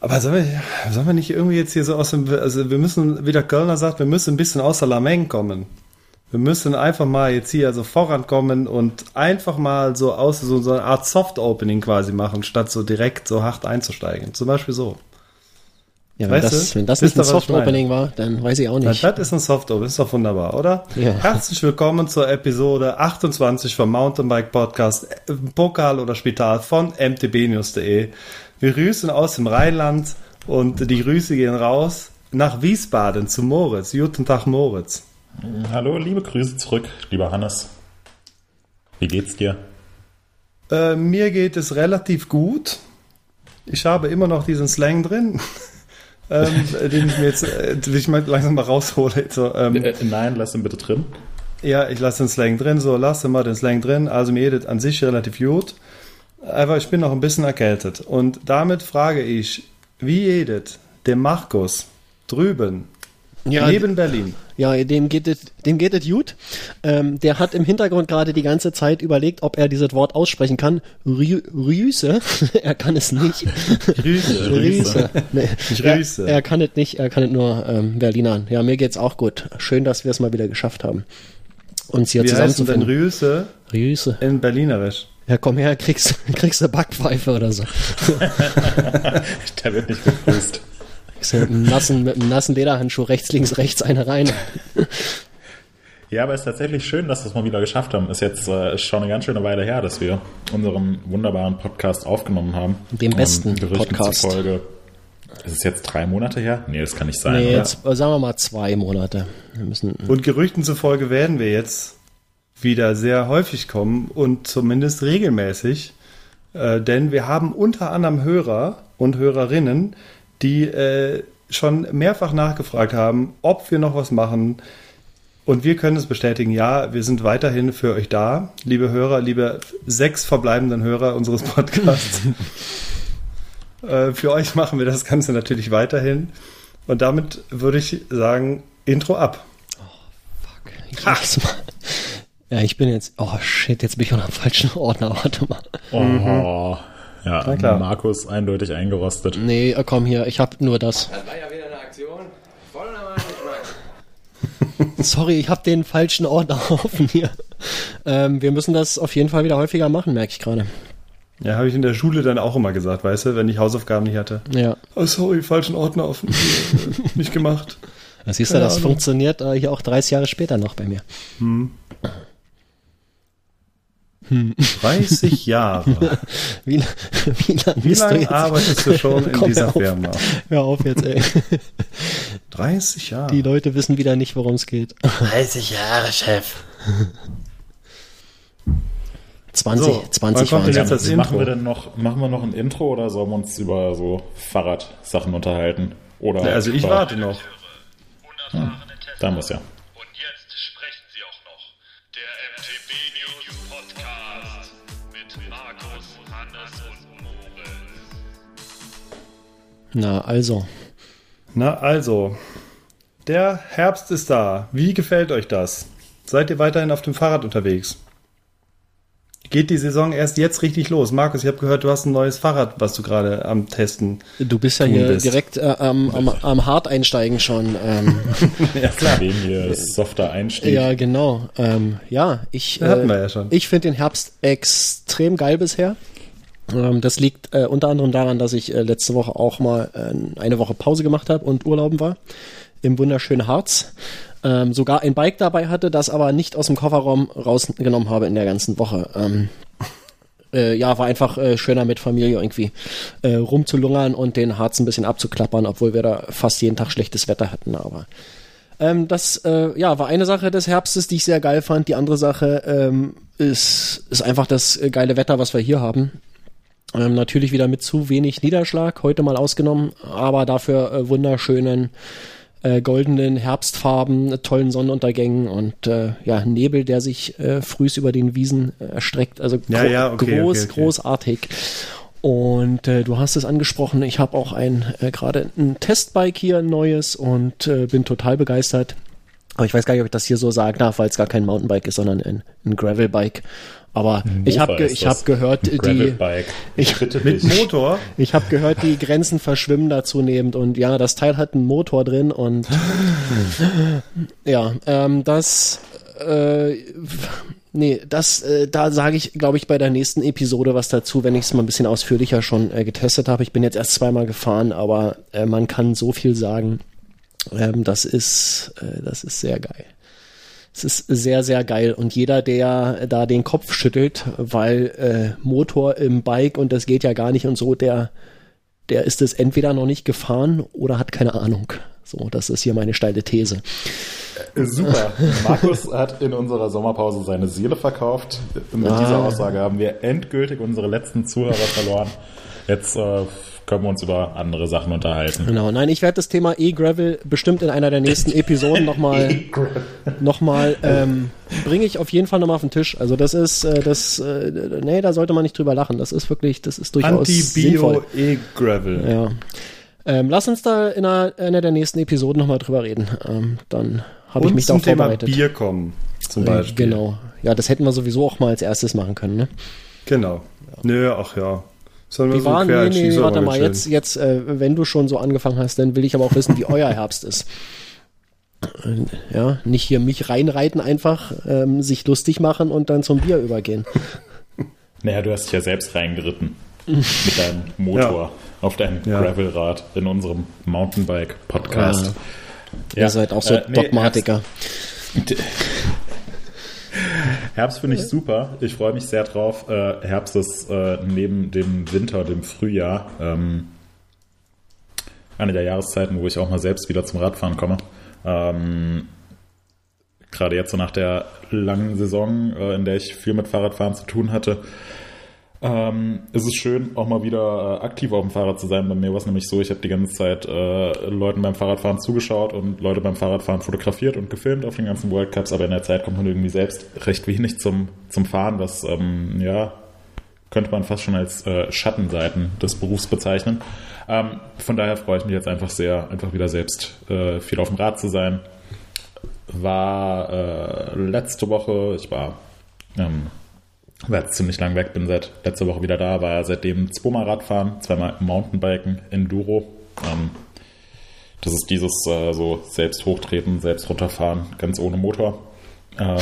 Aber sollen wir, sollen wir nicht irgendwie jetzt hier so aus dem, also wir müssen, wie der Kölner sagt, wir müssen ein bisschen außer Lameng kommen. Wir müssen einfach mal jetzt hier so vorankommen und einfach mal so aus so, so eine Art Soft-Opening quasi machen, statt so direkt so hart einzusteigen. Zum Beispiel so. Ja, wenn Weißt das, du? wenn das nicht ein? Soft-Opening war, dann weiß ich auch Na, nicht. das ist ein Soft-Opening, ist doch wunderbar, oder? Ja. Herzlich willkommen zur Episode 28 vom Mountainbike Podcast äh, Pokal oder Spital von mtbnews.de. Wir grüßen aus dem Rheinland und die Grüße gehen raus nach Wiesbaden zu Moritz. Guten Tag, Moritz. Hallo, liebe Grüße zurück, lieber Hannes. Wie geht's dir? Äh, mir geht es relativ gut. Ich habe immer noch diesen Slang drin, ähm, den ich mir jetzt, äh, ich mal langsam mal raushole. So, ähm, Äh, nein, lass ihn bitte drin. ja, ich lasse den Slang drin, so lasse mal den Slang drin. Also mir geht es an sich relativ gut. Aber ich bin noch ein bisschen erkältet. Und damit frage ich, wie jedet dem Markus drüben Ja, neben Berlin? ja dem geht es, dem geht es gut. Ähm, der hat im Hintergrund gerade die ganze Zeit überlegt, ob er dieses Wort aussprechen kann. Rü Rüse. er kann es nicht. Grüße. Rüse. Nee. Grüße. Er, er kann es nicht, er kann es nur ähm, Berlinern. Ja, mir geht's auch gut. Schön, dass wir es mal wieder geschafft haben. Uns hier Wie zusammenzufinden. Rüse Rüse. in Berlinerisch? Ja, komm her, kriegst, kriegst eine Backpfeife oder so. Der wird nicht begrüßt. Kriegst mit einem nassen, mit einem nassen Lederhandschuh rechts, links, rechts eine rein. Ja, aber es ist tatsächlich schön, dass wir es mal wieder geschafft haben. Ist jetzt äh, ist schon eine ganz schöne Weile her, dass wir unseren wunderbaren Podcast aufgenommen haben. Den besten Gerüchten Podcast. Zufolge. Ist es jetzt drei Monate her? Nee, das kann nicht sein. Nee, oder? jetzt äh, sagen wir mal zwei Monate. Wir müssen, Und Gerüchten zufolge werden wir jetzt wieder sehr häufig kommen und zumindest regelmäßig, äh, denn wir haben unter anderem Hörer und Hörerinnen, die äh, schon mehrfach nachgefragt haben, ob wir noch was machen. Und wir können es bestätigen, ja, wir sind weiterhin für euch da, liebe Hörer, liebe sechs verbleibenden Hörer unseres Podcasts. äh, für euch machen wir das Ganze natürlich weiterhin. Und damit würde ich sagen, Intro ab. ich mach's mal. Ja, ich bin jetzt, oh shit, jetzt bin ich auch noch am falschen Ordner, warte mal. Oh, ja, Na klar. Markus eindeutig eingerostet. Nee, äh, komm hier, ich hab nur das. Das war ja wieder eine Aktion. Voll. Sorry, ich hab den falschen Ordner offen hier. Ähm, wir müssen das auf jeden Fall wieder häufiger machen, merke ich gerade. Ja, habe ich in der Schule dann auch immer gesagt, weißt du, wenn ich Hausaufgaben nicht hatte. Ja. Oh, sorry, falschen Ordner offen. Äh, nicht gemacht. Das siehst du, Keine das Ahnung. funktioniert äh, hier auch 30 Jahre später noch bei mir. 30 Jahre. Wie, wie lange Wie du lange jetzt? arbeitest du schon in Komm, dieser hör. Firma? Hör auf jetzt, ey. 30 Jahre. Die Leute wissen wieder nicht, worum es geht. 30 Jahre, Chef. 20, So, wann 20 kommt jetzt das machen wir denn noch, machen wir noch ein Intro oder sollen wir uns über so Fahrradsachen unterhalten? Oder Ja, also ich warte noch. Tester. Da muss ja. Na, also. Na, also. Der Herbst ist da. Wie gefällt euch das? Seid ihr weiterhin auf dem Fahrrad unterwegs? Geht die Saison erst jetzt richtig los? Markus, ich habe gehört, du hast ein neues Fahrrad, was du gerade am Testen. Du bist ja hier bist. direkt äh, am, am, am Hart einsteigen schon. Ähm, Ja, klar. Dem hier softer Einstieg. ja, genau. Ähm, ja, ich, Ja, hatten wir äh, ja schon. ich finde den Herbst extrem geil bisher. Ähm, das liegt äh, unter anderem daran, dass ich äh, letzte Woche auch mal äh, eine Woche Pause gemacht habe und Urlauben war im wunderschönen Harz. Ähm, sogar ein Bike dabei hatte, das aber nicht aus dem Kofferraum rausgenommen habe in der ganzen Woche. Ähm, äh, ja, war einfach äh, schöner mit Familie irgendwie äh, rumzulungern und den Harz ein bisschen abzuklappern, obwohl wir da fast jeden Tag schlechtes Wetter hatten. Aber ähm, das äh, ja, war eine Sache des Herbstes, die ich sehr geil fand. Die andere Sache ähm, ist, ist einfach das geile Wetter, was wir hier haben. Ähm, natürlich wieder mit zu wenig Niederschlag, heute mal ausgenommen, aber dafür äh, wunderschönen äh, goldenen Herbstfarben, äh, tollen Sonnenuntergängen und äh, ja, Nebel, der sich äh, frühs über den Wiesen äh, erstreckt. Also Ja, ja, okay, groß, okay, okay. großartig. Und äh, du hast es angesprochen, ich habe auch ein äh, gerade ein Testbike hier, ein neues und äh, bin total begeistert. Aber ich weiß gar nicht, ob ich das hier so sagen darf, weil es gar kein Mountainbike ist, sondern ein, ein Gravelbike. Aber ich habe ge ich hab gehört, die ich, Mit. Motor. ich habe gehört, die Grenzen verschwimmen da zunehmend und ja, das Teil hat einen Motor drin und ja, ähm, das äh, nee, das äh, da sage ich, glaube ich, bei der nächsten Episode was dazu, wenn ich es mal ein bisschen ausführlicher schon äh, getestet habe. Ich bin jetzt erst zweimal gefahren, aber äh, man kann so viel sagen. Ähm, das ist äh, das ist sehr geil. Es ist sehr, sehr geil. Und jeder, der da den Kopf schüttelt, weil äh, Motor im Bike und das geht ja gar nicht und so, der, der ist es entweder noch nicht gefahren oder hat keine Ahnung. So, das ist hier meine steile These. Super. Markus hat in unserer Sommerpause seine Seele verkauft. Mit Ah. dieser Aussage haben wir endgültig unsere letzten Zuhörer verloren. Jetzt äh, können wir uns über andere Sachen unterhalten. Genau. Nein, ich werde das Thema E-Gravel bestimmt in einer der nächsten Episoden nochmal nochmal ähm, bringe ich auf jeden Fall nochmal auf den Tisch. Also das ist äh, das äh, nee, da sollte man nicht drüber lachen. Das ist wirklich, das ist durchaus sinnvoll. Anti-Bio-E-Gravel. Ja. Ähm, lass uns da in einer, einer der nächsten Episoden nochmal drüber reden. Ähm, dann habe ich mich darauf Thema vorbereitet. Bier kommen, zum Beispiel. Genau. Ja, das hätten wir sowieso auch mal als erstes machen können. Ne? Genau. Nö, ach ja. Sollen wir Wie so war, nee, nee, aber warte mal, schön. jetzt, jetzt äh, wenn du schon so angefangen hast, dann will ich aber auch wissen, wie euer Herbst ist. Äh, Ja, nicht hier mich reinreiten einfach, ähm, sich lustig machen und dann zum Bier übergehen. Naja, du hast dich ja selbst reingeritten mit deinem Motor auf deinem Ja. Gravelrad in unserem Mountainbike-Podcast. Ihr seid auch so äh, nee, Dogmatiker. Herbst finde ich super. Ich freue mich sehr drauf. Äh, Herbst ist äh, neben dem Winter, dem Frühjahr, ähm, eine der Jahreszeiten, wo ich auch mal selbst wieder zum Radfahren komme. Ähm, Gerade jetzt so nach der langen Saison, äh, in der ich viel mit Fahrradfahren zu tun hatte, ähm, ist es schön, auch mal wieder äh, aktiv auf dem Fahrrad zu sein. Bei mir war es nämlich so, ich habe die ganze Zeit äh, Leuten beim Fahrradfahren zugeschaut und Leute beim Fahrradfahren fotografiert und gefilmt auf den ganzen World Cups, aber in der Zeit kommt man irgendwie selbst recht wenig zum, zum Fahren, was, ähm, ja, könnte man fast schon als äh, Schattenseiten des Berufs bezeichnen. Ähm, von daher freue ich mich jetzt einfach sehr, einfach wieder selbst äh, viel auf dem Rad zu sein. War äh, letzte Woche, ich war war jetzt ziemlich lang weg, bin seit letzter Woche wieder da, war seitdem zweimal Radfahren, zweimal Mountainbiken, Enduro. Ähm, das ist dieses äh, so selbst hochtreten, selbst runterfahren, ganz ohne Motor. Ähm,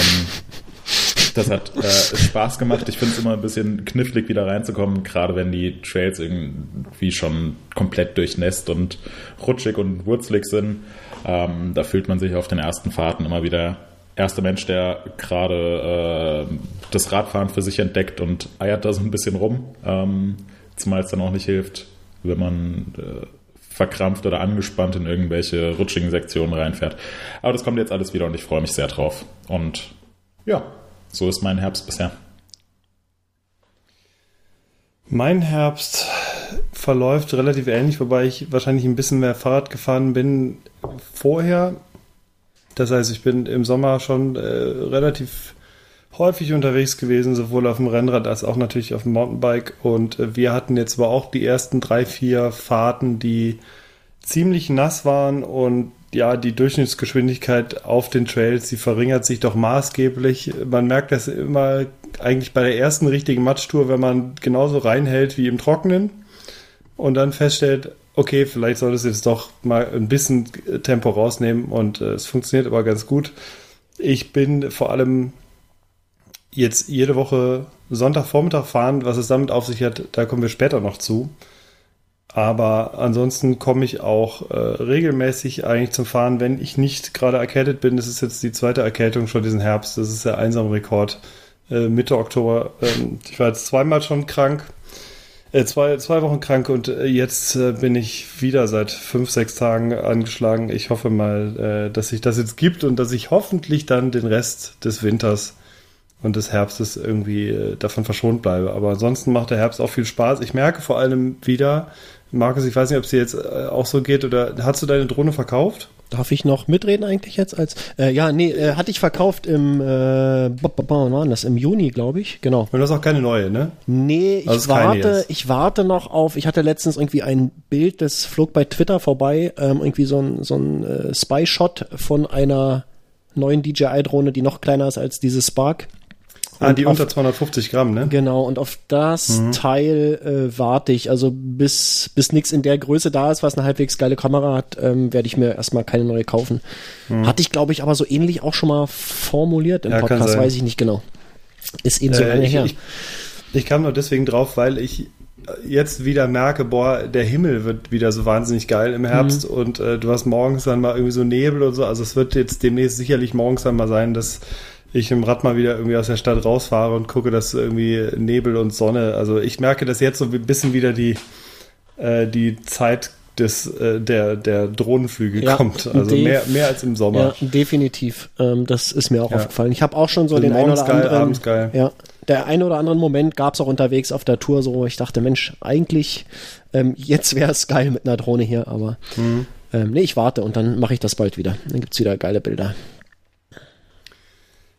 das hat äh, Spaß gemacht. Ich finde es immer ein bisschen knifflig, wieder reinzukommen, gerade wenn die Trails irgendwie schon komplett durchnässt und rutschig und wurzelig sind. Ähm, da fühlt man sich auf den ersten Fahrten immer wieder erster Mensch, der gerade äh, das Radfahren für sich entdeckt und eiert da so ein bisschen rum. Ähm, zumal es dann auch nicht hilft, wenn man äh, verkrampft oder angespannt in irgendwelche rutschigen Sektionen reinfährt. Aber das kommt jetzt alles wieder und ich freue mich sehr drauf. Und ja, so ist mein Herbst bisher. Mein Herbst verläuft relativ ähnlich, wobei ich wahrscheinlich ein bisschen mehr Fahrrad gefahren bin vorher. Das heißt, ich bin im Sommer schon äh, relativ häufig unterwegs gewesen, sowohl auf dem Rennrad als auch natürlich auf dem Mountainbike. Und äh, wir hatten jetzt aber auch die ersten drei, vier Fahrten, die ziemlich nass waren und ja, die Durchschnittsgeschwindigkeit auf den Trails, die verringert sich doch maßgeblich. Man merkt das immer eigentlich bei der ersten richtigen Matschtour, wenn man genauso reinhält wie im Trockenen und dann feststellt, okay, vielleicht soll es jetzt doch mal ein bisschen Tempo rausnehmen und äh, es funktioniert aber ganz gut. Ich bin vor allem jetzt jede Woche Sonntagvormittag fahren, was es damit auf sich hat, da kommen wir später noch zu. Aber ansonsten komme ich auch äh, regelmäßig eigentlich zum Fahren, wenn ich nicht gerade erkältet bin. Das ist jetzt die zweite Erkältung schon diesen Herbst. Das ist der einsame Rekord. Äh, Mitte Oktober. Ähm, ich war jetzt zweimal schon krank. Äh, zwei, zwei Wochen krank und äh, jetzt äh, bin ich wieder seit fünf, sechs Tagen angeschlagen. Ich hoffe mal, dass sich das jetzt gibt und dass ich hoffentlich dann den Rest des Winters und des Herbstes irgendwie davon verschont bleibe. Aber ansonsten macht der Herbst auch viel Spaß. Ich merke vor allem wieder, Markus, ich weiß nicht, ob es dir jetzt äh, auch so geht oder hast du deine Drohne verkauft? Darf ich noch mitreden eigentlich jetzt als? Äh, ja, nee, äh, hatte ich verkauft im, äh, wann das? Im Juni, glaube ich. Genau. Und du hast auch keine neue, ne? Nee, ich Also ist warte, ich warte noch auf, ich hatte letztens irgendwie ein Bild, das flog bei Twitter vorbei, ähm, irgendwie so ein, so ein äh, Spy-Shot von einer neuen DJI-Drohne, die noch kleiner ist als diese Spark. Ah, die auf- unter 250 Gramm, ne? Genau, und auf das Teil äh, warte ich. Also bis, bis nichts in der Größe da ist, was eine halbwegs geile Kamera hat, ähm, werde ich mir erstmal keine neue kaufen. Hatte ich, glaube ich, aber so ähnlich auch schon mal formuliert im Ja, Podcast, weiß ich nicht genau. Ist eben so Äh, lange ich, her. ich, ich kam nur deswegen drauf, weil ich jetzt wieder merke, boah, der Himmel wird wieder so wahnsinnig geil im Herbst Mhm. und äh, du hast morgens dann mal irgendwie so Nebel und so. Also es wird jetzt demnächst sicherlich morgens dann mal sein, dass ich im Rad mal wieder irgendwie aus der Stadt rausfahre und gucke, dass irgendwie Nebel und Sonne. Also ich merke, dass jetzt so ein bisschen wieder die, äh, die Zeit des, äh, der, der Drohnenflüge Ja, kommt. Also mehr, mehr als im Sommer. Ja, definitiv. Ähm, das ist mir auch Ja. aufgefallen. Ich habe auch schon so Also den einen oder geil, anderen. abends geil. Ja, der ein oder anderen Moment gab es auch unterwegs auf der Tour, so wo ich dachte, Mensch, eigentlich ähm, jetzt wäre es geil mit einer Drohne hier, aber Mhm. ähm, nee, ich warte und dann mache ich das bald wieder. Dann gibt's wieder geile Bilder.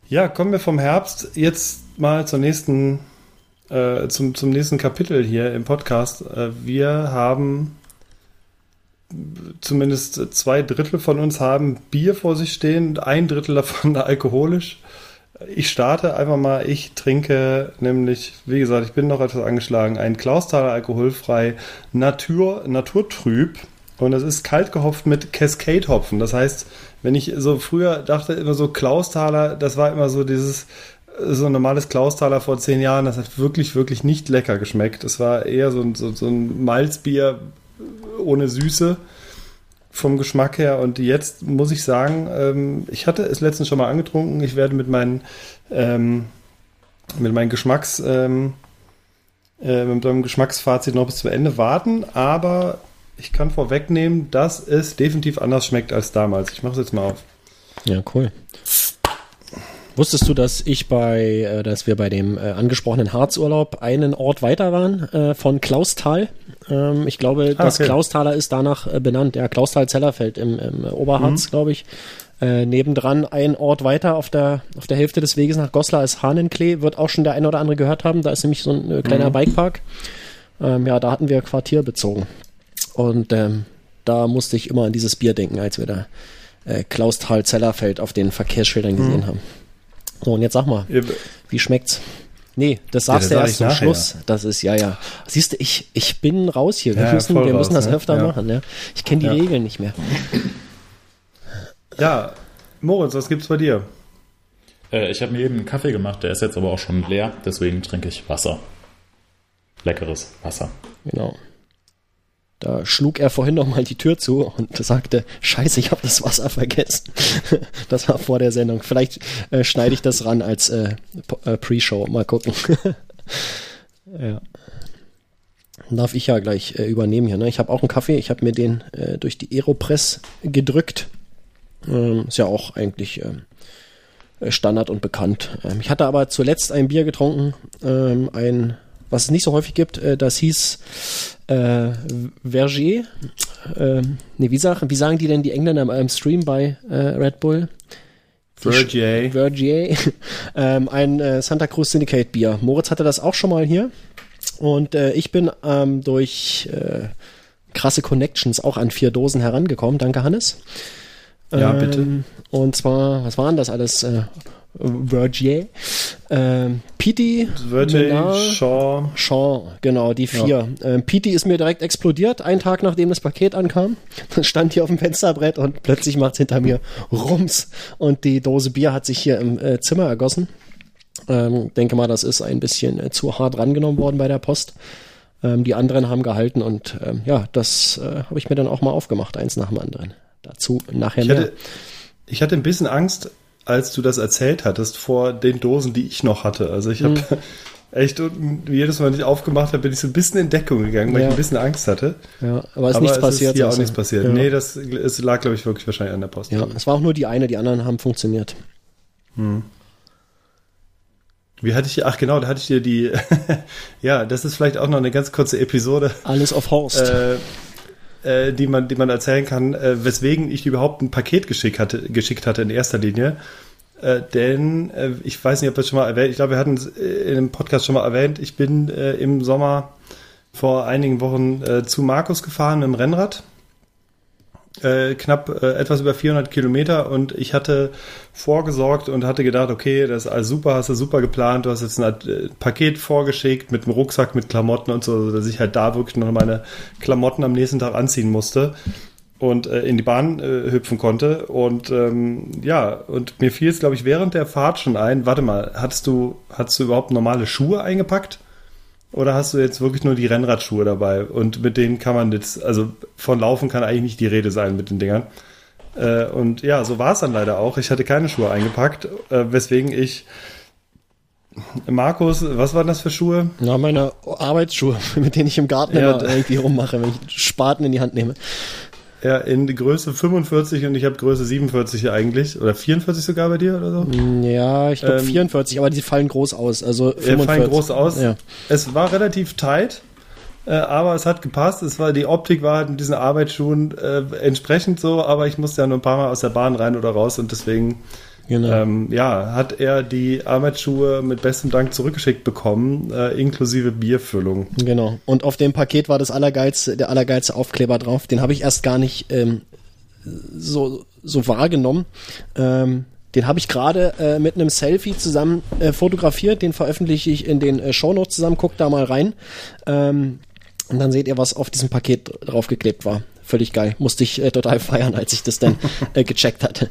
Ja, kommen wir vom Herbst jetzt mal zur nächsten, äh, zum, zum nächsten Kapitel hier im Podcast. Äh, wir haben zumindest zwei Drittel von uns haben Bier vor sich stehen, ein Drittel davon alkoholisch. Ich starte einfach mal, ich trinke nämlich, wie gesagt, ich bin noch etwas angeschlagen, ein Klausthaler alkoholfrei Natur, Naturtrüb und das ist kalt gehopft mit Cascade-Hopfen. Das heißt, wenn ich so früher dachte, immer so Klausthaler, das war immer so dieses, so ein normales Klausthaler vor zehn Jahren, das hat wirklich, wirklich nicht lecker geschmeckt. Das war eher so, ein- so, so ein Malzbier ohne Süße vom Geschmack her. Und jetzt muss ich sagen, ähm, ich hatte es letztens schon mal angetrunken. Ich werde mit meinen, ähm, mit meinen Geschmacks, ähm, äh, mit meinem Geschmacksfazit noch bis zum Ende warten. Aber ich kann vorwegnehmen, dass es definitiv anders schmeckt als damals. Ich mache es jetzt mal auf. Ja, cool. Wusstest du, dass ich bei, äh, dass wir bei dem äh, angesprochenen Harzurlaub einen Ort weiter waren äh, von Klausthal? Ähm, ich glaube, Ah, das okay. Klausthaler ist danach äh, benannt. Ja, Klausthal-Zellerfeld im, im Oberharz, Mhm. glaube ich. Äh, nebendran ein Ort weiter auf der, auf der Hälfte des Weges nach Goslar ist Hahnenklee, wird auch schon der eine oder andere gehört haben. Da ist nämlich so ein kleiner Mhm. Bikepark. Ähm, ja, da hatten wir Quartier bezogen. Und ähm, da musste ich immer an dieses Bier denken, als wir da äh, Klausthal-Zellerfeld auf den Verkehrsschildern Mhm. gesehen haben. So, und jetzt sag mal, Ihr- wie schmeckt's? Nee, das Ja, sagst das du sag erst ich zum nachher. Schluss. Das ist, ja, ja. Siehst du, ich, ich bin raus hier. Wir Ja, müssen, wir müssen raus, das ne? öfter Ja. machen. Ja. Ich kenne die Ja. Regeln nicht mehr. Ja, Moritz, was gibt's bei dir? Äh, ich habe mir eben einen Kaffee gemacht, der ist jetzt aber auch schon leer, deswegen trinke ich Wasser. Leckeres Wasser. Genau. Da schlug er vorhin noch mal die Tür zu und sagte, scheiße, ich habe das Wasser vergessen. das war vor der Sendung. Vielleicht äh, schneide ich das ran als äh, äh, Pre-Show. Mal gucken. ja. Darf ich ja gleich äh, übernehmen hier. Ne? Ich habe auch einen Kaffee. Ich habe mir den äh, durch die Aeropress gedrückt. Ähm, ist ja auch eigentlich ähm, äh, Standard und bekannt. Ähm, ich hatte aber zuletzt ein Bier getrunken, ähm, ein, was es nicht so häufig gibt, das hieß äh, Verger. Ähm, nee, wie, sag, wie sagen die denn die Engländer im, im Stream bei äh, Red Bull? Vergier. Vergier. ähm, ein äh, Santa Cruz Syndicate Bier. Moritz hatte das auch schon mal hier. Und äh, ich bin ähm, durch äh, krasse Connections auch an vier Dosen herangekommen. Danke, Hannes. Ja, Ähm, bitte. Und zwar, was waren das alles? Äh, Vergier, ähm, Menard, Shaw. Sean, genau, die vier. Ähm, Piti ist mir direkt explodiert, einen Tag nachdem das Paket ankam. Dann stand hier auf dem Fensterbrett und plötzlich macht's hinter mir Rums. Und die Dose Bier hat sich hier im äh, Zimmer ergossen. Ähm, denke mal, das ist ein bisschen äh, zu hart rangenommen worden bei der Post. Ähm, die anderen haben gehalten und ähm, ja, das äh, habe ich mir dann auch mal aufgemacht, eins nach dem anderen. Dazu nachher Ich mehr. hatte, ich hatte ein bisschen Angst, als du das erzählt hattest, vor den Dosen, die ich noch hatte. Also ich habe Hm. echt jedes Mal, wenn ich aufgemacht habe, bin ich so ein bisschen in Deckung gegangen, weil Ja. ich ein bisschen Angst hatte. ja, aber ist Aber nichts es passiert. ist hier auch also. nichts passiert. Ja. Nee, das es lag, glaube ich, wirklich wahrscheinlich an der Post. ja, es war auch nur die eine, die anderen haben funktioniert. Wie hatte ich hier, ach genau, da hatte ich dir die, ja, das ist vielleicht auch noch eine ganz kurze Episode, Alles auf Horst. äh, äh, die man, die man erzählen kann, äh, weswegen ich überhaupt ein Paket geschickt hatte, geschickt hatte in erster Linie. Äh, denn äh, ich weiß nicht, ob wir es schon mal erwähnt, ich glaube, wir hatten es äh, in dem Podcast schon mal erwähnt, ich bin äh, im Sommer vor einigen Wochen äh, zu Markus gefahren mit dem Rennrad. Äh, knapp äh, etwas über 400 Kilometer und ich hatte vorgesorgt und hatte gedacht, okay, das ist alles super, hast du super geplant, du hast jetzt ein äh, Paket vorgeschickt mit einem Rucksack, mit Klamotten und so, dass ich halt da wirklich noch meine Klamotten am nächsten Tag anziehen musste und äh, in die Bahn äh, hüpfen konnte und ähm, ja, und mir fiel es, glaube ich, während der Fahrt schon ein, warte mal, hattest du, hattest du überhaupt normale Schuhe eingepackt? Oder hast du jetzt wirklich nur die Rennradschuhe dabei? Und mit denen kann man jetzt, also von Laufen kann eigentlich nicht die Rede sein mit den Dingern. Äh, und ja, so war es dann leider auch. Ich hatte keine Schuhe eingepackt, äh, weswegen ich. Markus, was waren das für Schuhe? Na, meine Arbeitsschuhe, mit denen ich im Garten Ja, irgendwie rummache, wenn ich Spaten in die Hand nehme. Ja, in Größe 45 und ich habe Größe 47 eigentlich. Oder 44 sogar bei dir oder so? Ja, ich glaube Ähm, 44, aber die fallen groß aus. Also Wir 45. fallen groß aus. Ja. Es war relativ tight, äh, aber es hat gepasst. Es war die Optik war halt mit diesen Arbeitsschuhen äh, entsprechend so, aber ich musste ja nur ein paar Mal aus der Bahn rein oder raus und deswegen Genau. ähm, ja hat er die Arbeitsschuhe mit bestem Dank zurückgeschickt bekommen, äh, inklusive Bierfüllung. Genau. Und auf dem Paket war das allergeilste, der allergeilste Aufkleber drauf. Den habe ich erst gar nicht ähm, so, so wahrgenommen. Ähm, den habe ich gerade äh, mit einem Selfie zusammen äh, fotografiert. Den veröffentliche ich in den äh, Shownotes zusammen. Guckt da mal rein. Ähm, und dann seht ihr, was auf diesem Paket draufgeklebt war. Völlig geil. Musste ich äh, total feiern, als ich das dann äh, gecheckt hatte.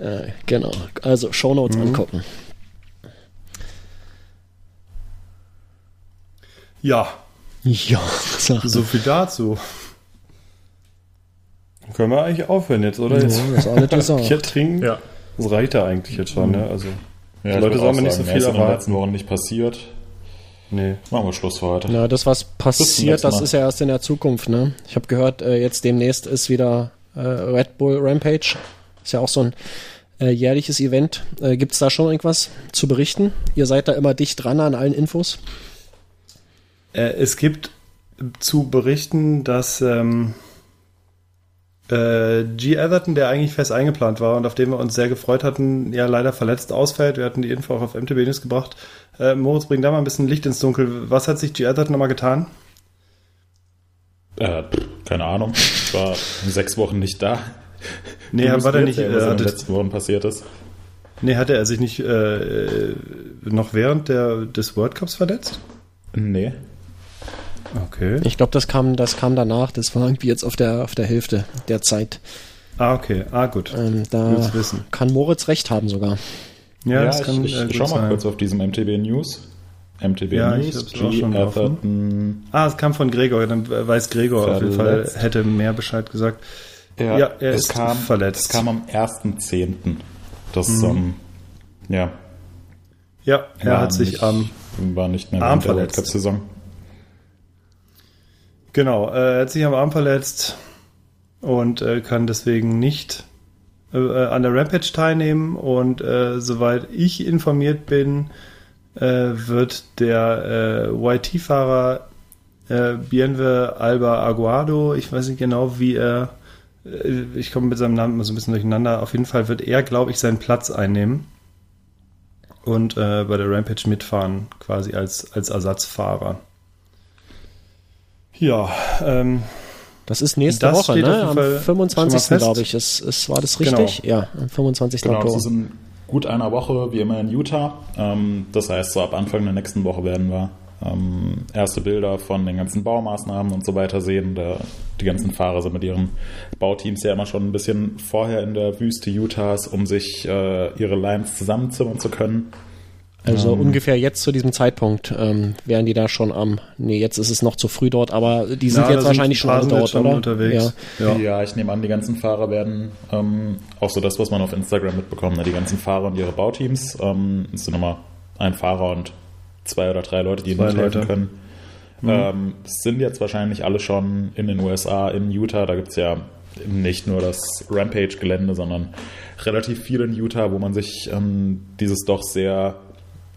Äh, genau. Also Shownotes angucken. Ja, Ja, sag so viel dazu. Können wir eigentlich aufhören jetzt, oder? Jetzt Ja, das ist alles. Bier trinken? Ja. Das reicht ja eigentlich jetzt schon, ne? Also, Ja, Die Leute sollen mir nicht so viel ist in den erwarten. letzten Wochen nicht passiert. nee. Machen wir Schluss für heute. Ja, das, was passiert, das ist ja erst in der Zukunft, ne? Ich habe gehört, äh, jetzt demnächst ist wieder äh, Red Bull Rampage. Ist ja auch so ein äh, jährliches Event. Äh, Gibt es da schon irgendwas zu berichten? Ihr seid da immer dicht dran an allen Infos. Äh, es gibt zu berichten, dass ähm, äh, G. Atherton, der eigentlich fest eingeplant war und auf den wir uns sehr gefreut hatten, ja leider verletzt ausfällt. Wir hatten die Info auch auf MTB News gebracht. Äh, Moritz, bring da mal ein bisschen Licht ins Dunkel. Was hat sich G. Atherton nochmal getan? Äh, keine Ahnung. Ich war sechs Wochen nicht da. Nee, war der mir nicht, äh, was in hatte, den letzten Wochen passiert ist. nee, hatte er sich nicht äh, noch während der, des World Cups verletzt? Nee. Okay. Ich glaube, das kam, das kam danach. Das war irgendwie jetzt auf der, auf der Hälfte der Zeit. Ah, okay. Ah, gut. Ähm, da kann Moritz recht haben sogar. Ja, Ja, das kann ich, äh, ich gut schau mal sein. kurz auf diesem MTB News. MTB Ja, ich News, hab's auch G. schon. Atherton. Ah, es kam von Gregor, dann weiß Gregor auf jeden Fall, Verletzt. hätte mehr Bescheid gesagt. Ja, Ja, er ist kam, verletzt. Es kam am 1.10. Das, Mhm. ähm, ja, Ja, er war hat sich nicht, am, war nicht mehr Arm der verletzt. Cup Saison. genau, äh, er hat sich am Arm verletzt und äh, kann deswegen nicht äh, äh, an der Rampage teilnehmen und äh, soweit ich informiert bin, äh, wird der YT-Fahrer Bienve Alba Aguado, ich weiß nicht genau, wie er, ich komme mit seinem Namen immer so ein bisschen durcheinander, auf jeden Fall wird er, glaube ich, seinen Platz einnehmen und äh, bei der Rampage mitfahren, quasi als, als Ersatzfahrer. Ja, ähm, Das ist nächste Das Woche, ne? Am Fall schon mal 25. fest. glaube ich. Ist, ist, war das richtig? Ja, am 25. Genau, das Oktober. ist in gut einer Woche, wie immer in Utah. Ähm, das heißt, so ab Anfang der nächsten Woche werden wir ähm, erste Bilder von den ganzen Baumaßnahmen und so weiter sehen. Da, die ganzen Fahrer sind mit ihren Bauteams ja immer schon ein bisschen vorher in der Wüste Utahs, um sich äh, ihre Lines zusammenzimmern zu können. Also Ähm. ungefähr jetzt zu diesem Zeitpunkt ähm, wären die da schon am. Nee, jetzt ist es noch zu früh dort, aber die sind ja, jetzt wahrscheinlich schon sind jetzt dort, schon oder? unterwegs. Ja. Ja. ich nehme an, die ganzen Fahrer werden ähm, auch so das, was man auf Instagram mitbekommt, ne? die ganzen Fahrer und ihre Bauteams. Ähm, es sind immer ein Fahrer und zwei oder drei Leute, die ihnen Zwei mithelfen Leute. können. Ähm, es sind jetzt wahrscheinlich alle schon in den USA, in Utah. Da gibt es ja nicht nur das Rampage-Gelände, sondern relativ viel in Utah, wo man sich ähm, dieses doch sehr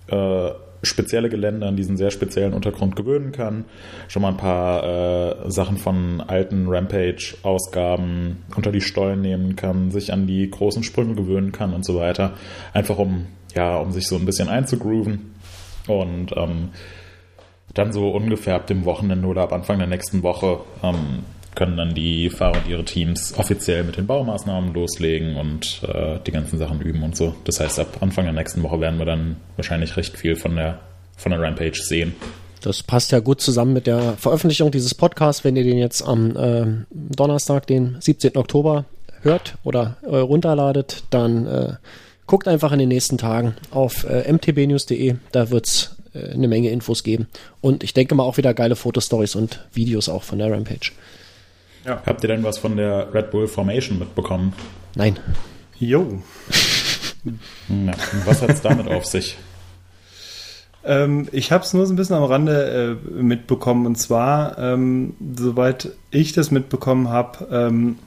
äh, spezielle Gelände an diesen sehr speziellen Untergrund gewöhnen kann. Schon mal ein paar äh, Sachen von alten Rampage-Ausgaben unter die Stollen nehmen kann, sich an die großen Sprünge gewöhnen kann und so weiter. Einfach um, ja, um sich so ein bisschen einzugrooven. Und ähm, dann so ungefähr ab dem Wochenende oder ab Anfang der nächsten Woche ähm, können dann die Fahrer und ihre Teams offiziell mit den Baumaßnahmen loslegen und äh, die ganzen Sachen üben und so. Das heißt, ab Anfang der nächsten Woche werden wir dann wahrscheinlich recht viel von der, von der Rampage sehen. Das passt ja gut zusammen mit der Veröffentlichung dieses Podcasts. Wenn ihr den jetzt am äh, Donnerstag, den 17. Oktober hört oder äh, runterladet, dann äh, guckt einfach in den nächsten Tagen auf äh, mtbnews.de. Da wird's äh, eine Menge Infos geben. Und ich denke mal auch wieder geile Fotostories und Videos auch von der Rampage. Habt ihr denn was von der Red Bull Formation mitbekommen? Nein. Jo. Ja, was hat es damit auf sich? Ähm, ich habe es nur so ein bisschen am Rande äh, mitbekommen. Und zwar, ähm, soweit ich das mitbekommen habe, ähm,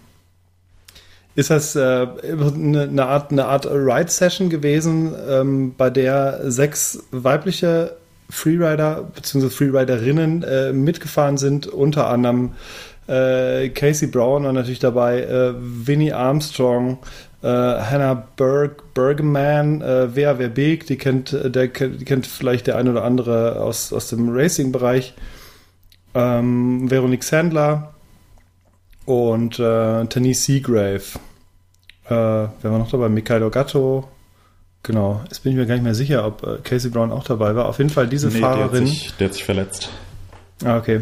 ist das äh, eine, Art, eine Art Ride-Session gewesen, ähm, bei der sechs weibliche Freerider bzw. Freeriderinnen äh, mitgefahren sind, unter anderem äh, Casey Brown war natürlich dabei, äh, Winnie Armstrong, äh, Hannah Berg, Bergman, äh, WAW Beek, die kennt, äh, der, die kennt vielleicht der ein oder andere aus, aus dem Racing-Bereich, ähm, Veronique Sandler und äh, Denise Seagrave. Äh, wer war noch dabei? Mikhailo Gatto. Genau, jetzt bin ich mir gar nicht mehr sicher, ob äh, Casey Brown auch dabei war. Auf jeden Fall diese Nee, der hat, Fahrerin. sich, der hat sich verletzt. Ah, okay.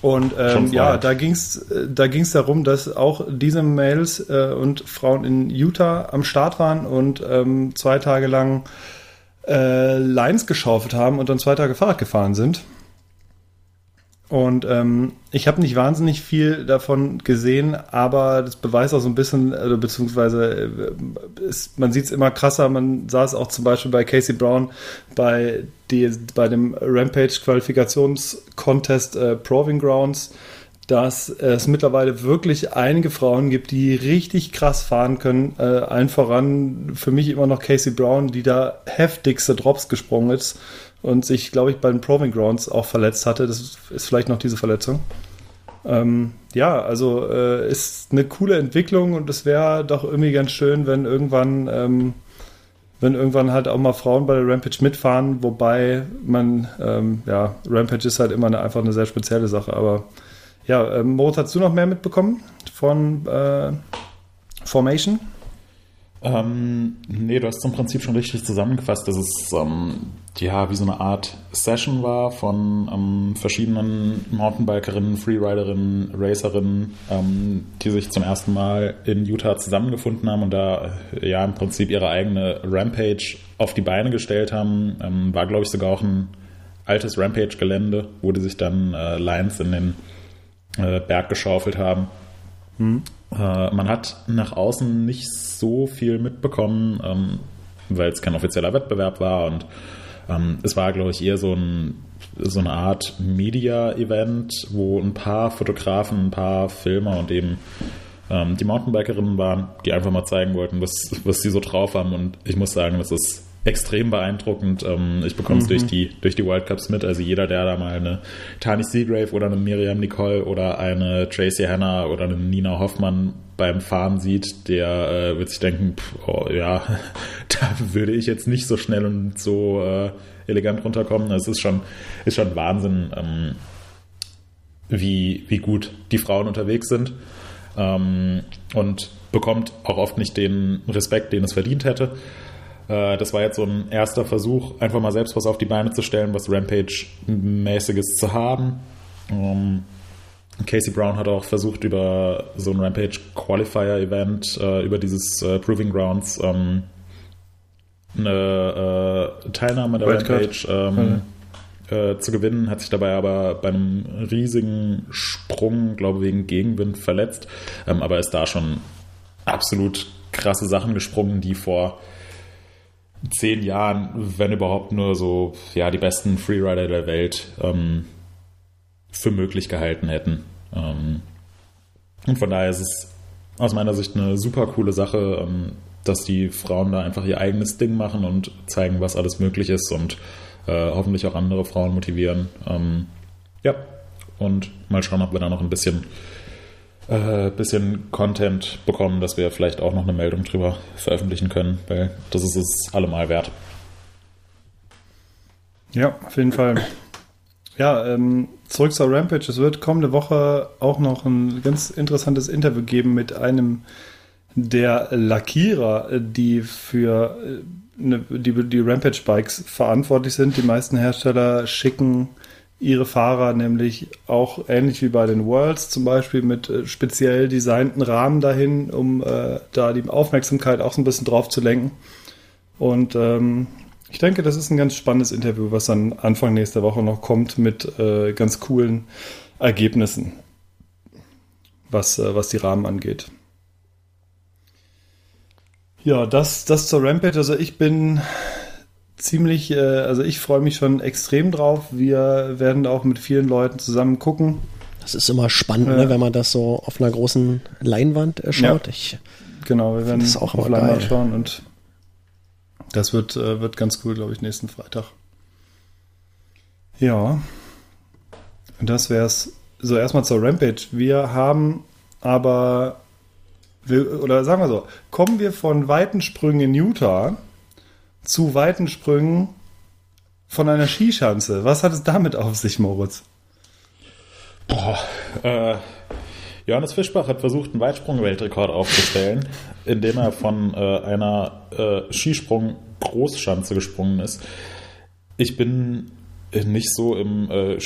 Und ähm, ja, da ging es da ging's darum, dass auch diese Males äh, und Frauen in Utah am Start waren und ähm, zwei Tage lang äh, Lines geschaufelt haben und dann zwei Tage Fahrrad gefahren sind. Und ähm, ich habe nicht wahnsinnig viel davon gesehen, aber das beweist auch so ein bisschen, also, beziehungsweise äh, ist, man sieht es immer krasser. Man sah es auch zum Beispiel bei Casey Brown bei, die, bei dem Rampage-Qualifikationscontest äh, Proving Grounds, dass es mittlerweile wirklich einige Frauen gibt, die richtig krass fahren können. Äh, allen voran für mich immer noch Casey Brown, die da heftigste Drops gesprungen ist und sich, glaube ich, bei den Proving Grounds auch verletzt hatte. Das ist vielleicht noch diese Verletzung. Ähm, ja, also äh, ist eine coole Entwicklung und es wäre doch irgendwie ganz schön, wenn irgendwann, ähm, wenn irgendwann halt auch mal Frauen bei der Rampage mitfahren, wobei man, ähm, ja, Rampage ist halt immer eine, einfach eine sehr spezielle Sache, aber ja, ähm, Moritz, hast du noch mehr mitbekommen von äh, Formation? Ähm, nee, du hast es im Prinzip schon richtig zusammengefasst, dass es ähm, ja wie so eine Art Session war von ähm, verschiedenen Mountainbikerinnen, Freeriderinnen, Racerinnen, ähm, die sich zum ersten Mal in Utah zusammengefunden haben und da ja im Prinzip ihre eigene Rampage auf die Beine gestellt haben. Ähm, war, glaube ich, sogar auch ein altes Rampage-Gelände, wo die sich dann äh, Lines in den äh, Berg geschaufelt haben. Äh, man hat nach außen nicht so viel mitbekommen, ähm, weil es kein offizieller Wettbewerb war und ähm, es war, glaube ich, eher so, ein, so eine Art Media-Event, wo ein paar Fotografen, ein paar Filmer und eben ähm, die Mountainbikerinnen waren, die einfach mal zeigen wollten, was, was sie so drauf haben. Und ich muss sagen, das ist extrem beeindruckend. Ähm, ich bekomme es durch, die, durch die World Cups mit. Also jeder, der da mal eine Tani Seagrave oder eine Miriam Nicole oder eine Tracy Hanna oder eine Nina Hoffmann beim Fahren sieht, der äh, wird sich denken, pff, oh, ja, da würde ich jetzt nicht so schnell und so äh, elegant runterkommen. Es ist schon, ist schon Wahnsinn, ähm, wie, wie gut die Frauen unterwegs sind. Ähm, und bekommt auch oft nicht den Respekt, den es verdient hätte. Äh, das war jetzt so ein erster Versuch, einfach mal selbst was auf die Beine zu stellen, was Rampage-mäßiges zu haben. Ähm, Casey Brown hat auch versucht, über so ein Rampage Qualifier Event, äh, über dieses äh, Proving Grounds, ähm, eine Teilnahme der. Rampage ähm, äh, zu gewinnen, hat sich dabei aber bei einem riesigen Sprung, glaube wegen Gegenwind verletzt, ähm, aber ist da schon absolut krasse Sachen gesprungen, die vor zehn Jahren, wenn überhaupt nur so, ja, die besten Freerider der Welt ähm, für möglich gehalten hätten. Ähm, und von daher ist es aus meiner Sicht eine super coole Sache, ähm, dass die Frauen da einfach ihr eigenes Ding machen und zeigen, was alles möglich ist und äh, hoffentlich auch andere Frauen motivieren. Ähm, ja, und mal schauen, ob wir da noch ein bisschen, äh, bisschen Content bekommen, dass wir vielleicht auch noch eine Meldung drüber veröffentlichen können, weil das ist es allemal wert. Ja, auf jeden Fall. Ja, ähm, zurück zur Rampage. Es wird kommende Woche auch noch ein ganz interessantes Interview geben mit einem der Lackierer, äh, die für äh, ne, die, die Rampage-Bikes verantwortlich sind. Die meisten Hersteller schicken ihre Fahrer nämlich auch ähnlich wie bei den Worlds zum Beispiel mit äh, speziell designten Rahmen dahin, um äh, da die Aufmerksamkeit auch so ein bisschen drauf zu lenken. Und ähm, ich denke, das ist ein ganz spannendes Interview, was dann Anfang nächster Woche noch kommt mit äh, ganz coolen Ergebnissen, was, äh, was die Rahmen angeht. Ja, das, das zur Rampage. Also ich bin ziemlich, äh, also ich freue mich schon extrem drauf. Wir werden auch mit vielen Leuten zusammen gucken. Das ist immer spannend, Ja. ne, wenn man das so auf einer großen Leinwand äh, schaut. Ja. Ich, Genau, wir werden Das auch auf Leinwand geil. schauen und das wird, äh, wird ganz cool, glaube ich, nächsten Freitag. Ja. Und das wäre es so erstmal zur Rampage. Wir haben aber, wir, oder sagen wir so, kommen wir von weiten Sprüngen in Utah zu weiten Sprüngen von einer Skischanze. Was hat es damit auf sich, Moritz? Boah, äh, Johannes Fischbach hat versucht, einen Weitsprung-Weltrekord aufzustellen, indem er von äh, einer äh, Skisprung-Großschanze gesprungen ist. Ich bin nicht so im äh,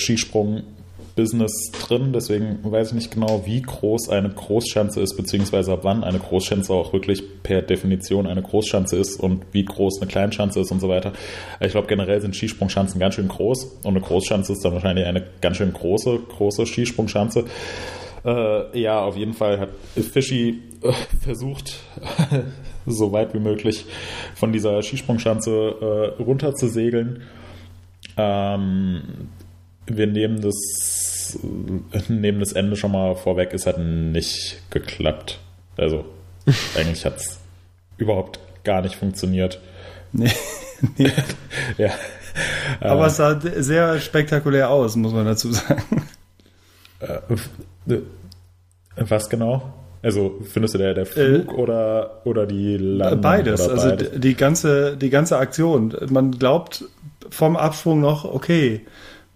Skisprung-Business drin, deswegen weiß ich nicht genau, wie groß eine Großschanze ist, beziehungsweise ab wann eine Großschanze auch wirklich per Definition eine Großschanze ist und wie groß eine Kleinschanze ist und so weiter. Ich glaube, generell sind Skisprungschanzen ganz schön groß und eine Großschanze ist dann wahrscheinlich eine ganz schön große, große Skisprungschanze. Äh, ja, auf jeden Fall hat Fischi äh, versucht, so weit wie möglich von dieser Skisprungschanze äh, runter zu segeln. Ähm, wir nehmen das, äh, das Ende schon mal vorweg. Es hat nicht geklappt. Also, eigentlich hat es überhaupt gar nicht funktioniert. Nee. Ja. Aber Äh, es sah sehr spektakulär aus, muss man dazu sagen. Äh, Was genau? Also findest du der, der Flug oder, oder die Landung? Beides, oder also beides? d- die ganze, die ganze Aktion. Man glaubt vom Absprung noch, okay,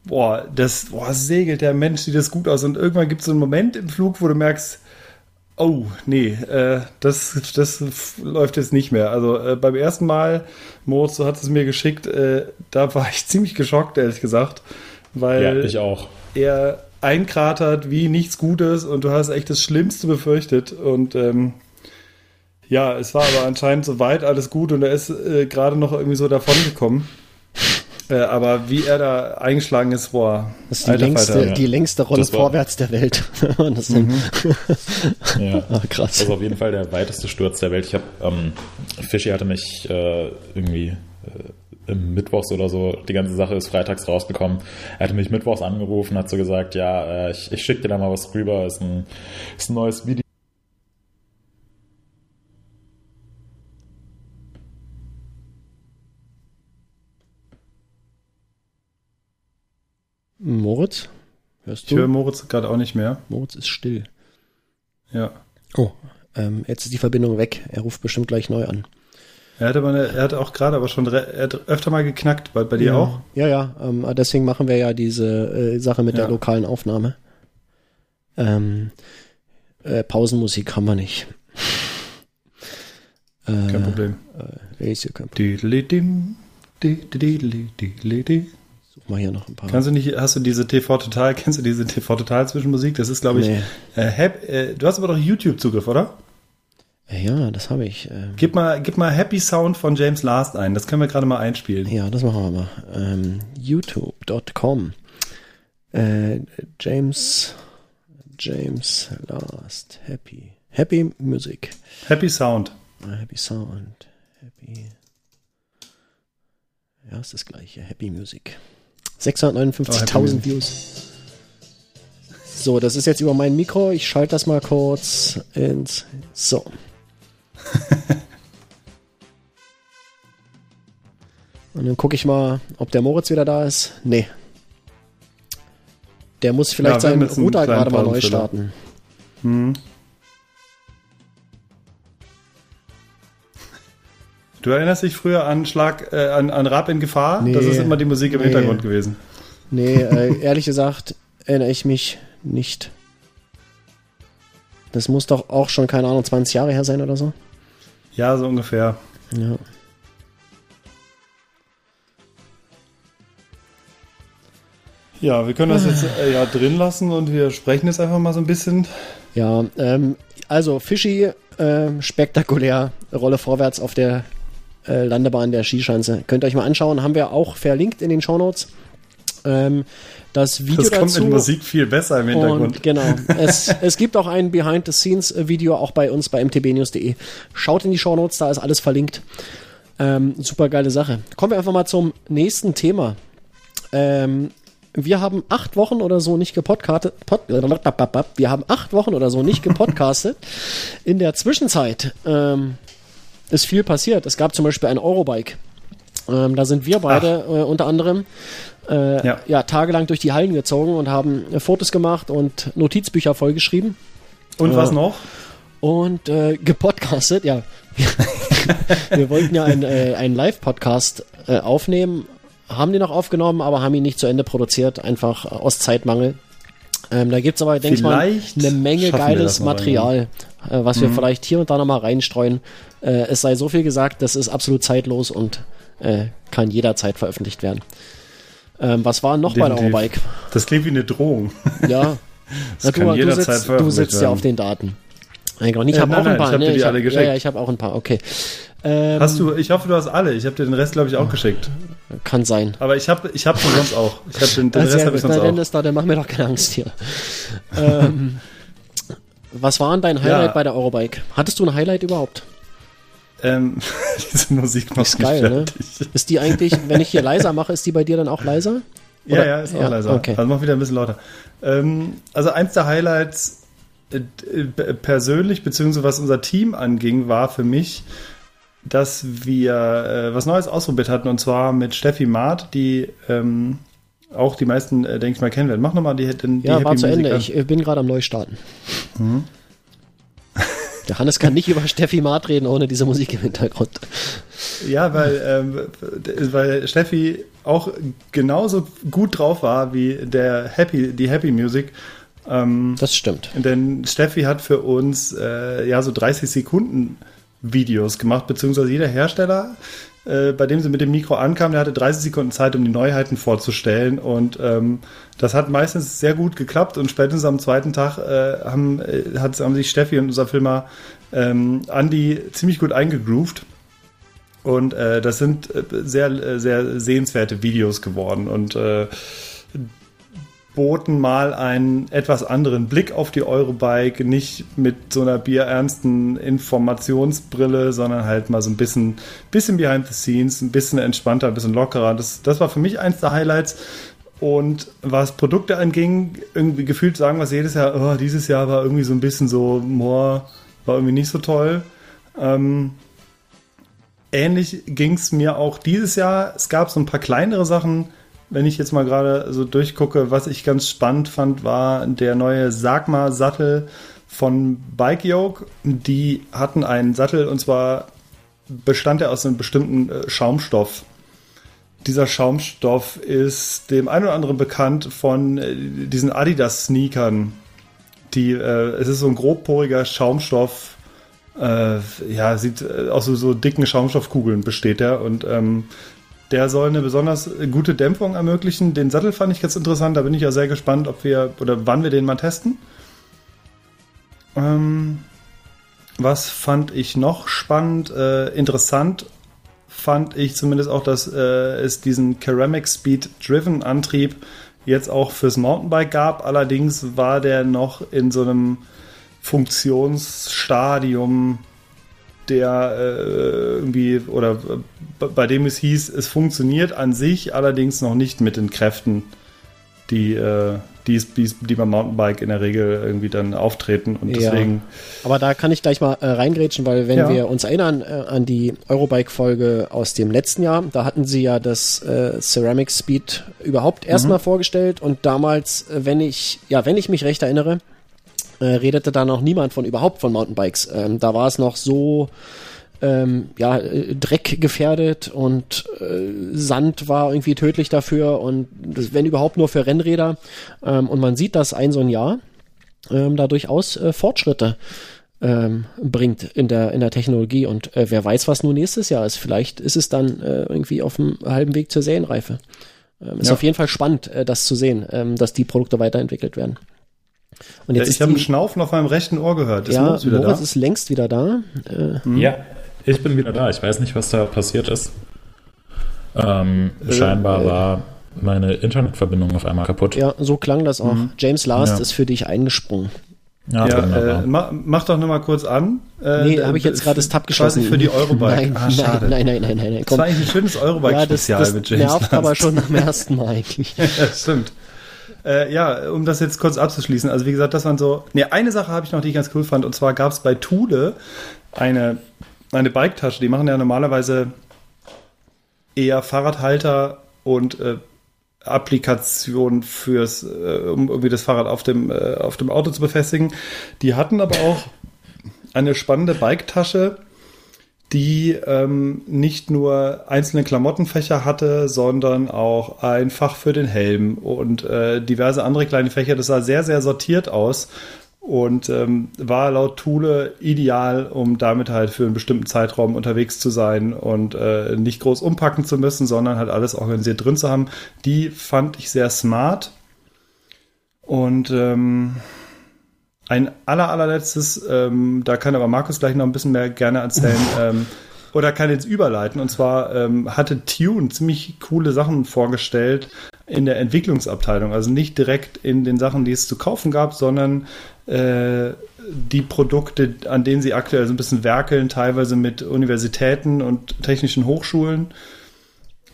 boah, das boah, segelt der Mensch, sieht das gut aus. Und irgendwann gibt es so einen Moment im Flug, wo du merkst, oh, nee, äh, das, das läuft jetzt nicht mehr. Also äh, beim ersten Mal, Moritz, du hattest es mir geschickt, äh, da war ich ziemlich geschockt, ehrlich gesagt, weil ja, ich auch. er einkratert wie nichts Gutes und du hast echt das Schlimmste befürchtet. Und ähm, ja, es war aber anscheinend soweit alles gut und er ist äh, gerade noch irgendwie so davongekommen. Äh, aber wie er da eingeschlagen ist, boah, das ist die längste, Falter. ja. die längste Rolle vorwärts der Welt. Das sind, Ja. ah, krass. Das ist auf jeden Fall der weiteste Sturz der Welt. Ich habe, ähm, Fischi hatte mich äh, irgendwie äh, im Mittwochs oder so, die ganze Sache ist freitags rausgekommen. Er hatte mich mittwochs angerufen, hat so gesagt, ja, äh, ich, ich schicke dir da mal was rüber, ist ein, ist ein neues Video. Moritz? Hörst Ich höre du? Moritz gerade auch nicht mehr. Moritz ist still. Ja. Oh, ähm, jetzt ist die Verbindung weg. Er ruft bestimmt gleich neu an. Er hatte, mal eine, er hatte auch gerade aber schon er hat öfter mal geknackt. Bei, bei dir ja. auch? Ja, ja. Ähm, deswegen machen wir ja diese äh, Sache mit Ja. der lokalen Aufnahme. Ähm, äh, Pausenmusik haben wir nicht. Äh, Kein Problem. Äh, ist hier kein Problem. Such mal hier noch ein paar. Kannst du nicht, hast du diese TV Total, kennst du diese TV Total Zwischenmusik? Das ist, glaube ich, Nee. äh, hap, äh, du hast aber doch YouTube-Zugriff, oder? Äh, ja, das habe ich. Ähm, Gib mal, gib mal Happy Sound von James Last ein. Das können wir gerade mal einspielen. ja, das machen wir mal. Ähm, YouTube.com. Äh, James, James Last, Happy. Happy Music. Happy Sound. Ah, Happy Sound. Happy. Ja, ist das gleiche. Happy Music. Oh, Happy 659.000 Music. Views. So, das ist jetzt über mein Mikro. Ich schalte das mal kurz ins. So. Und dann gucke ich mal, ob der Moritz wieder da ist. Nee. Der muss vielleicht Ja, seinen Router gerade mal neu starten. Du erinnerst dich früher an Schlag, äh, an, an Rab in Gefahr? Nee. Das ist immer die Musik im Nee. Hintergrund gewesen. Nee, äh, ehrlich gesagt erinnere ich mich nicht. Das muss doch auch schon, keine Ahnung, 20 Jahre her sein oder so. Ja, so ungefähr. Ja. Ja, wir können das jetzt äh, ja drin lassen und wir sprechen jetzt einfach mal so ein bisschen. Ja, ähm, also Fischi, ähm, spektakulär, Rolle vorwärts auf der äh, Landebahn der Skischanze. Könnt ihr euch mal anschauen, haben wir auch verlinkt in den Shownotes. Ähm, das Video Das kommt dazu. mit Musik viel besser im Hintergrund. Und genau, es, es gibt auch ein Behind-the-Scenes-Video auch bei uns bei mtbnews.de. Schaut in die Shownotes, da ist alles verlinkt. Ähm, super geile Sache. Kommen wir einfach mal zum nächsten Thema. Ähm, wir haben acht Wochen oder so nicht gepodcastet. Pod, wir haben acht Wochen oder so nicht gepodcastet. In der Zwischenzeit ähm, ist viel passiert. Es gab zum Beispiel ein Eurobike. Ähm, da sind wir beide äh, unter anderem äh, Ja. ja. tagelang durch die Hallen gezogen und haben äh, Fotos gemacht und Notizbücher vollgeschrieben Und was Ja. noch? und äh, gepodcastet. Ja, wir wollten ja einen, äh, einen Live-Podcast äh, aufnehmen, haben den noch aufgenommen, aber haben ihn nicht zu Ende produziert, einfach äh, aus Zeitmangel. Ähm, da gibt's aber, denke ich mal, eine Menge geiles Material, äh, was wir vielleicht hier und da nochmal reinstreuen. Äh, es sei so viel gesagt, das ist absolut zeitlos und äh, kann jederzeit veröffentlicht werden. Ähm, was war noch bei der Definitiv. Eurobike? Das klingt wie eine Drohung. Ja, Das Na, kann du, du jederzeit sitzt, du sitzt ja auf den Daten. Nein, ich Äh, habe nein, auch ein paar. ich ne? die ich alle hab, geschickt. Ja, ja, ich habe auch ein paar. Okay. Ähm, Hast du, ich hoffe, du hast alle. Ich habe dir den Rest, glaube ich, auch geschickt. Kann sein. Aber ich habe ich hab den sonst auch. Ich habe den, den Ah, Rest habe ich sonst Na, auch. Dennis, da, dann mach mir doch keine Angst hier. ähm, was war denn dein Highlight Ja. bei der Eurobike? Hattest du ein Highlight überhaupt? Ähm, diese Musik macht Ist geil, ne? Ist die eigentlich, wenn ich hier leiser mache, ist die bei dir dann auch leiser? Ja, Oder- ja, ist auch ja, leiser. okay. Also mach wieder ein bisschen lauter. Ähm, also eins der Highlights äh, äh, persönlich, beziehungsweise was unser Team anging, war für mich, dass wir äh, was Neues ausprobiert hatten und zwar mit Steffi Maat, die ähm, auch die meisten, äh, denke ich mal, kennen werden. Mach nochmal die, den, die Ja, war zu Ende. an. Ich bin gerade am Neustarten. Mhm. Der Hannes kann nicht über Steffi Maat reden ohne diese Musik im Hintergrund. Ja, weil, ähm, weil Steffi auch genauso gut drauf war wie der Happy, die Happy Music. Ähm, Das stimmt. Denn Steffi hat für uns äh, ja so 30 Sekunden Videos gemacht, beziehungsweise jeder Hersteller, äh, bei dem sie mit dem Mikro ankam, der hatte 30 Sekunden Zeit, um die Neuheiten vorzustellen. Und ähm, das hat meistens sehr gut geklappt. Und spätestens am zweiten Tag äh, haben, äh, haben sich Steffi und unser Filmer ähm, Andy ziemlich gut eingegroovt. Und äh, das sind äh, sehr, äh, sehr sehenswerte Videos geworden und äh, boten mal einen etwas anderen Blick auf die Eurobike, nicht mit so einer bierernsten Informationsbrille, sondern halt mal so ein bisschen, bisschen behind the scenes, ein bisschen entspannter, ein bisschen lockerer. Das, das war für mich eins der Highlights. Und was Produkte anging, irgendwie gefühlt sagen wir es jedes Jahr, oh, dieses Jahr war irgendwie so ein bisschen so, more, war irgendwie nicht so toll. Ähm, ähnlich ging es mir auch dieses Jahr. Es gab so ein paar kleinere Sachen. Wenn ich jetzt mal gerade so durchgucke, was ich ganz spannend fand, war der neue Sagma-Sattel von Bike Yoke. Die hatten einen Sattel und zwar bestand er aus einem bestimmten äh, Schaumstoff. Dieser Schaumstoff ist dem einen oder anderen bekannt von äh, diesen Adidas-Sneakern. Die, äh, es ist so ein grobporiger Schaumstoff, äh, ja, sieht äh, aus so, so dicken Schaumstoffkugeln besteht er und ähm, der soll eine besonders gute Dämpfung ermöglichen. Den Sattel fand ich ganz interessant, da bin ich ja sehr gespannt, ob wir oder wann wir den mal testen. Ähm, was fand ich noch spannend, äh, interessant fand ich zumindest auch, dass äh, es diesen Ceramic Speed Driven Antrieb jetzt auch fürs Mountainbike gab. Allerdings war der noch in so einem Funktionsstadium, der äh, irgendwie oder bei dem es hieß, es funktioniert an sich, allerdings noch nicht mit den Kräften, die, äh, die, die, die beim Mountainbike in der Regel irgendwie dann auftreten. Und Ja. deswegen, Aber da kann ich gleich mal äh, reingrätschen, weil wenn Ja. wir uns erinnern äh, an die Eurobike-Folge aus dem letzten Jahr, da hatten sie ja das äh, Ceramic Speed überhaupt erstmal vorgestellt und damals, äh, wenn ich, ja, wenn ich mich recht erinnere, äh, redete da noch niemand von überhaupt von Mountainbikes. Ähm, da war es noch so ähm, ja, äh, Dreck gefährdet und äh, Sand war irgendwie tödlich dafür und wenn überhaupt nur für Rennräder. Ähm, und man sieht, dass ein so ein Jahr ähm, da durchaus äh, Fortschritte ähm, bringt in der, in der Technologie. Und äh, wer weiß, was nun nächstes Jahr ist. Vielleicht ist es dann äh, irgendwie auf dem halben Weg zur Serienreife. Ähm, ist Ja. auf jeden Fall spannend, äh, das zu sehen, ähm, dass die Produkte weiterentwickelt werden. Und jetzt ich ist habe die, ein Schnaufen auf meinem rechten Ohr gehört. Ist ja, Moritz wieder Moritz da? ist längst wieder da. Äh, Ja, ich bin wieder da. Ich weiß nicht, was da passiert ist. Ähm, Äh, scheinbar war meine Internetverbindung auf einmal kaputt. ja, so klang das auch. James Last Ja. ist für dich eingesprungen. Ja, Ja, äh, mach, mach doch nochmal kurz an. Äh, Nee, habe ich jetzt gerade das Tab geschlossen. Quasi für die Eurobike. Nein, ah, schade. nein, nein, nein, nein, nein. Das Komm. war eigentlich ein schönes Ja, das, Eurobike-Spezial das mit James nervt Last. aber schon dem ersten Mal eigentlich. ja, stimmt. Äh, ja, um das jetzt kurz abzuschließen. Also wie gesagt, das waren so. Ne, eine Sache habe ich noch, die ich ganz cool fand. Und zwar gab es bei Thule eine, eine Biketasche. Die machen ja normalerweise eher Fahrradhalter und äh, Applikation fürs, äh, um irgendwie das Fahrrad auf dem, äh, auf dem Auto zu befestigen. Die hatten aber auch eine spannende Biketasche, die ähm, nicht nur einzelne Klamottenfächer hatte, sondern auch ein Fach für den Helm und äh, diverse andere kleine Fächer. Das sah sehr, sehr sortiert aus und ähm, war laut Thule ideal, um damit halt für einen bestimmten Zeitraum unterwegs zu sein und äh, nicht groß umpacken zu müssen, sondern halt alles organisiert drin zu haben. Die fand ich sehr smart. Und ähm, ein aller, allerletztes, ähm, da kann aber Markus gleich noch ein bisschen mehr gerne erzählen, ähm, oder kann jetzt überleiten. Und zwar ähm, hatte Tune ziemlich coole Sachen vorgestellt in der Entwicklungsabteilung. Also nicht direkt in den Sachen, die es zu kaufen gab, sondern äh, die Produkte, an denen sie aktuell so ein bisschen werkeln, teilweise mit Universitäten und technischen Hochschulen.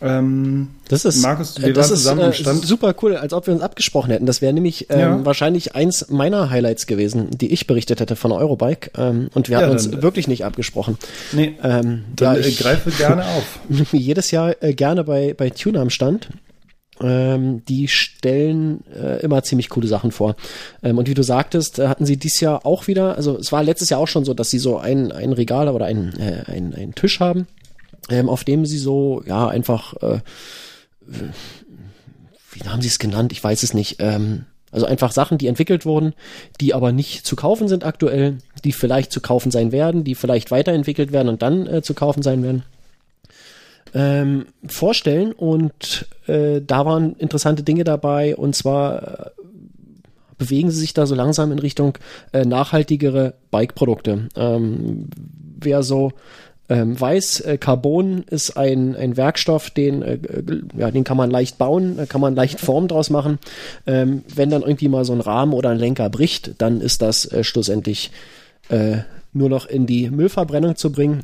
Ähm, Das ist, Markus, wir äh, das ist zusammen äh, super cool, als ob wir uns abgesprochen hätten. Das wäre nämlich ähm, Ja. wahrscheinlich eins meiner Highlights gewesen, die ich berichtet hätte von Eurobike. Ähm, und wir Ja, hatten uns äh, wirklich nicht abgesprochen. nee, Ähm, dann ja, äh, ich greife gerne auf. jedes Jahr äh, gerne bei, bei Tuna am Stand. Ähm, die stellen äh, immer ziemlich coole Sachen vor. Ähm, und wie du sagtest, äh, hatten sie dieses Jahr auch wieder, also es war letztes Jahr auch schon so, dass sie so ein, ein Regal oder ein, äh, ein, einen Tisch haben, ähm, auf dem sie so, ja, einfach, äh, wie haben sie es genannt? Ich weiß es nicht. Ähm, also einfach Sachen, die entwickelt wurden, die aber nicht zu kaufen sind aktuell, die vielleicht zu kaufen sein werden, die vielleicht weiterentwickelt werden und dann äh, zu kaufen sein werden ähm, vorstellen und äh, da waren interessante Dinge dabei und zwar äh, bewegen sie sich da so langsam in Richtung äh, nachhaltigere Bike-Produkte. Ähm, wer so ähm, weiß, äh, Carbon ist ein, ein Werkstoff, den, äh, ja, den kann man leicht bauen, da kann man leicht Form draus machen. Ähm, wenn dann irgendwie mal so ein Rahmen oder ein Lenker bricht, dann ist das äh, schlussendlich äh, nur noch in die Müllverbrennung zu bringen.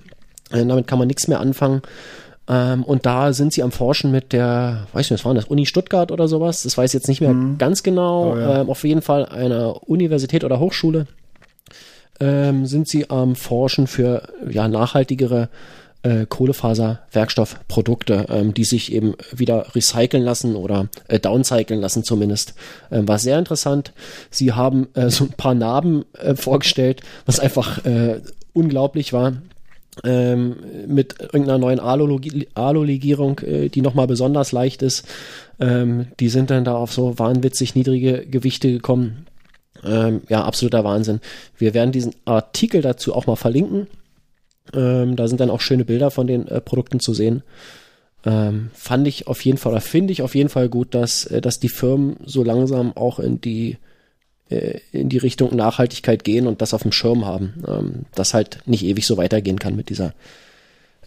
Äh, damit kann man nichts mehr anfangen. Ähm, und da sind sie am Forschen mit der, weiß nicht, was war das, Uni Stuttgart oder sowas? Das weiß ich jetzt nicht mehr ganz genau. Oh, ja. ähm, auf jeden Fall einer Universität oder Hochschule ähm, sind sie am Forschen für ja, nachhaltigere äh, Kohlefaser-Werkstoffprodukte, ähm, die sich eben wieder recyceln lassen oder äh, downcyclen lassen zumindest. Ähm, war sehr interessant. Sie haben äh, so ein paar Narben äh, vorgestellt, was einfach äh, unglaublich war. Ähm, mit irgendeiner neuen Alu- Alu-Legierung, äh, die nochmal besonders leicht ist. Ähm, die sind dann da auf so wahnwitzig niedrige Gewichte gekommen. Ähm, ja, absoluter Wahnsinn. Wir werden diesen Artikel dazu auch mal verlinken. Ähm, da sind dann auch schöne Bilder von den äh, Produkten zu sehen. Ähm, fand ich auf jeden Fall, oder finde ich auf jeden Fall gut, dass, äh, dass die Firmen so langsam auch in die, äh, in die Richtung Nachhaltigkeit gehen und das auf dem Schirm haben. Ähm, dass halt nicht ewig so weitergehen kann mit dieser,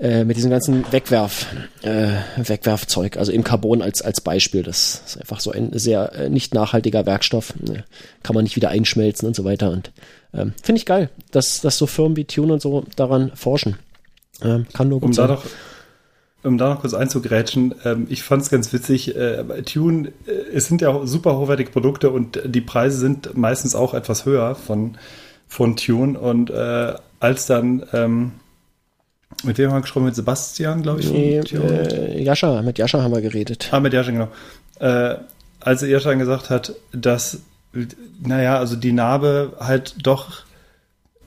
äh, mit diesem ganzen Wegwerf, äh, Wegwerfzeug. Also im Carbon als, als Beispiel. Das ist einfach so ein sehr äh, nicht nachhaltiger Werkstoff. Äh, kann man nicht wieder einschmelzen und so weiter. Und ähm, finde ich geil, dass, dass so Firmen wie Tune und so daran forschen. Ähm, kann nur gut Um da sein. noch, um da noch kurz einzugrätschen, ähm, ich fand es ganz witzig, äh, Tune, äh, es sind ja super hochwertige Produkte und die Preise sind meistens auch etwas höher von, von Tune und äh, als dann, ähm, mit wem haben wir gesprochen? Mit Sebastian, glaube ich, Nee, äh, Jascha, mit Jascha haben wir geredet. Ah, mit Jaschen, genau. Äh, als dann gesagt hat, dass, naja, also die Narbe halt doch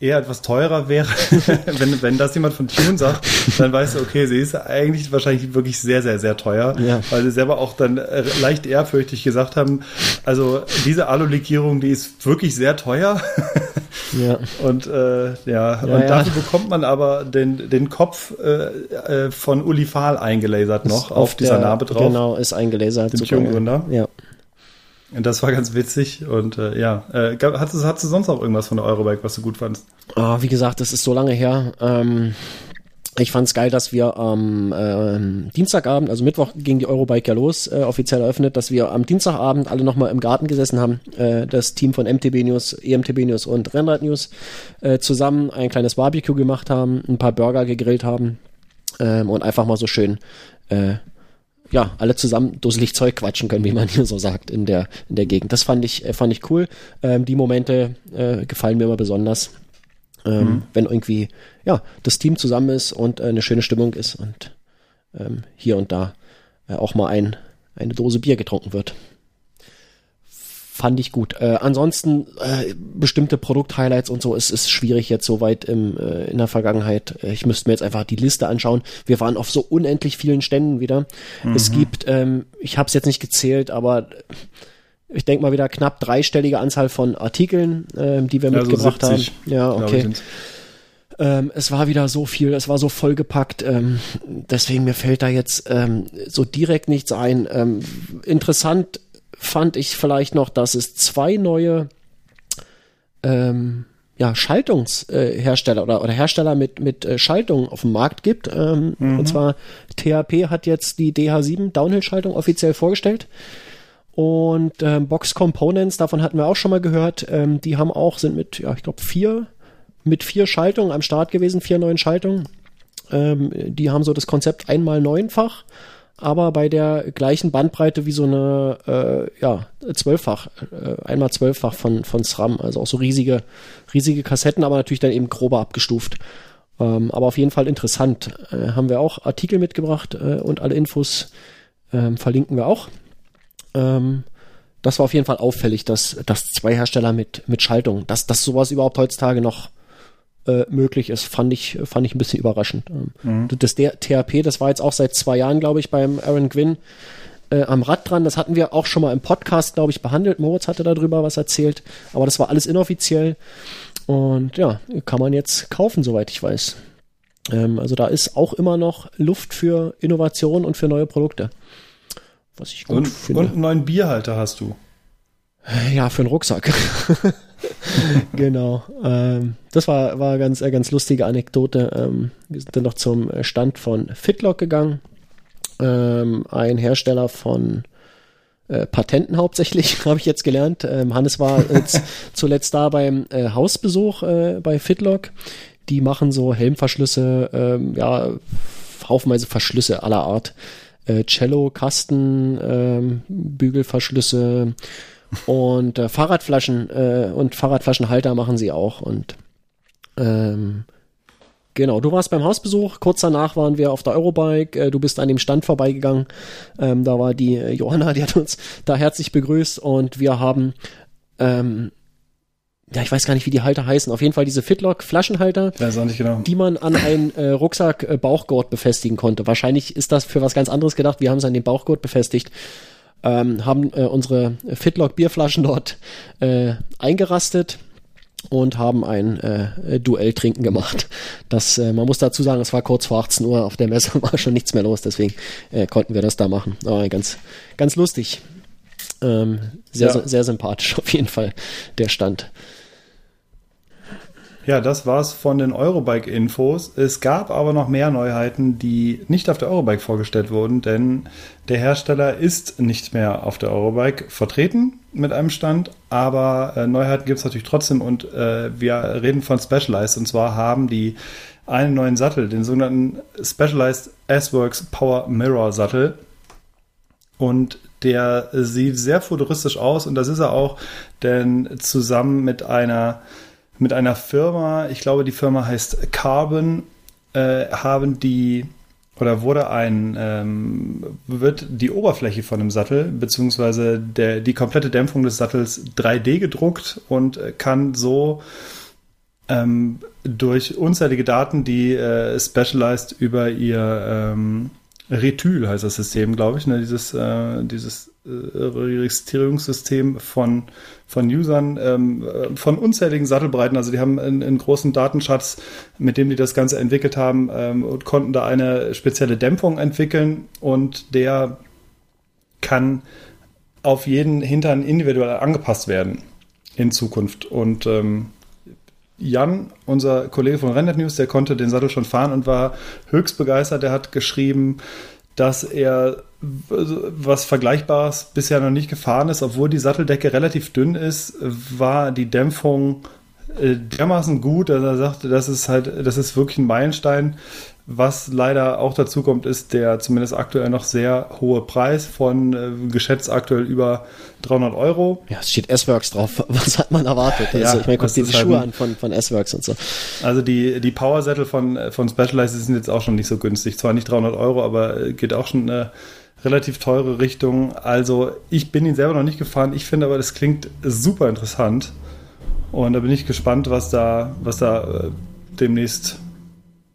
eher etwas teurer wäre. wenn, wenn das jemand von Tune sagt, dann weißt du, okay, sie ist eigentlich wahrscheinlich wirklich sehr, sehr, sehr teuer, Ja. weil sie selber auch dann äh, leicht ehrfürchtig gesagt haben, also diese Alulegierung, die ist wirklich sehr teuer. Ja. Und äh, ja, Ja, und ja. dafür bekommt man aber den, den Kopf äh, äh, von Uli Fahl eingelasert noch auf, dieser der- Narbe drauf. Genau, ist eingelasert. Dem. Tune-Gründer. Ja. Das war ganz witzig. Und äh, ja, äh, hattest, hattest du sonst noch irgendwas von der Eurobike, was du gut fandst? Ah, wie gesagt, das ist so lange her. Ähm, ich fand es geil, dass wir am ähm, Dienstagabend, also Mittwoch ging die Eurobike ja los, äh, offiziell eröffnet, dass wir am Dienstagabend alle nochmal im Garten gesessen haben, äh, das Team von MTB News, EMTB News und Rennrad News äh, zusammen ein kleines Barbecue gemacht haben, ein paar Burger gegrillt haben ähm, und einfach mal so schön äh, ja, alle zusammen dusselig Zeug quatschen können, wie man hier so sagt in der, in der Gegend. Das fand ich, äh, fand ich cool. Ähm, die Momente äh, gefallen mir immer besonders. Ähm, Wenn irgendwie, ja, das Team zusammen ist und äh, eine schöne Stimmung ist und ähm, hier und da äh, auch mal ein, eine Dose Bier getrunken wird. Fand ich gut. Äh, ansonsten äh, bestimmte Produkt-Highlights und so, es ist schwierig jetzt so weit im, äh, in der Vergangenheit. Äh, Ich müsste mir jetzt einfach die Liste anschauen. Wir waren auf so unendlich vielen Ständen wieder. Es gibt, ähm, ich habe es jetzt nicht gezählt, aber ich denke mal wieder knapp dreistellige Anzahl von Artikeln, ähm, die wir Ja, so mitgebracht 70, haben. Ja, okay. Ähm, es war wieder so viel, es war so vollgepackt. Ähm, deswegen mir fällt da jetzt ähm, so direkt nichts ein. Ähm, interessant fand ich vielleicht noch, dass es zwei neue ähm, ja, Schaltungshersteller äh, Hersteller oder, oder Hersteller mit, mit äh, Schaltung auf dem Markt gibt. Ähm, Und zwar THP hat jetzt die DH7 Downhill-Schaltung offiziell vorgestellt. Und ähm, Box Components, davon hatten wir auch schon mal gehört, ähm, die haben auch, sind mit, ja, ich glaube, vier, mit vier Schaltungen am Start gewesen, vier neuen Schaltungen. Ähm, die haben so das Konzept einmal neunfach, aber bei der gleichen Bandbreite wie so eine, äh, ja, zwölffach, äh, einmal zwölffach von, von SRAM, also auch so riesige, riesige Kassetten, aber natürlich dann eben grober abgestuft. Ähm, aber auf jeden Fall interessant. Äh, haben wir auch Artikel mitgebracht äh, und alle Infos ähm, verlinken wir auch. Ähm, das war auf jeden Fall auffällig, dass, dass zwei Hersteller mit, mit Schaltung, dass, dass sowas überhaupt heutzutage noch äh, möglich ist, fand ich, fand ich ein bisschen überraschend. Ähm, Das der THP, das war jetzt auch seit zwei Jahren, glaube ich, beim Aaron Gwynn äh, am Rad dran. Das hatten wir auch schon mal im Podcast, glaube ich, behandelt. Moritz hatte darüber was erzählt, aber das war alles inoffiziell. Und ja, kann man jetzt kaufen, soweit ich weiß. Ähm, also da ist auch immer noch Luft für Innovation und für neue Produkte. Was ich gut Und, finde. und einen neuen Bierhalter hast du. Ja, für einen Rucksack. genau. Ähm, das war, war ganz, äh, ganz lustige Anekdote. Ähm, wir sind dann noch zum Stand von Fitlock gegangen. Ähm, ein Hersteller von äh, Patenten hauptsächlich, habe ich jetzt gelernt. Ähm, Hannes war jetzt zuletzt da beim äh, Hausbesuch äh, bei Fitlock. Die machen so Helmverschlüsse, ähm, ja, haufenweise Verschlüsse aller Art. Cello, Kasten, ähm, Bügelverschlüsse und äh, Fahrradflaschen äh, und Fahrradflaschenhalter machen sie auch. Und ähm, genau, du warst beim Hausbesuch, kurz danach waren wir auf der Eurobike, äh, du bist an dem Stand vorbeigegangen. Ähm, da war die äh, Johanna, die hat uns da herzlich begrüßt und wir haben ähm, ja, ich weiß gar nicht, wie die Halter heißen. Auf jeden Fall diese Fitlock Flaschenhalter, Weiß auch nicht genau. die man an einen äh, Rucksack äh, befestigen konnte. Wahrscheinlich ist das für was ganz anderes gedacht. Wir haben es an den Bauchgurt befestigt. Ähm, haben äh, unsere Fitlock Bierflaschen dort äh, eingerastet und haben ein äh, Duell trinken gemacht. Das, äh, man muss dazu sagen, es war kurz vor 18 Uhr auf der Messe, war schon nichts mehr los, deswegen äh, konnten wir das da machen. Aber ganz, ganz lustig. Ähm, sehr, Ja. sehr, sehr sympathisch auf jeden Fall, der Stand. Ja, das war's von den Eurobike-Infos. Es gab aber noch mehr Neuheiten, die nicht auf der Eurobike vorgestellt wurden, denn der Hersteller ist nicht mehr auf der Eurobike vertreten mit einem Stand, aber äh, Neuheiten gibt's natürlich trotzdem und äh, wir reden von Specialized. Und zwar haben die einen neuen Sattel, den sogenannten Specialized S-Works Power Mirror Sattel. Und der sieht sehr futuristisch aus. Und das ist er auch, denn zusammen mit einer mit einer Firma, ich glaube, die Firma heißt Carbon, äh, haben die oder wurde ein ähm, wird die Oberfläche von dem Sattel beziehungsweise die komplette Dämpfung des Sattels 3D gedruckt und kann so ähm, durch unzählige Daten, die äh, Specialized über ihr ähm, Retyl heißt das System, glaube ich, ne? dieses, äh, dieses äh, Registrierungssystem von, von Usern, ähm, äh, von unzähligen Sattelbreiten. Also die haben einen, einen, großen Datenschatz, mit dem die das Ganze entwickelt haben ähm, und konnten da eine spezielle Dämpfung entwickeln und der kann auf jeden Hintern individuell angepasst werden in Zukunft. Und ähm, Jan, unser Kollege von Rennet News, der konnte den Sattel schon fahren und war höchst begeistert. Der hat geschrieben, dass er was Vergleichbares bisher noch nicht gefahren ist, obwohl die Satteldecke relativ dünn ist, war die Dämpfung äh, dermaßen gut, dass er sagte, das ist halt, das ist wirklich ein Meilenstein. Was leider auch dazu kommt, ist der zumindest aktuell noch sehr hohe Preis von äh, geschätzt aktuell über 300 Euro. Ja, es steht S-Works drauf. Was hat man erwartet? Also, ja, ich meine, guck dir die Schuhe halt an von, von S-Works und so. Also die, die Power-Sättel von, von Specialized sind jetzt auch schon nicht so günstig. Zwar nicht 300 Euro, aber geht auch schon eine relativ teure Richtung. Also ich bin ihn selber noch nicht gefahren. Ich finde aber, das klingt super interessant. Und da bin ich gespannt, was da, was da äh, demnächst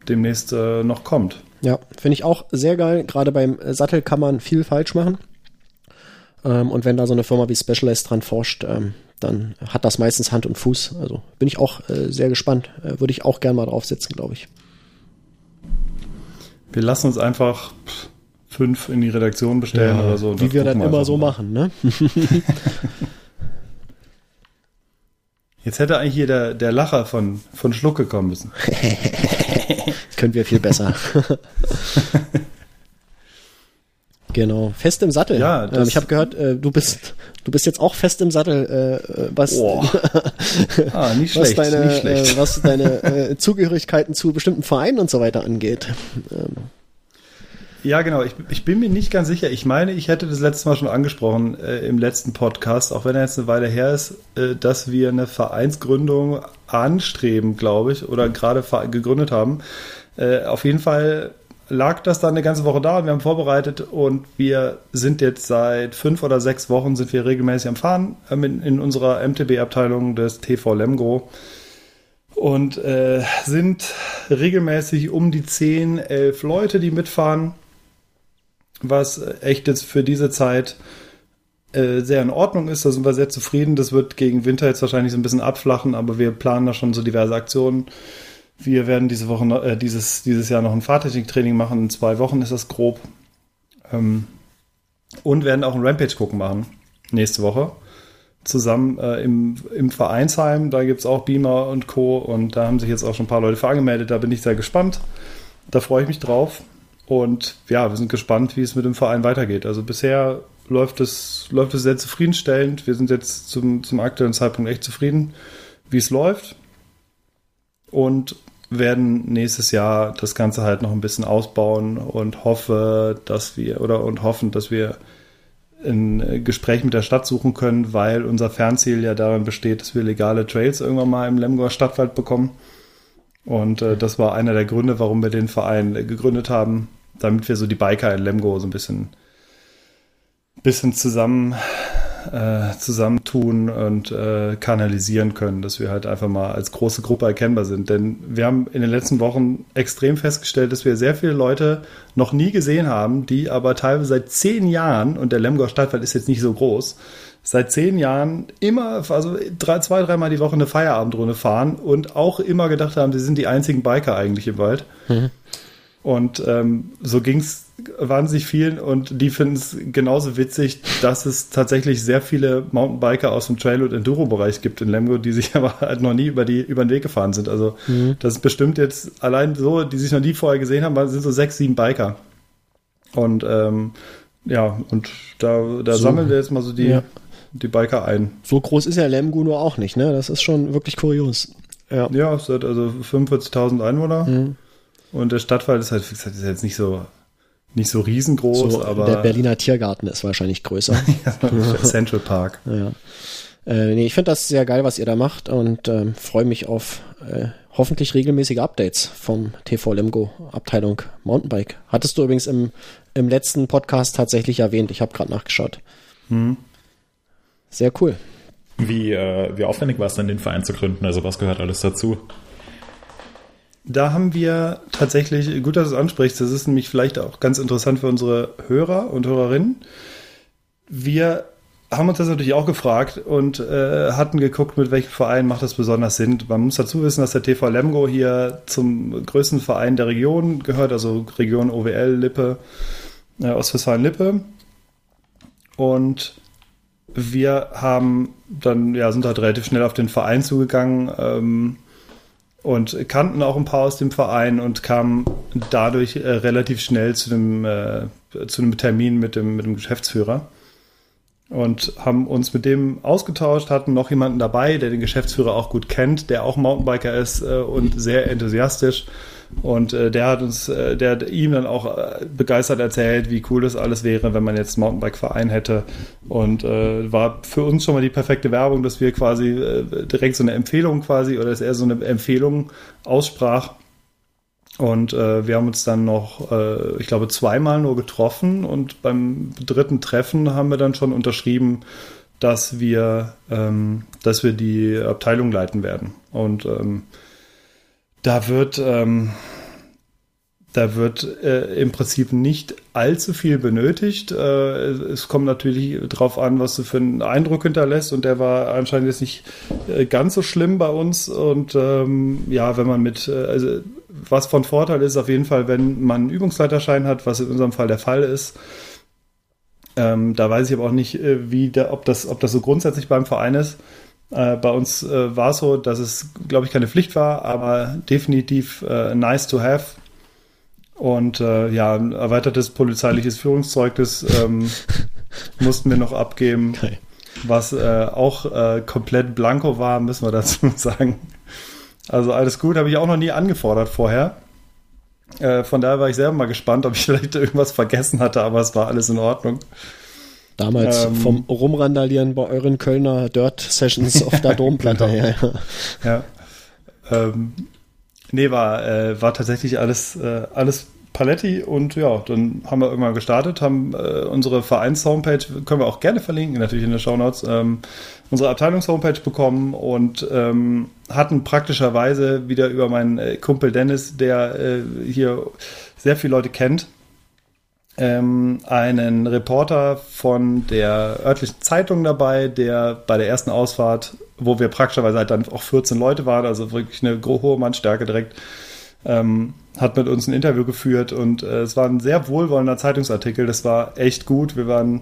demnächst äh, noch kommt. Ja, finde ich auch sehr geil. Gerade beim Sattel kann man viel falsch machen. Ähm, und wenn da so eine Firma wie Specialized dran forscht, ähm, dann hat das meistens Hand und Fuß. Also bin ich auch äh, sehr gespannt. Äh, Würde ich auch gern mal draufsetzen, glaube ich. Wir lassen uns einfach fünf in die Redaktion bestellen ja, oder so. Wie wir dann immer so mal. machen, ne? Jetzt hätte eigentlich hier der, der Lacher von, von Schlucke kommen müssen. können wir viel besser. genau, fest im Sattel. Ja, ähm, ich habe gehört, äh, du bist du bist jetzt auch fest im Sattel, äh, äh was, oh. ah, nicht schlecht, was deine, nicht schlecht. Äh, was deine äh, Zugehörigkeiten zu bestimmten Vereinen und so weiter angeht. Ähm. Ja, genau. Ich, ich, bin mir nicht ganz sicher. Ich meine, ich hätte das letzte Mal schon angesprochen äh, im letzten Podcast, auch wenn er jetzt eine Weile her ist, äh, dass wir eine Vereinsgründung anstreben, glaube ich, oder gerade gegründet haben. Äh, auf jeden Fall lag das dann eine ganze Woche da und wir haben vorbereitet und wir sind jetzt seit fünf oder sechs Wochen sind wir regelmäßig am Fahren ähm, in, in unserer MTB-Abteilung des TV Lemgo und äh, sind regelmäßig um die zehn, elf Leute, die mitfahren, was echt jetzt für diese Zeit äh, sehr in Ordnung ist. Da sind wir sehr zufrieden. Das wird gegen Winter jetzt wahrscheinlich so ein bisschen abflachen, aber wir planen da schon so diverse Aktionen wir werden diese Woche, äh, dieses, dieses Jahr noch ein Fahrtechniktraining machen. In zwei Wochen ist das grob. Ähm, und werden auch ein Rampage gucken machen. Nächste Woche. Zusammen äh, im, im Vereinsheim. Da gibt es auch Beamer und Co. Und da haben sich jetzt auch schon ein paar Leute für angemeldet. Da bin ich sehr gespannt. Da freue ich mich drauf. Und ja, wir sind gespannt, wie es mit dem Verein weitergeht. Also bisher läuft es, läuft es sehr zufriedenstellend. Wir sind jetzt zum, zum aktuellen Zeitpunkt echt zufrieden, wie es läuft. Und werden nächstes Jahr das Ganze halt noch ein bisschen ausbauen und hoffe, dass wir oder und hoffen, dass wir ein Gespräch mit der Stadt suchen können, weil unser Fernziel ja darin besteht, dass wir legale Trails irgendwann mal im Lemgoer Stadtwald bekommen. Und äh, das war einer der Gründe, warum wir den Verein gegründet haben, damit wir so die Biker in Lemgo so ein bisschen, bisschen zusammen äh, zusammentun und äh, kanalisieren können, dass wir halt einfach mal als große Gruppe erkennbar sind. Denn wir haben in den letzten Wochen extrem festgestellt, dass wir sehr viele Leute noch nie gesehen haben, die aber teilweise seit zehn Jahren, und der Lemgoer Stadtwald ist jetzt nicht so groß, seit zehn Jahren immer, also drei, zwei, dreimal die Woche eine Feierabendrunde fahren und auch immer gedacht haben, sie sind die einzigen Biker eigentlich im Wald. Mhm. Und ähm, so ging es wahnsinnig vielen und die finden es genauso witzig, dass es tatsächlich sehr viele Mountainbiker aus dem Trail- und Enduro-Bereich gibt in Lemgo, die sich aber halt noch nie über, die, über den Weg gefahren sind. Also mhm. das ist bestimmt jetzt allein so, die sich noch nie vorher gesehen haben, sind so sechs, sieben Biker. Und ähm, ja, und da, da so. sammeln wir jetzt mal so die, ja. die Biker ein. So groß ist ja Lemgo nur auch nicht, ne? Das ist schon wirklich kurios. Ja, ja es hat also 45.000 Einwohner. Mhm. Und der Stadtwald ist halt, wie gesagt, ist jetzt nicht so, nicht so riesengroß, so, aber. Der Berliner Tiergarten ist wahrscheinlich größer. Central Park. Ja. Äh, nee, ich finde das sehr geil, was ihr da macht und ähm, freue mich auf äh, hoffentlich regelmäßige Updates vom TV Lemgo Abteilung Mountainbike. Hattest du übrigens im, im letzten Podcast tatsächlich erwähnt. Ich habe gerade nachgeschaut. Hm. Sehr cool. Wie, äh, wie aufwendig war es denn, den Verein zu gründen? Also was gehört alles dazu? Da haben wir tatsächlich, gut, dass du es ansprichst, das ist nämlich vielleicht auch ganz interessant für unsere Hörer und Hörerinnen. Wir haben uns das natürlich auch gefragt und äh, hatten geguckt, mit welchem Verein macht das besonders Sinn. Man muss dazu wissen, dass der TV Lemgo hier zum größten Verein der Region gehört, also Region OWL, Lippe, äh, Ostwestfalen-Lippe. Und wir haben dann, ja, sind halt relativ schnell auf den Verein zugegangen ähm, und kannten auch ein paar aus dem Verein und kamen dadurch äh, relativ schnell zu einem, äh, zu einem Termin mit dem, mit dem Geschäftsführer und haben uns mit dem ausgetauscht, hatten noch jemanden dabei, der den Geschäftsführer auch gut kennt, der auch Mountainbiker ist äh, und sehr enthusiastisch. Und äh, der hat uns, äh, der hat ihm dann auch äh, begeistert erzählt, wie cool das alles wäre, wenn man jetzt einen Mountainbike-Verein hätte. Und äh, war für uns schon mal die perfekte Werbung, dass wir quasi äh, direkt so eine Empfehlung quasi, oder dass er so eine Empfehlung aussprach. Und äh, wir haben uns dann noch, ich glaube, zweimal nur getroffen und beim dritten Treffen haben wir dann schon unterschrieben, dass wir, ähm, dass wir die Abteilung leiten werden. Und ähm, da wird, ähm, da wird äh, im Prinzip nicht allzu viel benötigt. Äh, es kommt natürlich darauf an, was du für einen Eindruck hinterlässt. Und der war anscheinend jetzt nicht äh, ganz so schlimm bei uns. Und ähm, ja, wenn man mit, äh, also was von Vorteil ist, auf jeden Fall, wenn man einen Übungsleiterschein hat, was in unserem Fall der Fall ist. Ähm, da weiß ich aber auch nicht, äh, wie der, ob, das, ob das so grundsätzlich beim Verein ist. Äh, bei uns äh, war es so, dass es, glaube ich, keine Pflicht war, aber definitiv äh, nice to have. Und ja, ein erweitertes polizeiliches Führungszeugnis ähm, mussten wir noch abgeben, Okay. was auch komplett blanko war, müssen wir dazu sagen. Also alles gut, habe ich auch noch nie angefordert vorher. Äh, von daher war ich selber mal gespannt, ob ich vielleicht irgendwas vergessen hatte, aber es war alles in Ordnung. Damals Ähm. vom Rumrandalieren bei euren Kölner Dirt Sessions auf der Domplatte her. Ja. Ja. Ähm, nee, war, äh, war tatsächlich alles, äh, alles Paletti und ja, dann haben wir irgendwann gestartet, haben äh, unsere Vereins-Homepage, können wir auch gerne verlinken, natürlich in den Shownotes, ähm, unsere Abteilungs-Homepage bekommen und ähm, hatten praktischerweise wieder über meinen äh, Kumpel Dennis, der äh, hier sehr viele Leute kennt, ähm, einen Reporter von der örtlichen Zeitung dabei, der bei der ersten Ausfahrt, wo wir praktischerweise halt dann auch 14 Leute waren, also wirklich eine hohe Mannstärke direkt, ähm, hat mit uns ein Interview geführt und äh, es war ein sehr wohlwollender Zeitungsartikel. Das war echt gut. Wir waren,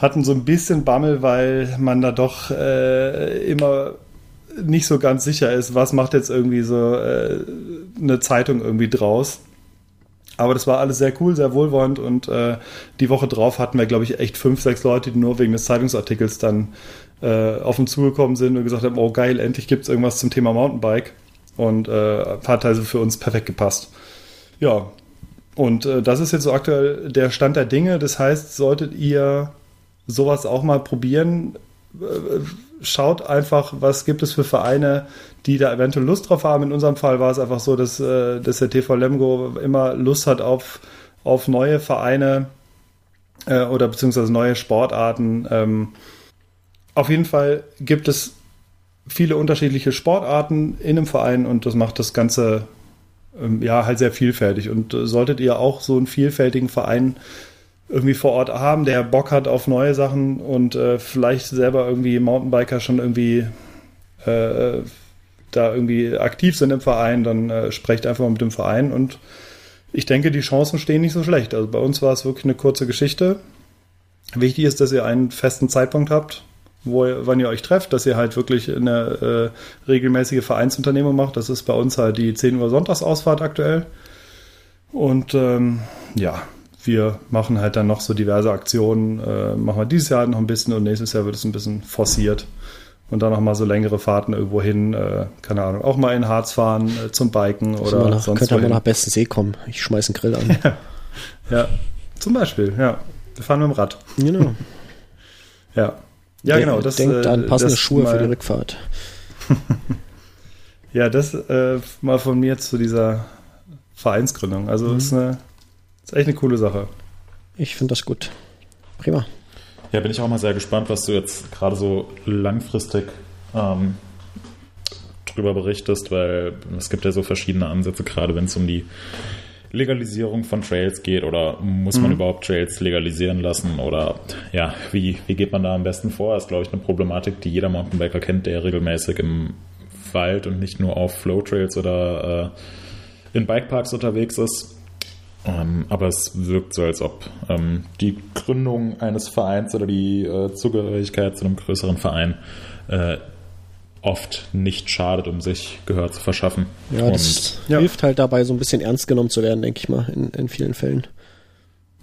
hatten so ein bisschen Bammel, weil man da doch äh, immer nicht so ganz sicher ist, was macht jetzt irgendwie so äh, eine Zeitung irgendwie draus. Aber das war alles sehr cool, sehr wohlwollend und äh, die Woche drauf hatten wir, glaube ich, echt fünf, sechs Leute, die nur wegen des Zeitungsartikels dann äh, auf uns zugekommen sind und gesagt haben, oh geil, endlich gibt es irgendwas zum Thema Mountainbike. Und äh, hat also für uns perfekt gepasst. Ja, und äh, das ist jetzt so aktuell der Stand der Dinge. Das heißt, solltet ihr sowas auch mal probieren, äh, schaut einfach, was gibt es für Vereine, die da eventuell Lust drauf haben. In unserem Fall war es einfach so, dass, äh, dass der TV Lemgo immer Lust hat auf, auf neue Vereine äh, oder beziehungsweise neue Sportarten. Ähm, auf jeden Fall gibt es viele unterschiedliche Sportarten in einem Verein und das macht das Ganze ähm, ja halt sehr vielfältig. Und äh, solltet ihr auch so einen vielfältigen Verein irgendwie vor Ort haben, der Bock hat auf neue Sachen und äh, vielleicht selber irgendwie Mountainbiker schon irgendwie äh, da irgendwie aktiv sind im Verein, dann äh, sprecht einfach mit dem Verein und ich denke, die Chancen stehen nicht so schlecht. Also bei uns war es wirklich eine kurze Geschichte. Wichtig ist, dass ihr einen festen Zeitpunkt habt, wo ihr, wann ihr euch trefft, dass ihr halt wirklich eine äh, regelmäßige Vereinsunternehmung macht. Das ist bei uns halt die 10 Uhr Sonntagsausfahrt aktuell. Und ähm, ja, wir machen halt dann noch so diverse Aktionen. Äh, machen wir dieses Jahr noch ein bisschen und nächstes Jahr wird es ein bisschen forciert. Und dann noch mal so längere Fahrten irgendwo hin, äh, keine Ahnung, auch mal in Harz fahren äh, zum Biken Oder nach, sonst könnt ihr mal wohin. nach Besten See kommen. Ich schmeiß einen Grill an. Ja, zum Beispiel, ja. Wir fahren mit dem Rad. genau. Ja. Ja, genau. Das, Denkt äh, an passende Schuhe für die Rückfahrt. Ja, das äh, mal von mir zu dieser Vereinsgründung. Also Mhm. ist, eine, ist echt eine coole Sache. Ich finde das gut. Prima. Ja, bin ich auch mal sehr gespannt, was du jetzt gerade so langfristig ähm, drüber berichtest, weil es gibt ja so verschiedene Ansätze, gerade wenn es um die Legalisierung von Trails geht oder muss man überhaupt Trails legalisieren lassen oder ja, wie, wie geht man da am besten vor? Das ist, glaube ich, eine Problematik, die jeder Mountainbiker kennt, der regelmäßig im Wald und nicht nur auf Flow-Trails oder äh, in Bikeparks unterwegs ist. Ähm, aber es wirkt so, als ob ähm, die Gründung eines Vereins oder die äh, Zugehörigkeit zu einem größeren Verein äh, oft nicht schadet, um sich Gehör zu verschaffen. Ja, das ja. hilft halt dabei, so ein bisschen ernst genommen zu werden, denke ich mal, in, in vielen Fällen.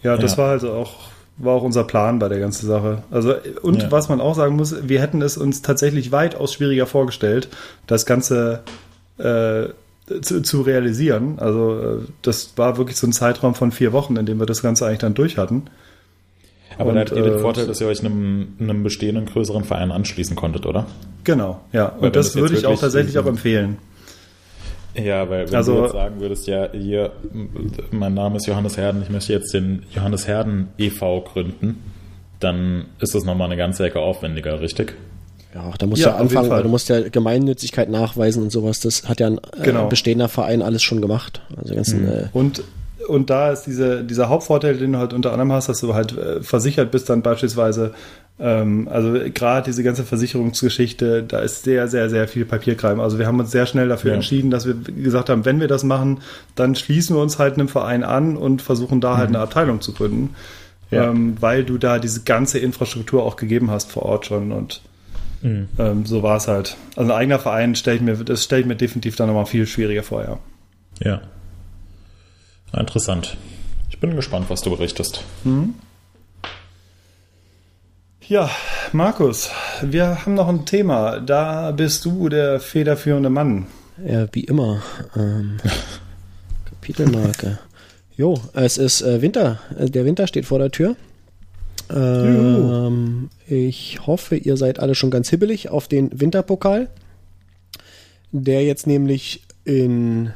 Ja, das Ja. war also auch, war auch unser Plan bei der ganzen Sache. Also, und Ja. was man auch sagen muss, wir hätten es uns tatsächlich weitaus schwieriger vorgestellt, das Ganze äh, zu, zu realisieren. Also, äh, das war wirklich so ein Zeitraum von vier Wochen, in dem wir das Ganze eigentlich dann durch hatten. aber und, da hattet ihr den äh, Vorteil, dass ihr euch einem, einem bestehenden größeren Verein anschließen konntet, oder? Genau, ja. wenn Und das das würde ich auch tatsächlich auch empfehlen. Ja, weil wenn Also- du jetzt sagen würdest, ja, hier, mein Name ist Johannes Herden, ich möchte jetzt den Johannes Herden e.V. gründen, dann ist das nochmal eine ganze Ecke aufwendiger, richtig? Ja, da musst Ja, du anfangen, weil du musst ja Gemeinnützigkeit nachweisen und sowas. Das hat ja ein äh, Genau. bestehender Verein alles schon gemacht. Also ganzen, äh, Und, und da ist diese, dieser Hauptvorteil, den du halt unter anderem hast, dass du halt äh, versichert bist dann beispielsweise. Ähm, also gerade diese ganze Versicherungsgeschichte, da ist sehr, sehr, sehr viel Papierkram. Also wir haben uns sehr schnell dafür Ja. entschieden, dass wir gesagt haben, wenn wir das machen, dann schließen wir uns halt einem Verein an und versuchen da halt eine Abteilung zu gründen. Ja. Ähm, weil du da diese ganze Infrastruktur auch gegeben hast vor Ort schon und ähm, so war es halt. Also ein eigener Verein stelle ich mir, das stelle ich mir definitiv dann nochmal viel schwieriger vor, ja. Ja. Interessant. Ich bin gespannt, was du berichtest. Ja, Markus, wir haben noch ein Thema. Da bist du der federführende Mann. ja, wie immer. Ähm, Kapitelmarke. Jo, es ist äh, Winter. Äh, Der Winter steht vor der Tür. Ähm, ich hoffe, ihr seid alle schon ganz hibbelig auf den Winterpokal, der jetzt nämlich in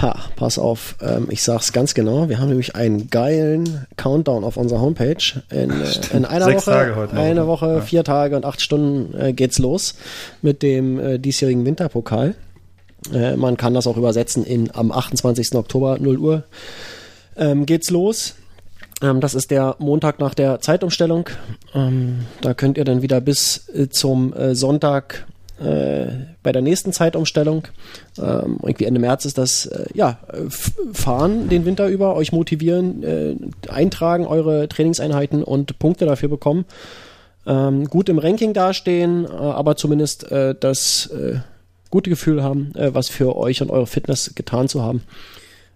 Ha, pass auf, ähm, ich sag's ganz genau. Wir haben nämlich einen geilen Countdown auf unserer Homepage. In, äh, in einer Sechs Woche, eine ne? Woche, Ja. vier Tage und acht Stunden äh, geht's los mit dem äh, diesjährigen Winterpokal. Äh, man kann das auch übersetzen in am 28. Oktober 0 Uhr ähm, geht's los. Ähm, das ist der Montag nach der Zeitumstellung. Ähm, da könnt ihr dann wieder bis äh, zum äh, Sonntag äh, bei der nächsten Zeitumstellung, ähm, irgendwie Ende März ist das, äh, ja, fahren den Winter über, euch motivieren, äh, eintragen eure Trainingseinheiten und Punkte dafür bekommen. Ähm, gut im Ranking dastehen, äh, aber zumindest äh, das gute Gefühl haben, was für euch und eure Fitness getan zu haben.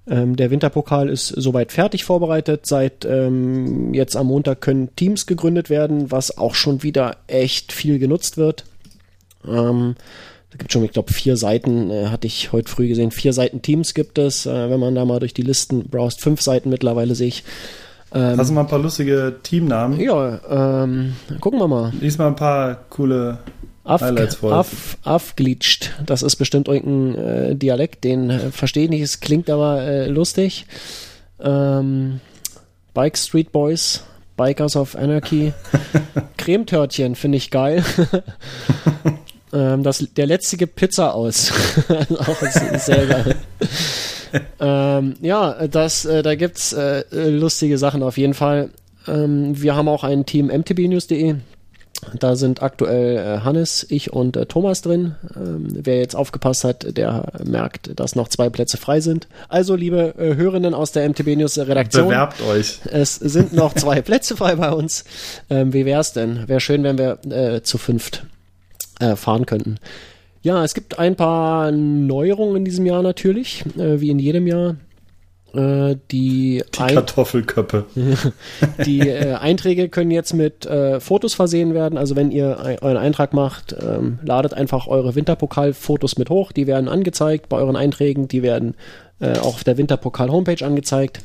Ähm, der Winterpokal ist soweit fertig vorbereitet. Seit ähm, jetzt am Montag können Teams gegründet werden, was auch schon wieder echt viel genutzt wird. Ähm, da gibt schon, ich glaube, vier Seiten, äh, hatte ich heute früh gesehen. Vier Seiten Teams gibt es. Äh, wenn man da mal durch die Listen browst, fünf Seiten mittlerweile sehe ich. Ähm, Hast du mal ein paar lustige Teamnamen? ja, ähm, gucken wir mal. Lies mal ein paar coole Af, af, afglitscht. Das ist bestimmt irgendein äh, Dialekt, den äh, verstehe ich nicht. Es klingt aber äh, lustig. Ähm, Bike Street Boys, Bikers of Anarchy, Cremetörtchen finde ich geil. ähm, das, der letzte Pizza aus. Auch sehr geil. ähm, ja, das, äh, da gibt's äh, lustige Sachen auf jeden Fall. Ähm, wir haben auch ein Team mtbnews.de. Da sind aktuell äh, Hannes, ich und äh, Thomas drin. Ähm, wer jetzt aufgepasst hat, der merkt, dass noch zwei Plätze frei sind. Also, liebe äh, Hörenden aus der MTB News Redaktion, Bewerbt euch. es sind noch zwei Plätze frei bei uns. Ähm, wie wär's denn? Wäre schön, wenn wir äh, zu fünft äh, fahren könnten. Ja, es gibt ein paar Neuerungen in diesem Jahr natürlich, äh, wie in jedem Jahr. Äh, die, Die ein Kartoffelköppe. die äh, Einträge können jetzt mit äh, Fotos versehen werden. Also wenn ihr ein, euren Eintrag macht, ähm, ladet einfach eure Winterpokal-Fotos mit hoch. Die werden angezeigt bei euren Einträgen. Die werden äh, auch auf der Winterpokal-Homepage angezeigt.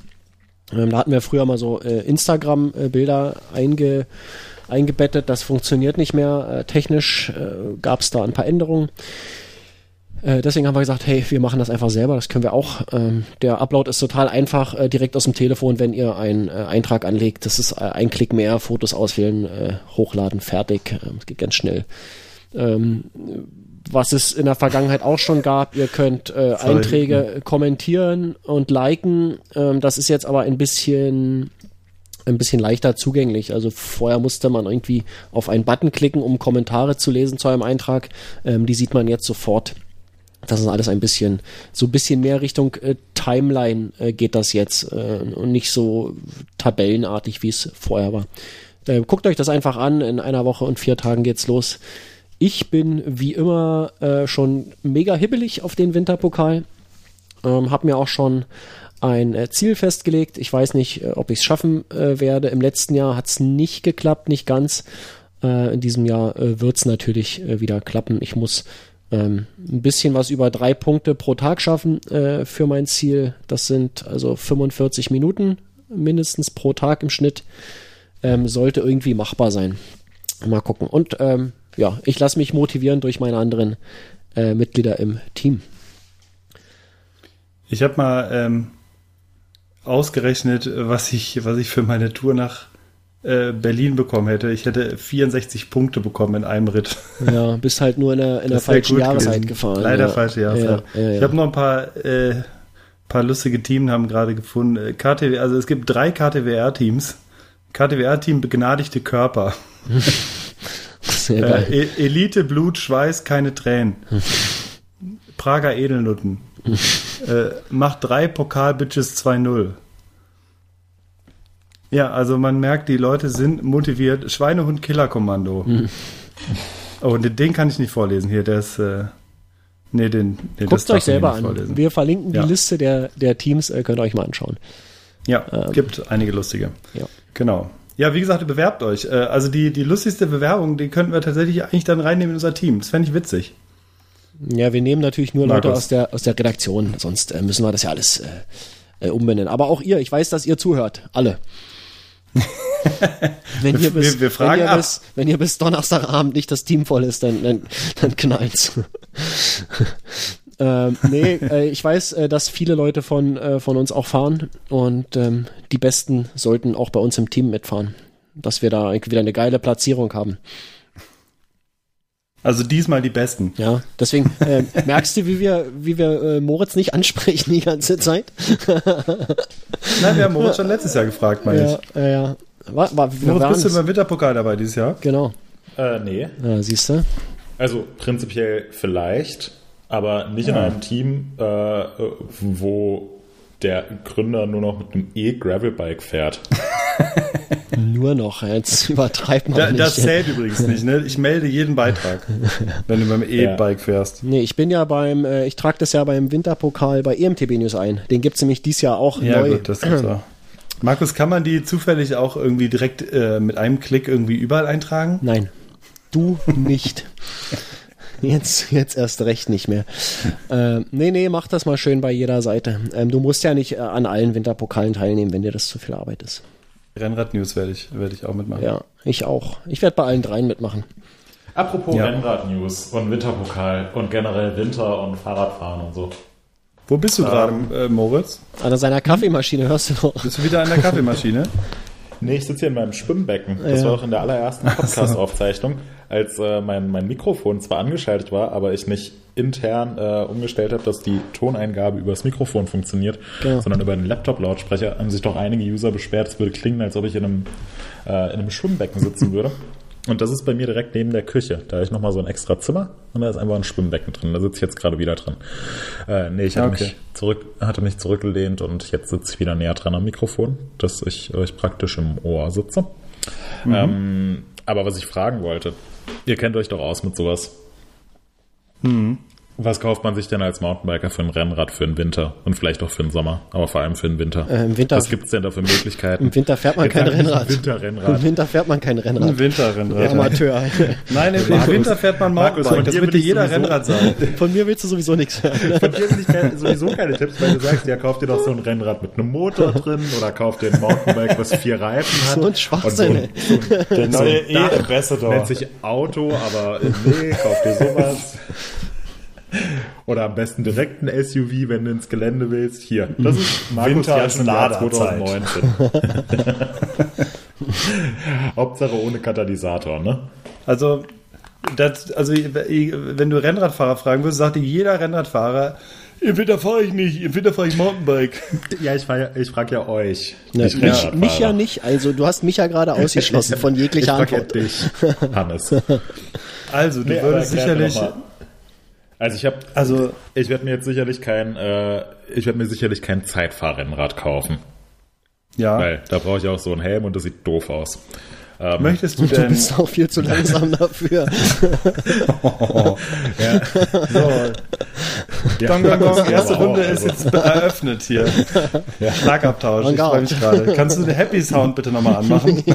Ähm, da hatten wir früher mal so äh, Instagram-Bilder einge, eingebettet. Das funktioniert nicht mehr. Technisch gab es da ein paar Änderungen. Äh, deswegen haben wir gesagt, hey, wir machen das einfach selber, das können wir auch. Ähm, der Upload ist total einfach, äh, direkt aus dem Telefon, wenn ihr einen äh, Eintrag anlegt. Das ist äh, ein Klick mehr, Fotos auswählen, äh, hochladen, fertig. Ähm, Es geht ganz schnell. Ähm, was es in der Vergangenheit auch schon gab, ihr könnt. Einträge kommentieren und liken. Ähm, das ist jetzt aber ein bisschen ein bisschen leichter zugänglich. Also vorher musste man irgendwie auf einen Button klicken, um Kommentare zu lesen zu einem Eintrag. Ähm, die sieht man jetzt sofort. Das ist alles ein bisschen, so ein bisschen mehr Richtung äh, Timeline äh, geht das jetzt äh, und nicht so tabellenartig, wie es vorher war. Äh, guckt euch das einfach an. In einer Woche und vier Tagen geht's los. Ich bin wie immer äh, schon mega hibbelig auf den Winterpokal. Ähm, hab mir auch schon ein äh, Ziel festgelegt. Ich weiß nicht, ob ich es schaffen werde. Im letzten Jahr hat es nicht geklappt, nicht ganz. In diesem Jahr wird es natürlich wieder klappen. Ich muss ähm, ein bisschen was über drei Punkte pro Tag schaffen äh, für mein Ziel. Das sind also 45 Minuten mindestens pro Tag im Schnitt. Ähm, sollte irgendwie machbar sein. Mal gucken. Und ähm, ja, ich lasse mich motivieren durch meine anderen äh, Mitglieder im Team. Ich habe mal ähm, ausgerechnet, was ich, was ich für meine Tour nach äh, Berlin bekommen hätte. Ich hätte 64 Punkte bekommen in einem Ritt. Ja, bist halt nur in der, in der falschen Jahreszeit gewesen. gefahren. Leider ja. falsche Jahreszeit. Ja, ja. Ich habe noch ein paar, äh, paar lustige Teams haben gerade gefunden. Äh, KTW, also es gibt drei KTWR-Teams. KTWR-Team begnadigte Körper. Äh, E- Elite, Blut, Schweiß, keine Tränen. Prager Edelnutten. äh, macht drei Pokal-Bitches 2-0. Ja, also man merkt, die Leute sind motiviert. Schweinehund-Killer-Kommando. Oh, den, den kann ich nicht vorlesen hier. Der ist. Äh, nee, den. Nee, Guckt euch selber an. vorlesen. Wir verlinken Ja. die Liste der, der Teams, äh, könnt ihr euch mal anschauen. Ja, Ähm, gibt einige lustige. Ja. Genau. Ja, wie gesagt, bewerbt euch. Äh, Also die, die lustigste Bewerbung, die könnten wir tatsächlich eigentlich dann reinnehmen in unser Team. Das fände ich witzig. Ja, wir nehmen natürlich nur Leute Markus. aus der, aus der Redaktion, sonst äh, müssen wir das ja alles äh, äh, umbenennen. Aber auch ihr, ich weiß, dass ihr zuhört. Alle. wenn, ihr Wir- bis, wir fragen wenn, ihr bis, wenn ihr bis Donnerstagabend nicht das Team voll ist, dann, dann, dann knallt's. ähm, nee, äh, ich weiß, äh, dass viele Leute von, äh, von uns auch fahren und ähm, die Besten sollten auch bei uns im Team mitfahren, dass wir da wieder eine geile Platzierung haben. Also diesmal die Besten. Ja, deswegen äh, merkst du, wie wir, wie wir äh, Moritz nicht ansprechen die ganze Zeit? Nein, wir haben Moritz schon letztes Jahr gefragt, meine Ja, ja, ja. War, war, ich. Moritz, bist du beim Winterpokal dabei dieses Jahr? Genau. Äh, nee. Ja, siehst du? Also prinzipiell vielleicht, aber nicht in einem Team, äh, wo der Gründer nur noch mit einem E-Gravelbike fährt. Nur noch, jetzt übertreibt man Da, nicht. das zählt übrigens nicht, ne? Ich melde jeden Beitrag, wenn du beim E-Bike fährst. Nee, ich bin ja beim, äh, ich trage das ja beim Winterpokal bei EMTB News ein. Den gibt's nämlich dieses Jahr auch Ja, neu. gut, das gibt's auch. Markus, kann man die zufällig auch irgendwie direkt äh, mit einem Klick irgendwie überall eintragen? Nein, du nicht. Jetzt, jetzt erst recht nicht mehr. Ähm, nee, nee, mach das mal schön bei jeder Seite. Ähm, du musst ja nicht äh, an allen Winterpokalen teilnehmen, wenn dir das zu viel Arbeit ist. Rennrad-News werde ich, werde ich auch mitmachen. Ja, ich auch. Ich werde bei allen dreien mitmachen. Apropos Ja. Rennrad-News und Winterpokal und generell Winter und Fahrradfahren und so. Wo bist du gerade, äh, Moritz? An seiner Kaffeemaschine hörst du noch. Bist du wieder an der Kaffeemaschine? Nee, ich sitze hier in meinem Schwimmbecken. Das Ja. war auch in der allerersten Podcast-Aufzeichnung, als äh, mein, mein Mikrofon zwar angeschaltet war, aber ich nicht intern äh, umgestellt habe, dass die Toneingabe übers Mikrofon funktioniert, Genau. sondern über den Laptop-Lautsprecher, haben sich doch einige User beschwert, es würde klingen, als ob ich in einem, äh, in einem Schwimmbecken sitzen würde. Und das ist bei mir direkt neben der Küche. Da habe ich nochmal so ein extra Zimmer und da ist einfach ein Schwimmbecken drin. Da sitze ich jetzt gerade wieder drin. Äh, nee, ich hatte, Okay. mich zurück, hatte mich zurückgelehnt und jetzt sitze ich wieder näher dran am Mikrofon, dass ich euch praktisch im Ohr sitze. Ähm, aber was ich fragen wollte, ihr kennt euch doch aus mit sowas. Was kauft man sich denn als Mountainbiker für ein Rennrad für den Winter und vielleicht auch für den Sommer, aber vor allem für den Winter? Äh, im Winter- Was gibt's denn da für Möglichkeiten? Im Winter fährt man kein Rennrad. Winterrennrad. Im Winter fährt man kein Ein Rennrad. Winterrennrad. Amateur. Nein, im, im Winter fährt man Markus, Mountainbike. von Das ich jeder Rennrad sagen. Von mir willst du sowieso nichts hören. Von dir will ich keine- sowieso keine Tipps, weil du sagst, ja, kauft dir doch so ein Rennrad mit einem Motor drin oder kauft dir ein Mountainbike, was vier Reifen hat. So ein Schwachsinn. Und so ein, Der so ein neue Dach. E-Ambassador. Nennt sich Auto, aber äh, nee, kauft dir sowas. Oder am besten direkt ein SUV, wenn du ins Gelände willst. Hier, das ist Markus Winter im Jahr Laderzeit. 2019. Hauptsache ohne Katalysator, ne? Also, das, also wenn du Rennradfahrer fragen würdest, sagt dir jeder Rennradfahrer, im Winter fahre ich nicht, im Winter fahre ich Mountainbike. Ja, ich, fahr ja- ich frage ja euch. Ja, nicht mich, mich ja nicht. Also du hast mich ja gerade ausgeschlossen von Ich jeglicher ja Antwort. dich, Hannes. Also, du Nee, würdest sicherlich. Also ich habe, also, ich werde mir jetzt sicherlich kein, äh, ich werde mir sicherlich kein Zeitfahrrennrad kaufen, ja, weil da brauche ich auch so einen Helm und das sieht doof aus. Ähm, möchtest du Du denn, bist auch viel zu langsam dafür. ja, so, ja, gong, gong, aber erste auch, Runde also, ist jetzt eröffnet hier. Schlagabtausch, ich freue mich gerade. Kannst du den Happy Sound bitte nochmal anmachen?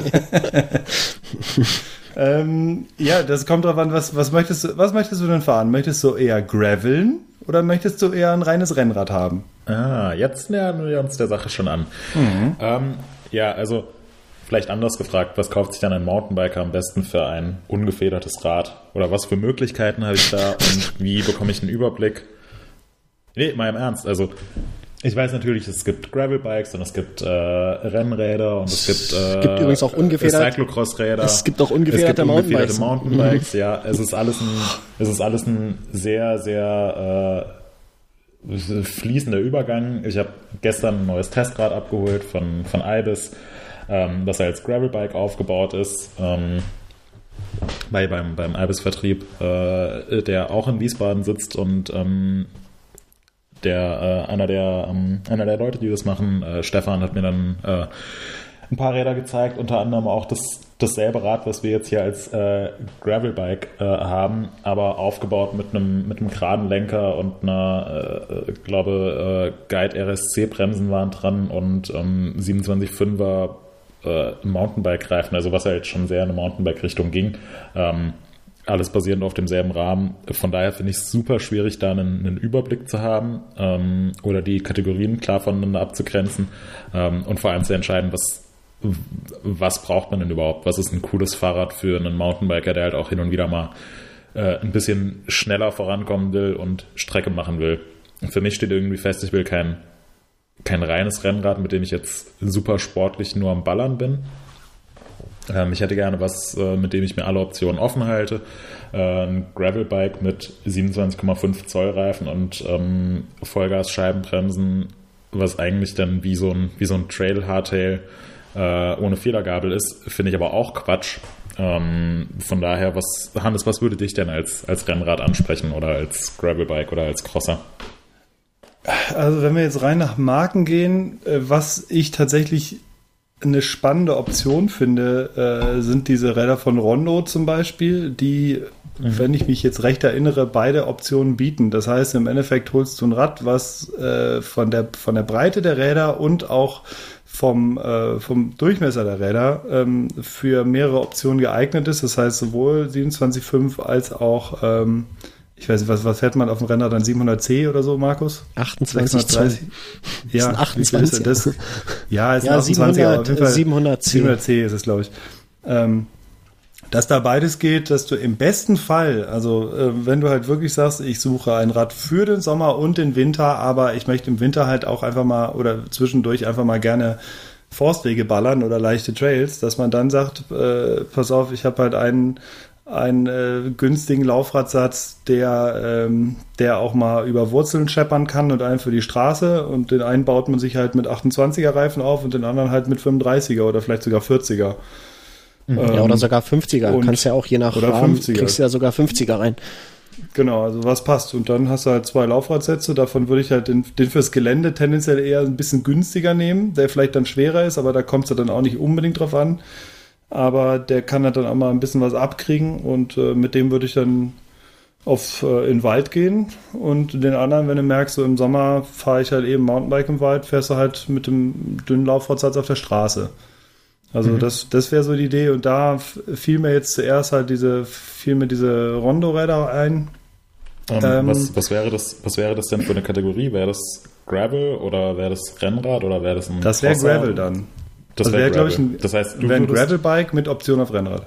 ähm, ja, das kommt drauf an, was, was, möchtest du, was möchtest du denn fahren? Möchtest du eher graveln oder möchtest du eher ein reines Rennrad haben? Ah, jetzt nähern wir uns der Sache schon an. Ähm, ja, also vielleicht anders gefragt, was kauft sich dann ein Mountainbiker am besten für ein ungefedertes Rad? Oder was für Möglichkeiten habe ich da und wie bekomme ich einen Überblick? Nee, mal im Ernst. Also ich weiß natürlich, es gibt Gravelbikes und es gibt äh, Rennräder und es gibt, äh, gibt übrigens auch ungefedert- Cyclocross-Räder. Es gibt auch ungefederte es gibt ungefederte Mountainbikes. Mountainbikes. Ja, es ist alles ein, es ist alles ein sehr, sehr äh, fließender Übergang. Ich habe gestern ein neues Testrad abgeholt von, von Ibis, ähm, das als Gravelbike aufgebaut ist. Ähm, bei, beim, beim Ibis-Vertrieb, äh, der auch in Wiesbaden sitzt und ähm, der äh, einer der ähm, einer der Leute, die das machen, äh, Stefan, hat mir dann äh, ein paar Räder gezeigt, unter anderem auch das dasselbe Rad, was wir jetzt hier als äh, Gravelbike äh, haben, aber aufgebaut mit einem mit einem geraden Lenker und einer, äh, äh, glaube äh, Guide RSC Bremsen waren dran und ähm, 27,5er äh, Mountainbike-Reifen, also was jetzt schon sehr in eine Mountainbike-Richtung ging. Ähm, alles basierend auf demselben Rahmen. Von daher finde ich es super schwierig, da einen, einen Überblick zu haben ähm, oder die Kategorien klar voneinander abzugrenzen ähm, und vor allem zu entscheiden, was, was braucht man denn überhaupt? Was ist ein cooles Fahrrad für einen Mountainbiker, der halt auch hin und wieder mal äh, ein bisschen schneller vorankommen will und Strecke machen will. Für mich steht irgendwie fest, ich will kein, kein reines Rennrad, mit dem ich jetzt super sportlich nur am Ballern bin, ich hätte gerne was, äh, mit dem ich mir alle Optionen offen halte. Äh, ein Gravelbike mit 27,5 Zoll Reifen und ähm, Vollgas-Scheibenbremsen, was eigentlich dann wie so ein, wie so ein Trail Hardtail äh, ohne Federgabel ist, finde ich aber auch Quatsch. Ähm, von daher, was, Hannes, was würde dich denn als, als Rennrad ansprechen oder als Gravelbike oder als Crosser? Also wenn wir jetzt rein nach Marken gehen, äh, was ich tatsächlich eine spannende Option finde, äh, sind diese Räder von Rondo zum Beispiel, die, wenn ich mich jetzt recht erinnere, beide Optionen bieten. Das heißt, im Endeffekt holst du ein Rad, was äh, von, der, von der Breite der Räder und auch vom, äh, vom Durchmesser der Räder ähm, für mehrere Optionen geeignet ist. Das heißt, sowohl 27,5 als auch, ähm, ich weiß nicht, was, was fährt man auf dem Rennrad dann 700C oder so, Markus? 28 Zoll. 630. Ja, wie viel ist 28er. das? Ja, ist Ja, ein 28, aber auf jeden Fall 700, 700C ist es, glaube ich. Ähm, dass da beides geht, dass du im besten Fall, also äh, wenn du halt wirklich sagst, ich suche ein Rad für den Sommer und den Winter, aber ich möchte im Winter halt auch einfach mal oder zwischendurch einfach mal gerne Forstwege ballern oder leichte Trails, dass man dann sagt, äh, pass auf, ich habe halt einen, einen äh, günstigen Laufradsatz, der, ähm, der auch mal über Wurzeln scheppern kann und einen für die Straße und den einen baut man sich halt mit 28er Reifen auf und den anderen halt mit 35er oder vielleicht sogar 40er. Ja, oder sogar 50er. und- Kannst ja auch je nach oder Rahmen, 50er. kriegst du ja sogar 50er rein. Genau, also was passt. Und dann hast du halt zwei Laufradsätze. Davon würde ich halt den, den fürs Gelände tendenziell eher ein bisschen günstiger nehmen, der vielleicht dann schwerer ist, aber da kommt es dann auch nicht unbedingt drauf an. Aber der kann halt dann auch mal ein bisschen was abkriegen und äh, mit dem würde ich dann auf äh, in den Wald gehen und den anderen, wenn du merkst, so im Sommer fahre ich halt eben Mountainbike im Wald, fährst du halt mit dem dünnen Laufradsatz auf der Straße. Also das, das wäre so die Idee und da fiel mir jetzt zuerst halt diese, fiel mir diese Rondo-Räder ein, Ähm, Ähm, was, was, wäre das, was wäre das denn für eine Kategorie? Wäre das Gravel oder wäre das Rennrad oder wäre das ein Das wäre? Gravel dann. Das Also wäre wär, glaub Gravel. ich, ein, das heißt, du ein Gravelbike mit Option auf Rennrad.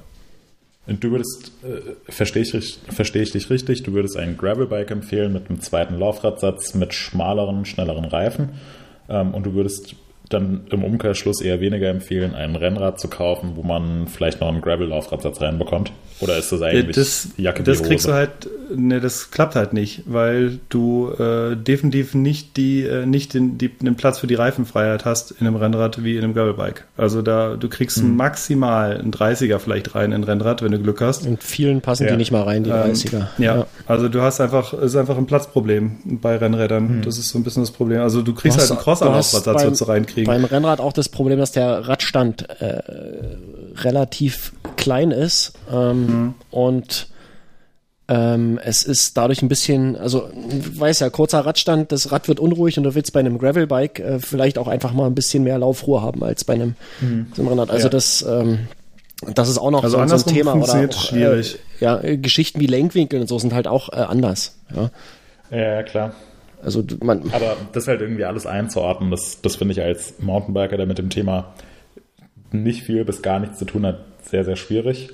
Du würdest, äh, verstehe ich, verstehe ich dich richtig, du würdest ein Gravelbike empfehlen mit einem zweiten Laufradsatz, mit schmaleren, schnelleren Reifen. Ähm, und du würdest dann im Umkehrschluss eher weniger empfehlen, ein Rennrad zu kaufen, wo man vielleicht noch einen Gravel-Laufradsatz reinbekommt. Oder ist das eigentlich das, Jacke das kriegst du halt, ne, das klappt halt nicht, weil du äh, definitiv nicht die, äh, nicht den, die, den Platz für die Reifenfreiheit hast in einem Rennrad wie in einem Gravelbike. Also da, du kriegst Hm. maximal einen 30er vielleicht rein in ein Rennrad, wenn du Glück hast. In vielen passen Ja. die nicht mal rein, die Ähm, 30er. Ja, also du hast einfach, es ist einfach ein Platzproblem bei Rennrädern. Das ist so ein bisschen das Problem. Also du kriegst Du halt einen Crossanlaufradsatz, würdest du reinkriegen. Beim Rennrad auch das Problem, dass der Radstand äh, relativ klein ist ähm, und ähm, es ist dadurch ein bisschen, also du weißt ja, kurzer Radstand, das Rad wird unruhig und du willst bei einem Gravelbike äh, vielleicht auch einfach mal ein bisschen mehr Laufruhe haben als bei einem einem Rennrad. Also Ja. das ähm, das ist auch noch Also so, so ein Thema. Oder auch, schwierig. Äh, ja, äh, Geschichten wie Lenkwinkel und so sind halt auch äh, anders. Ja, ja, klar. Also man, Aber das halt irgendwie alles einzuordnen, das, das finde ich als Mountainbiker, der mit dem Thema nicht viel bis gar nichts zu tun hat, sehr, sehr schwierig.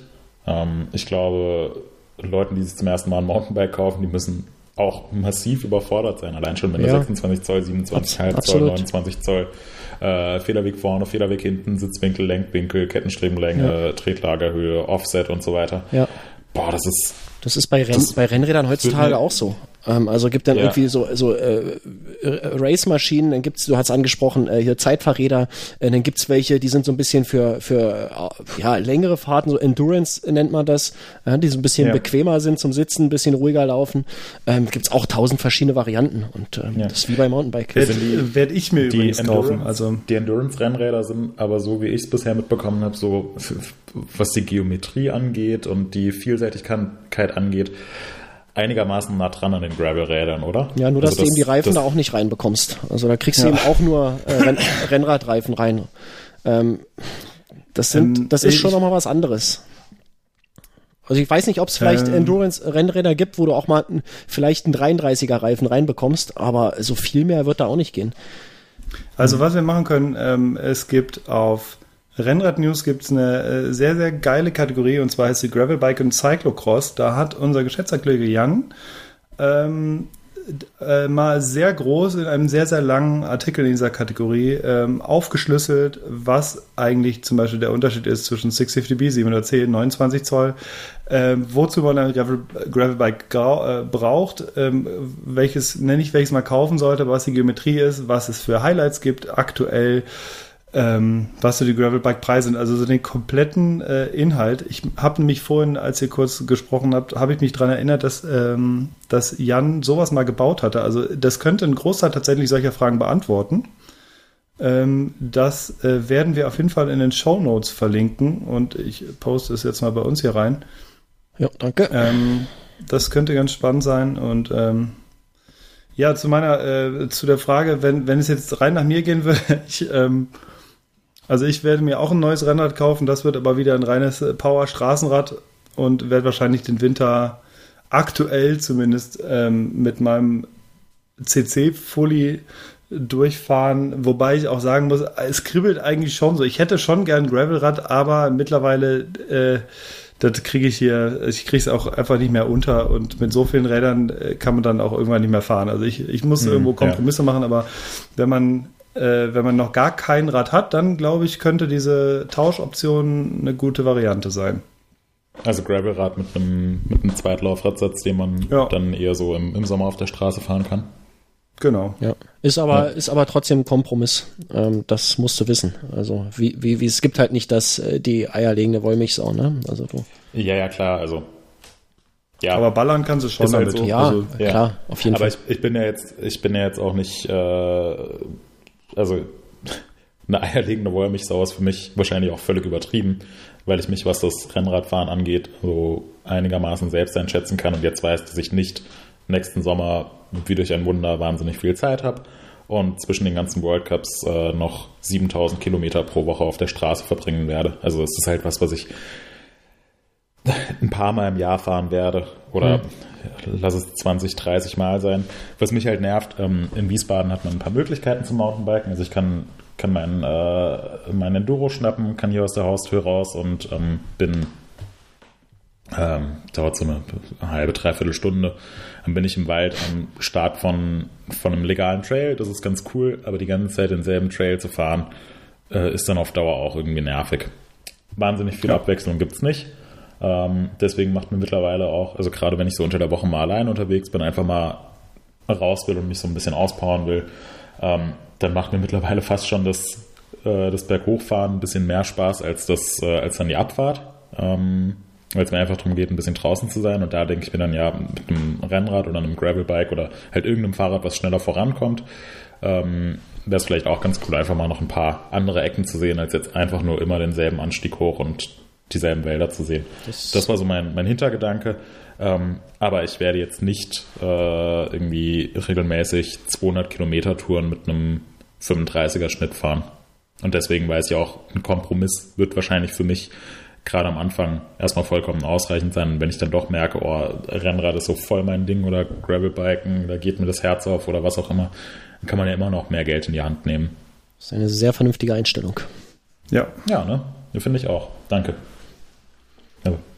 Ähm, ich glaube, Leuten, die sich zum ersten Mal ein Mountainbike kaufen, die müssen auch massiv überfordert sein. Allein schon mit Ja. der 26 Zoll, 27,5 Zoll, Absolut. 29 Zoll, äh, Federweg vorne, Federweg hinten, Sitzwinkel, Lenkwinkel, Kettenstrebenlänge, Tretlagerhöhe, Offset und so weiter. ja. Boah, das ist Das ist bei, Renn, Das bei Rennrädern heutzutage auch so. Ähm, also gibt dann Ja. irgendwie so, so äh, Race-Maschinen, dann gibt's, du hast angesprochen, äh, hier Zeitfahrräder, äh, dann gibt's welche, die sind so ein bisschen für, für äh, ja, längere Fahrten, so Endurance nennt man das, äh, die so ein bisschen Ja. bequemer sind zum Sitzen, ein bisschen ruhiger laufen. Ähm, gibt's auch tausend verschiedene Varianten und ähm, Ja. das ist wie bei Mountainbike. Werde werd ich mir die übrigens kaufen. Endurance, Also die Endurance-Rennräder sind aber so, wie ich es bisher mitbekommen habe, so was die Geometrie angeht und die Vielseitigkeit angeht, einigermaßen nah dran an den Gravel-Rädern, oder? Ja, nur dass Also du eben die Reifen das, da auch nicht reinbekommst. Also da kriegst du eben auch nur äh, Renn Rennradreifen rein. Ähm, das sind, Ähm, das ist ich- schon nochmal was anderes. Also ich weiß nicht, ob es vielleicht Ähm. Endurance-Rennräder gibt, wo du auch mal n- vielleicht einen 33er-Reifen reinbekommst, aber so viel mehr wird da auch nicht gehen. Also was wir machen können, ähm, es gibt auf Rennrad News gibt es eine äh, sehr, sehr geile Kategorie und zwar heißt sie Gravelbike und Cyclocross. Da hat unser geschätzter Kollege Jan ähm, äh, mal sehr groß in einem sehr, sehr langen Artikel in dieser Kategorie ähm, aufgeschlüsselt, was eigentlich zum Beispiel der Unterschied ist zwischen 650B, 710, 29 Zoll, ähm, wozu man ein Gravel, Gravelbike grau, äh, braucht, ähm, welches, nenne ich, welches man kaufen sollte, was die Geometrie ist, was es für Highlights gibt, aktuell, ähm, was so die Gravelbike-Preise sind, also so den kompletten äh, Inhalt. Ich habe mich vorhin, als ihr kurz gesprochen habt, habe ich mich daran erinnert, dass, ähm, dass Jan sowas mal gebaut hatte. Also das könnte ein Großteil tatsächlich solcher Fragen beantworten. Ähm, das äh, werden wir auf jeden Fall in den Show Notes verlinken und ich poste es jetzt mal bei uns hier rein. Ja, danke. Ähm, das könnte ganz spannend sein und ähm, ja, zu meiner, äh, zu der Frage, wenn, wenn es jetzt rein nach mir gehen würde, ich, ähm, also ich werde mir auch ein neues Rennrad kaufen, das wird aber wieder ein reines äh, Power-Straßenrad und werde wahrscheinlich den Winter aktuell zumindest ähm, mit meinem CC-Fully durchfahren, wobei ich auch sagen muss, es kribbelt eigentlich schon so. Ich hätte schon gern ein Gravelrad, aber mittlerweile äh, das kriege ich hier, ich kriege es auch einfach nicht mehr unter und mit so vielen Rädern äh, kann man dann auch irgendwann nicht mehr fahren. Also ich, ich muss irgendwo Kompromisse machen, aber wenn man äh, wenn man noch gar kein Rad hat, dann glaube ich, könnte diese Tauschoption eine gute Variante sein. Also Gravelrad mit einem, mit einem Zweitlaufradsatz, den man Ja. dann eher so im, im Sommer auf der Straße fahren kann. Genau. Ja. Ist aber, ist aber trotzdem ein Kompromiss. Ähm, das musst du wissen. Also, wie, wie, wie, es gibt halt nicht das, äh, die eierlegende Wollmilchsau, ne? Also, du. Ja, ja, klar, also. Ja, Aber ballern kann sie schon Ist halt so. Ja, Also, Ja. klar, auf jeden aber Fall. ich, ich bin ja jetzt, ich bin ja jetzt auch nicht, äh, also eine eierlegende Wollmilchsau ist für mich wahrscheinlich auch völlig übertrieben, weil ich mich, was das Rennradfahren angeht, so einigermaßen selbst einschätzen kann und jetzt weiß, dass ich nicht nächsten Sommer wie durch ein Wunder wahnsinnig viel Zeit habe und zwischen den ganzen World Cups äh, noch 7000 Kilometer pro Woche auf der Straße verbringen werde. Also es ist halt was, was ich ein paar Mal im Jahr fahren werde oder lass es 20, 30 Mal sein. Was mich halt nervt, ähm, in Wiesbaden hat man ein paar Möglichkeiten zum Mountainbiken. Also ich kann, kann mein, äh, mein Enduro schnappen, kann hier aus der Haustür raus und ähm, bin Ähm, dauert so eine halbe, dreiviertel Stunde. Dann bin ich im Wald am Start von, von einem legalen Trail. Das ist ganz cool, aber die ganze Zeit denselben Trail zu fahren, äh, ist dann auf Dauer auch irgendwie nervig. Wahnsinnig viel Ja. Abwechslung gibt's nicht. Ähm, deswegen macht mir mittlerweile auch, also gerade wenn ich so unter der Woche mal allein unterwegs bin, einfach mal raus will und mich so ein bisschen auspowern will, ähm, dann macht mir mittlerweile fast schon das, äh, das Berghochfahren ein bisschen mehr Spaß als, das, äh, als dann die Abfahrt. Ähm, weil es mir einfach darum geht, ein bisschen draußen zu sein. Und da denke ich mir dann ja, mit einem Rennrad oder einem Gravelbike oder halt irgendeinem Fahrrad, was schneller vorankommt, ähm, wäre es vielleicht auch ganz cool, einfach mal noch ein paar andere Ecken zu sehen, als jetzt einfach nur immer denselben Anstieg hoch und dieselben Wälder zu sehen. Das, war so mein, mein Hintergedanke. Ähm, aber ich werde jetzt nicht äh, irgendwie regelmäßig 200 Kilometer Touren mit einem 35er Schnitt fahren. Und deswegen weiß ich auch, ein Kompromiss wird wahrscheinlich für mich gerade am Anfang erstmal vollkommen ausreichend sein. Und wenn ich dann doch merke, oh, Rennrad ist so voll mein Ding oder Gravelbiken, da geht mir das Herz auf oder was auch immer, dann kann man ja immer noch mehr Geld in die Hand nehmen. Das ist eine sehr vernünftige Einstellung. Ja. Ja, ne? Ja, Finde ich auch. Danke.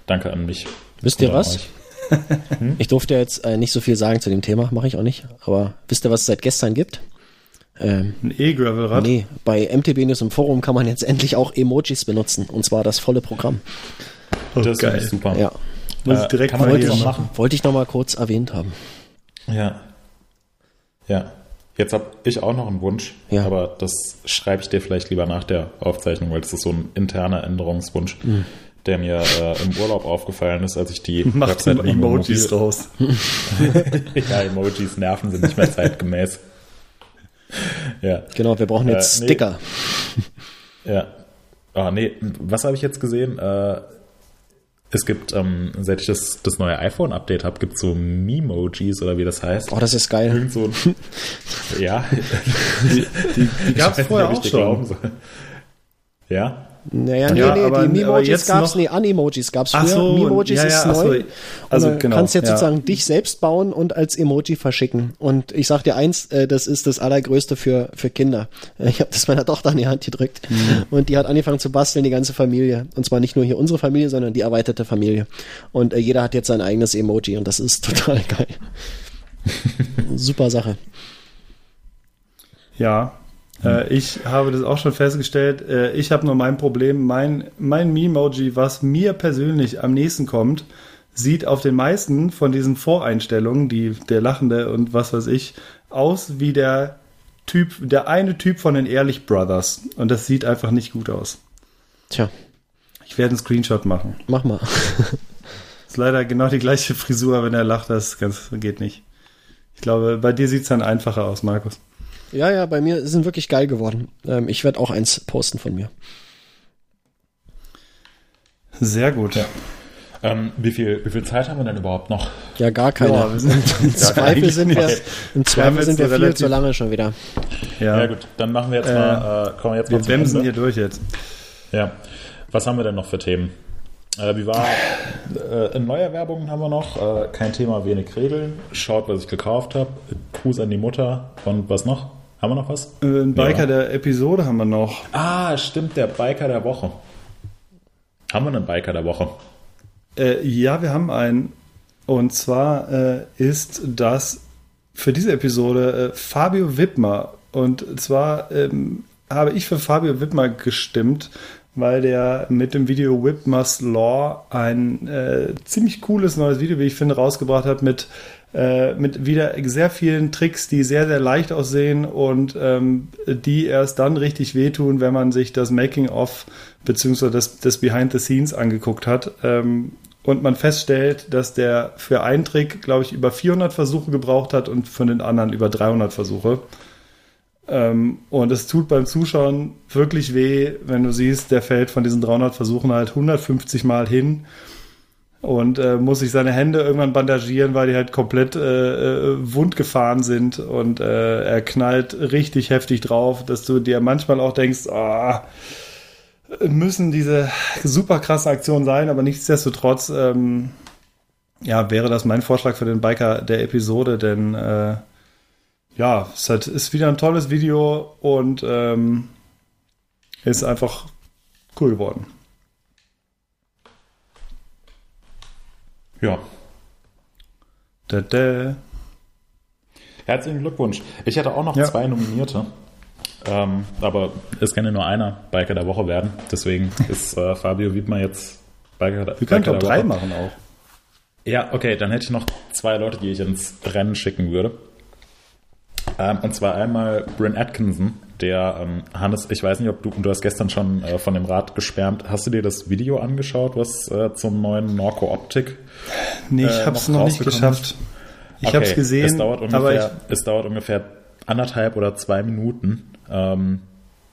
Danke an mich. Wisst ihr was? euch. Ich durfte jetzt äh, nicht so viel sagen zu dem Thema, mache ich auch nicht. Aber wisst ihr, was es seit gestern gibt? Ähm, Ein E-Gravel-Rad. nee, bei MTB News im Forum kann man jetzt endlich auch Emojis benutzen. Und zwar das volle Programm. Oh, Das geil. ich super. Ja, Muss ich Äh, direkt kann man mal hier noch machen. wollte ich noch mal kurz erwähnt haben. Ja. Ja. Jetzt habe ich auch noch einen Wunsch, Ja. aber das schreibe ich dir vielleicht lieber nach der Aufzeichnung, weil das ist so ein interner Änderungswunsch, Hm. Der mir äh, im Urlaub aufgefallen ist, als ich die Macht Website Emojis mobil- raus. ja, Emojis nerven sind nicht mehr zeitgemäß. ja. Genau, wir brauchen jetzt Äh, nee. Sticker. Ja. Ah, nee, was habe ich jetzt gesehen? Äh, es gibt, ähm, seit ich das, das neue iPhone-Update habe, gibt es so Memojis oder wie das heißt. Oh, das ist geil. Irgend so ein, ja. Die, die, die gab es vorher nicht, auch schon. Ja? Naja, nee, Ja, nee, aber- die aber Memojis jetzt gab's, noch- nee, Animojis gab's Ach früher. so, Memojis ja, ist ja, so. neu. Also und du genau, kannst jetzt sozusagen dich selbst bauen und als Emoji verschicken. Und ich sag dir eins, äh, das ist das Allergrößte für, für Kinder. Äh, Ich habe das meiner Tochter an die Hand gedrückt Mhm. und die hat angefangen zu basteln, die ganze Familie. Und zwar nicht nur hier unsere Familie, sondern die erweiterte Familie. Und äh, jeder hat jetzt sein eigenes Emoji und das ist total geil. Super Sache. Ja, äh, ich habe das auch schon festgestellt. Äh, ich habe nur mein Problem. Mein, mein Memoji, was mir persönlich am nächsten kommt, sieht auf den meisten von diesen Voreinstellungen, die, der Lachende und was weiß ich, aus wie der Typ, der eine Typ von den Ehrlich Brothers. Und das sieht einfach nicht gut aus. Tja, Ich werde einen Screenshot machen. mach mal. Ist leider genau die gleiche Frisur, wenn er lacht, das ganz, geht nicht. Ich glaube, bei dir sieht es dann einfacher aus, Markus. Ja, ja, bei mir sind wirklich geil geworden. Ähm, ich werde auch eins posten von mir. Sehr gut. Ähm, wie, viel, wie viel Zeit haben wir denn überhaupt noch? Ja, gar keine. Ja, wir sind- Im Zweifel sind wir, im Zweifel jetzt sind wir viel zu lange schon wieder. Ja, Ja, gut, dann machen wir jetzt Äh, mal, äh, kommen wir jetzt mal wir zum bremsen Ende. hier durch jetzt. Ja. Was haben wir denn noch für Themen? Äh, wie war äh, in neuer Werbung haben wir noch? Äh, kein Thema, wenig Regeln. Schaut, was ich gekauft habe. Gruß an die Mutter und was noch? Haben wir noch was? Äh, Ein Biker Ja. der Episode haben wir noch. Ah, stimmt, der Biker der Woche. Haben wir einen Biker der Woche? Äh, ja, wir haben einen. Und zwar äh, ist das für diese Episode äh, Fabio Wittmer. Und zwar ähm, habe ich für Fabio Wittmer gestimmt, weil der mit dem Video Whitmer's Law ein äh, ziemlich cooles neues Video, wie ich finde, rausgebracht hat mit, äh, mit wieder sehr vielen Tricks, die sehr, sehr leicht aussehen und ähm, die erst dann richtig wehtun, wenn man sich das Making-of beziehungsweise das, das Behind the Scenes angeguckt hat. Ähm, und man feststellt, dass der für einen Trick, glaube ich, über 400 Versuche gebraucht hat und für den anderen über 300 Versuche. Ähm, und es tut beim Zuschauen wirklich weh, wenn du siehst, der fällt von diesen 300 Versuchen halt 150 Mal hin und äh, muss sich seine Hände irgendwann bandagieren, weil die halt komplett äh, äh, wund gefahren sind und äh, er knallt richtig heftig drauf, dass du dir manchmal auch denkst, ah, müssen diese super krasse Aktionen sein, aber nichtsdestotrotz ähm, ja, wäre das mein Vorschlag für den Biker der Episode, denn äh, ja, es hat, ist wieder ein tolles Video und ähm, ist einfach cool geworden. Ja, Da, da. herzlichen Glückwunsch. Ich hätte auch noch Ja. zwei Nominierte. Ähm, aber es kann ja nur einer Biker der Woche werden. Deswegen ist äh, Fabio Wiedmer jetzt Biker, der- Wir können 3 Woche. machen auch. Ja, okay, dann hätte ich noch zwei Leute, die ich ins Rennen schicken würde. Ähm, und zwar einmal Bryn Atkinson, der ähm, Hannes, ich weiß nicht, ob du, du hast gestern schon äh, von dem Rad geschwärmt. Hast du dir das Video angeschaut, was äh, zum neuen Norco Optik? Nee, ich Äh, hab's noch noch nicht geschafft. Ich Okay, hab's gesehen, Es dauert aber ungefähr, ich, es dauert ungefähr anderthalb oder zwei Minuten. Ähm,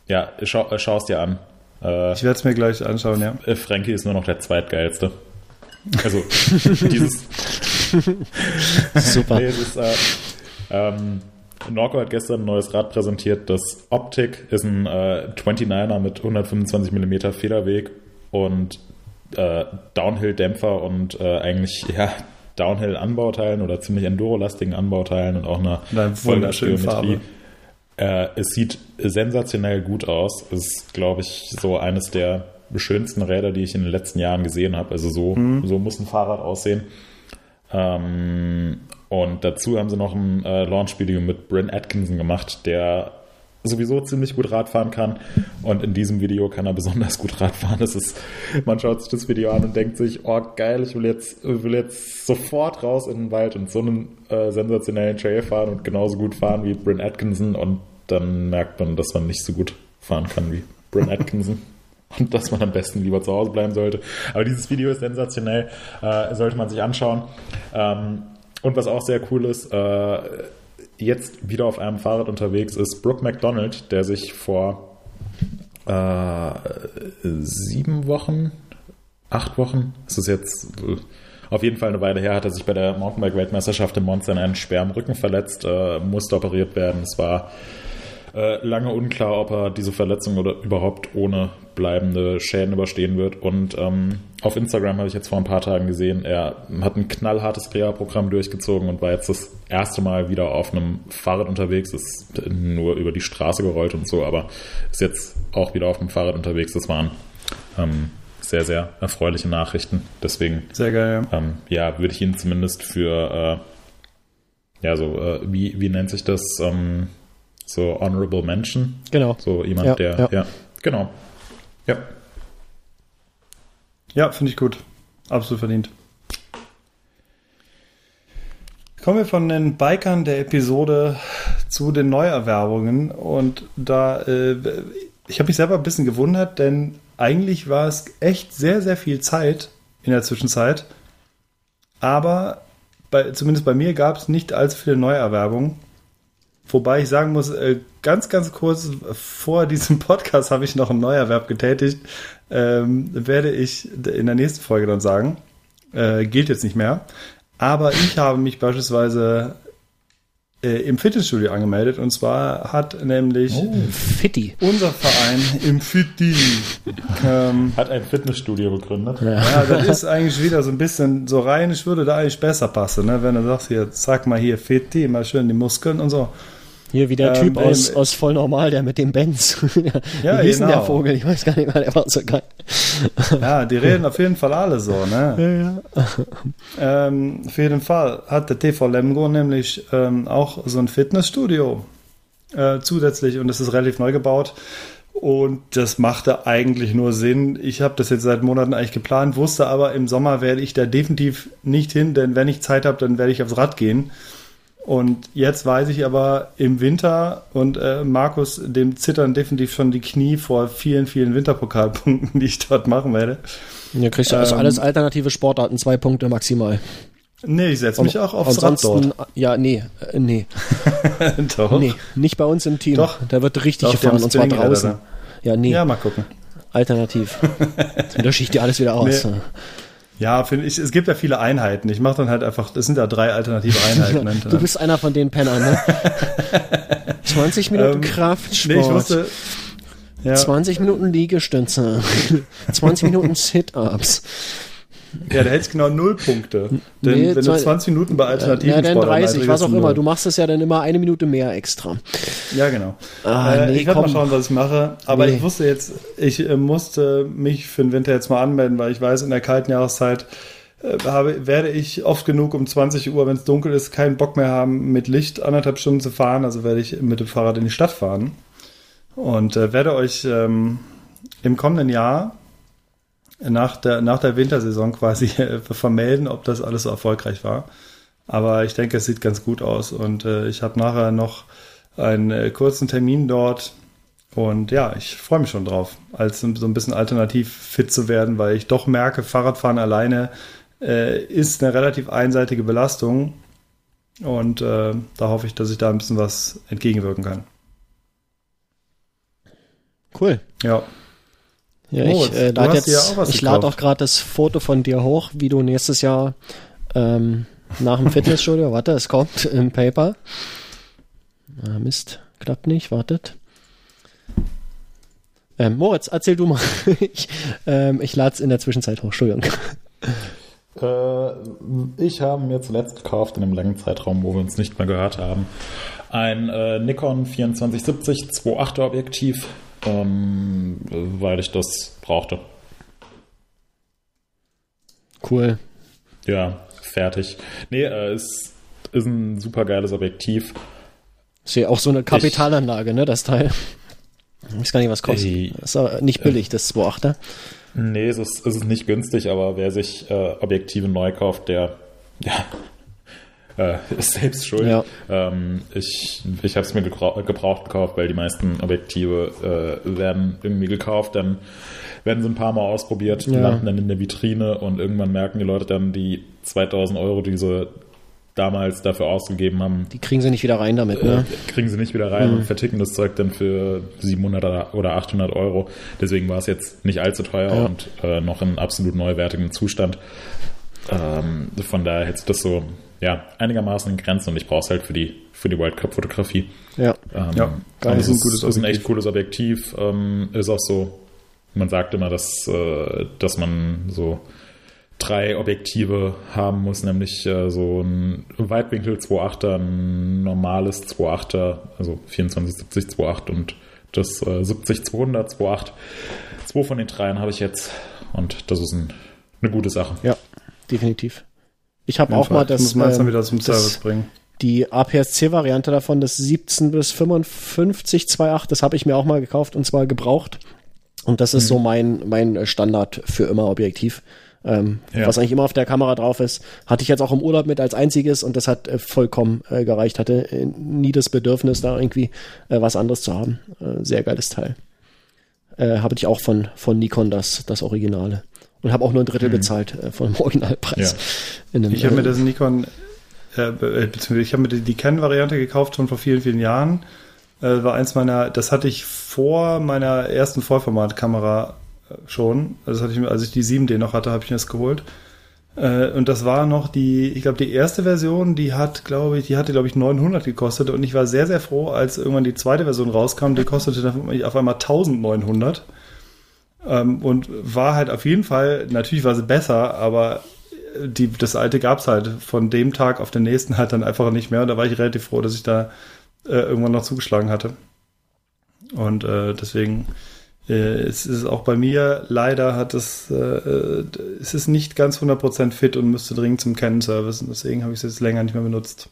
ja, schau, äh, schau es dir an. Äh, ich werde es mir gleich anschauen, ja. äh, Frankie ist nur noch der zweitgeilste. Also dieses Super. Nee, es ist, äh, ähm, Norco hat gestern ein neues Rad präsentiert. Das Optik ist ein äh, 29er mit 125 mm Federweg und äh, Downhill-Dämpfer und äh, eigentlich ja Downhill-Anbauteilen oder ziemlich Enduro-lastigen Anbauteilen und auch einer Und einer wunderschönen Vollgasgeometrie. Äh, es sieht sensationell gut aus. Es ist, glaube ich, so eines der schönsten Räder, die ich in den letzten Jahren gesehen habe. Also so, so muss ein Fahrrad aussehen. Ähm, und dazu haben sie noch ein äh, Launch-Video mit Bryn Atkinson gemacht, der sowieso ziemlich gut Rad fahren kann. Und in diesem Video kann er besonders gut Rad fahren. Das ist, man schaut sich das Video an und denkt sich, oh geil, ich will jetzt, will jetzt sofort raus in den Wald und so einen äh, sensationellen Trail fahren und genauso gut fahren wie Bryn Atkinson. Und dann merkt man, dass man nicht so gut fahren kann wie Bryn Atkinson. Und dass man am besten lieber zu Hause bleiben sollte. Aber dieses Video ist sensationell, äh, sollte man sich anschauen. Ähm, und was auch sehr cool ist, äh, jetzt wieder auf einem Fahrrad unterwegs ist Brooke McDonald, der sich vor äh, sieben Wochen, acht Wochen, ist es jetzt äh, auf jeden Fall eine Weile her, hat er sich bei der Mountainbike-Weltmeisterschaft in Monza in einen schweren Rücken verletzt, äh, musste operiert werden. Es war äh, lange unklar, ob er diese Verletzung oder überhaupt ohne bleibende Schäden überstehen wird. Und ähm, auf Instagram habe ich jetzt vor ein paar Tagen gesehen, er hat ein knallhartes Reha-Programm durchgezogen und war jetzt das erste Mal wieder auf einem Fahrrad unterwegs. Ist nur über die Straße gerollt und so, aber ist jetzt auch wieder auf dem Fahrrad unterwegs. Das waren ähm, sehr, sehr erfreuliche Nachrichten. Deswegen Sehr geil, ja. ähm, ja, würde ich ihn zumindest für, äh, ja, so, äh, wie, wie nennt sich das? Ähm, so Honorable Mention. Genau. So jemand, Ja, der, ja. ja. genau. Ja. Ja, finde ich gut. Absolut verdient. Kommen wir von den Bikern der Episode zu den Neuerwerbungen. Und da, äh, ich habe mich selber ein bisschen gewundert, denn eigentlich war es echt sehr, sehr viel Zeit in der Zwischenzeit. Aber bei, zumindest bei mir gab es nicht allzu viele Neuerwerbungen. Wobei ich sagen muss, äh, ganz, ganz kurz vor diesem Podcast habe ich noch einen Neuerwerb getätigt. Ähm, werde ich in der nächsten Folge dann sagen. Äh, gilt jetzt nicht mehr. Aber ich habe mich beispielsweise äh, im Fitnessstudio angemeldet. Und zwar hat nämlich Fitti. unser Verein im Fitti. ähm, Hat ein Fitnessstudio gegründet. ja, das ist eigentlich wieder so ein bisschen so rein. Ich würde da eigentlich besser passen, ne? wenn du sagst, hier, sag mal hier Fitti, mal schön die Muskeln und so. Hier wie der Ähm, Typ aus, ähm, aus Voll Normal, der mit dem Benz. Ja, wie hieß denn der genau. Vogel? Ich weiß gar nicht mehr, der war so geil. Ja, die reden auf jeden Fall alle so, ne? Ja, ja. Ähm, auf jeden Fall hat der TV Lemgo nämlich ähm, auch so ein Fitnessstudio äh, zusätzlich und das ist relativ neu gebaut. Und das machte eigentlich nur Sinn. Ich habe das jetzt seit Monaten eigentlich geplant, wusste aber, im Sommer werde ich da definitiv nicht hin, denn wenn ich Zeit habe, dann werde ich aufs Rad gehen. Und jetzt weiß ich aber im Winter und äh, Markus, dem zittern definitiv schon die Knie vor vielen, vielen Winterpokalpunkten, die ich dort machen werde. Ihr kriegt also Ähm, alles alternative Sportarten, zwei Punkte maximal. Nee, ich setze mich auch aufs Rad dort. ja, nee, äh, nee, Doch. nee, nicht bei uns im Team. Doch. Da wird richtig Doch, gefahren und zwar draußen. Ja, nee, Ja, mal gucken. alternativ. Dann lösche ich dir alles wieder aus. Nee. Ja, finde ich, es gibt ja viele Einheiten. Ich mache dann halt einfach, das sind ja drei alternative Einheiten. ne? Du bist einer von den Pennern, ne? 20 Minuten Ähm, Kraftsport. nee, ich wusste, ja, 20 Minuten Liegestütze. 20 Minuten Sit-Ups. Ja, da hätte ich genau null Punkte. Denn Nee, wenn du zwei- 20 Minuten bei alternativen Ja, dann Sportarten 30, hast, was auch immer. Du machst es ja dann immer eine Minute mehr extra. Ja, genau. Ah, äh, nee, ich werde mal schauen, was ich mache. Aber Nee. ich wusste jetzt, ich äh, musste mich für den Winter jetzt mal anmelden, weil ich weiß, in der kalten Jahreszeit äh, habe, werde ich oft genug um 20 Uhr, wenn es dunkel ist, keinen Bock mehr haben, mit Licht anderthalb Stunden zu fahren. Also werde ich mit dem Fahrrad in die Stadt fahren. Und äh, werde euch ähm, im kommenden Jahr nach der, nach der Wintersaison quasi äh, vermelden, ob das alles so erfolgreich war. Aber ich denke, es sieht ganz gut aus. Und äh, ich habe nachher noch einen äh, kurzen Termin dort. Und ja, ich freue mich schon drauf, als so ein bisschen alternativ fit zu werden, weil ich doch merke, Fahrradfahren alleine äh, ist eine relativ einseitige Belastung. Und äh, da hoffe ich, dass ich da ein bisschen was entgegenwirken kann. Cool. Ja. Ja, Moritz, ich äh, lade jetzt, auch ich lade auch gerade das Foto von dir hoch, wie du nächstes Jahr ähm, nach dem Fitnessstudio, warte, es kommt im Paper. Ah, Mist, klappt nicht, wartet. Ähm, Moritz, erzähl du mal. ich ähm, ich lade es in der Zwischenzeit hoch, Entschuldigung. Äh, ich habe mir zuletzt gekauft, in dem langen Zeitraum, wo wir uns nicht mehr gehört haben, ein äh, Nikon 2470 2.8er Objektiv, ähm, weil ich das brauchte. Cool. Ja, fertig. Nee, äh, ist, ist ein super geiles Objektiv. Ist ja auch so eine Kapitalanlage, ne, das Teil. Ich weiß gar nicht, was kostet. Ey, ist aber nicht billig, das 2.8er. Nee, es ist, es ist nicht günstig, aber wer sich äh, Objektive neu kauft, der ja, äh, ist selbst schuld. Ja. Ähm, ich ich habe es mir gebraucht, gekauft, weil die meisten Objektive äh, werden irgendwie gekauft, dann werden sie ein paar Mal ausprobiert, die Ja. landen dann in der Vitrine und irgendwann merken die Leute dann die 2000 Euro, die sie damals dafür ausgegeben haben, Die kriegen sie nicht wieder rein damit, ne? äh, kriegen sie nicht wieder rein Mhm. und verticken das Zeug dann für 700 oder 800 Euro. Deswegen war es jetzt nicht allzu teuer Ja. und äh, noch in absolut neuwertigem Zustand. Ähm, von daher hält sich das so ja, einigermaßen in Grenzen und ich brauche es halt für die, für die World Cup-Fotografie. Ja. Ähm, Ja, geil, es ist ein gutes ist ein echt cooles Objektiv. Ähm, ist auch so, man sagt immer, dass, äh, dass man so drei Objektive haben muss, nämlich äh, so ein Weitwinkel 2.8er, ein normales 2.8er, also 2470 2.8 und das äh, 70 200 2.8. Zwei von den dreien habe ich jetzt und das ist ein, eine gute Sache. Ja, definitiv. Ich habe auch mal Ich das, muss meins dann ähm, wieder zum Service bringen. die APS-C-Variante davon, das 17 bis 55 2.8, das habe ich mir auch mal gekauft und zwar gebraucht. Und das ist so mein, mein Standard für immer Objektiv. Ähm, Ja. Was eigentlich immer auf der Kamera drauf ist. Hatte ich jetzt auch im Urlaub mit als einziges und das hat äh, vollkommen äh, gereicht. Hatte äh, nie das Bedürfnis, da irgendwie äh, was anderes zu haben. Äh, sehr geiles Teil. Äh, habe ich auch von, von Nikon das, das Originale. Und habe auch nur ein Drittel bezahlt äh, von dem Originalpreis. Ja. In einem, Ich habe mir äh, das Nikon, äh, äh, beziehungsweise ich habe mir die, die Canon-Variante gekauft schon vor vielen, vielen Jahren. Äh, war eins meiner, das hatte ich vor meiner ersten Vollformatkamera äh, schon. Also hatte ich als ich die 7D noch hatte, habe ich mir das geholt. Und das war noch die, ich glaube, die erste Version, die hat, glaube ich, die hatte, glaube ich, 900 gekostet. Und ich war sehr, sehr froh, als irgendwann die zweite Version rauskam, die kostete dann auf einmal 1900. Ähm, und war halt auf jeden Fall, natürlich war sie besser, aber die, das alte gab's halt von dem Tag auf den nächsten halt dann einfach nicht mehr. Und da war ich relativ froh, dass ich da äh, irgendwann noch zugeschlagen hatte. Und äh, deswegen äh, es ist auch bei mir, leider hat es, äh, äh, es ist nicht ganz 100% fit und müsste dringend zum Canon-Service. Und deswegen habe ich es jetzt länger nicht mehr benutzt.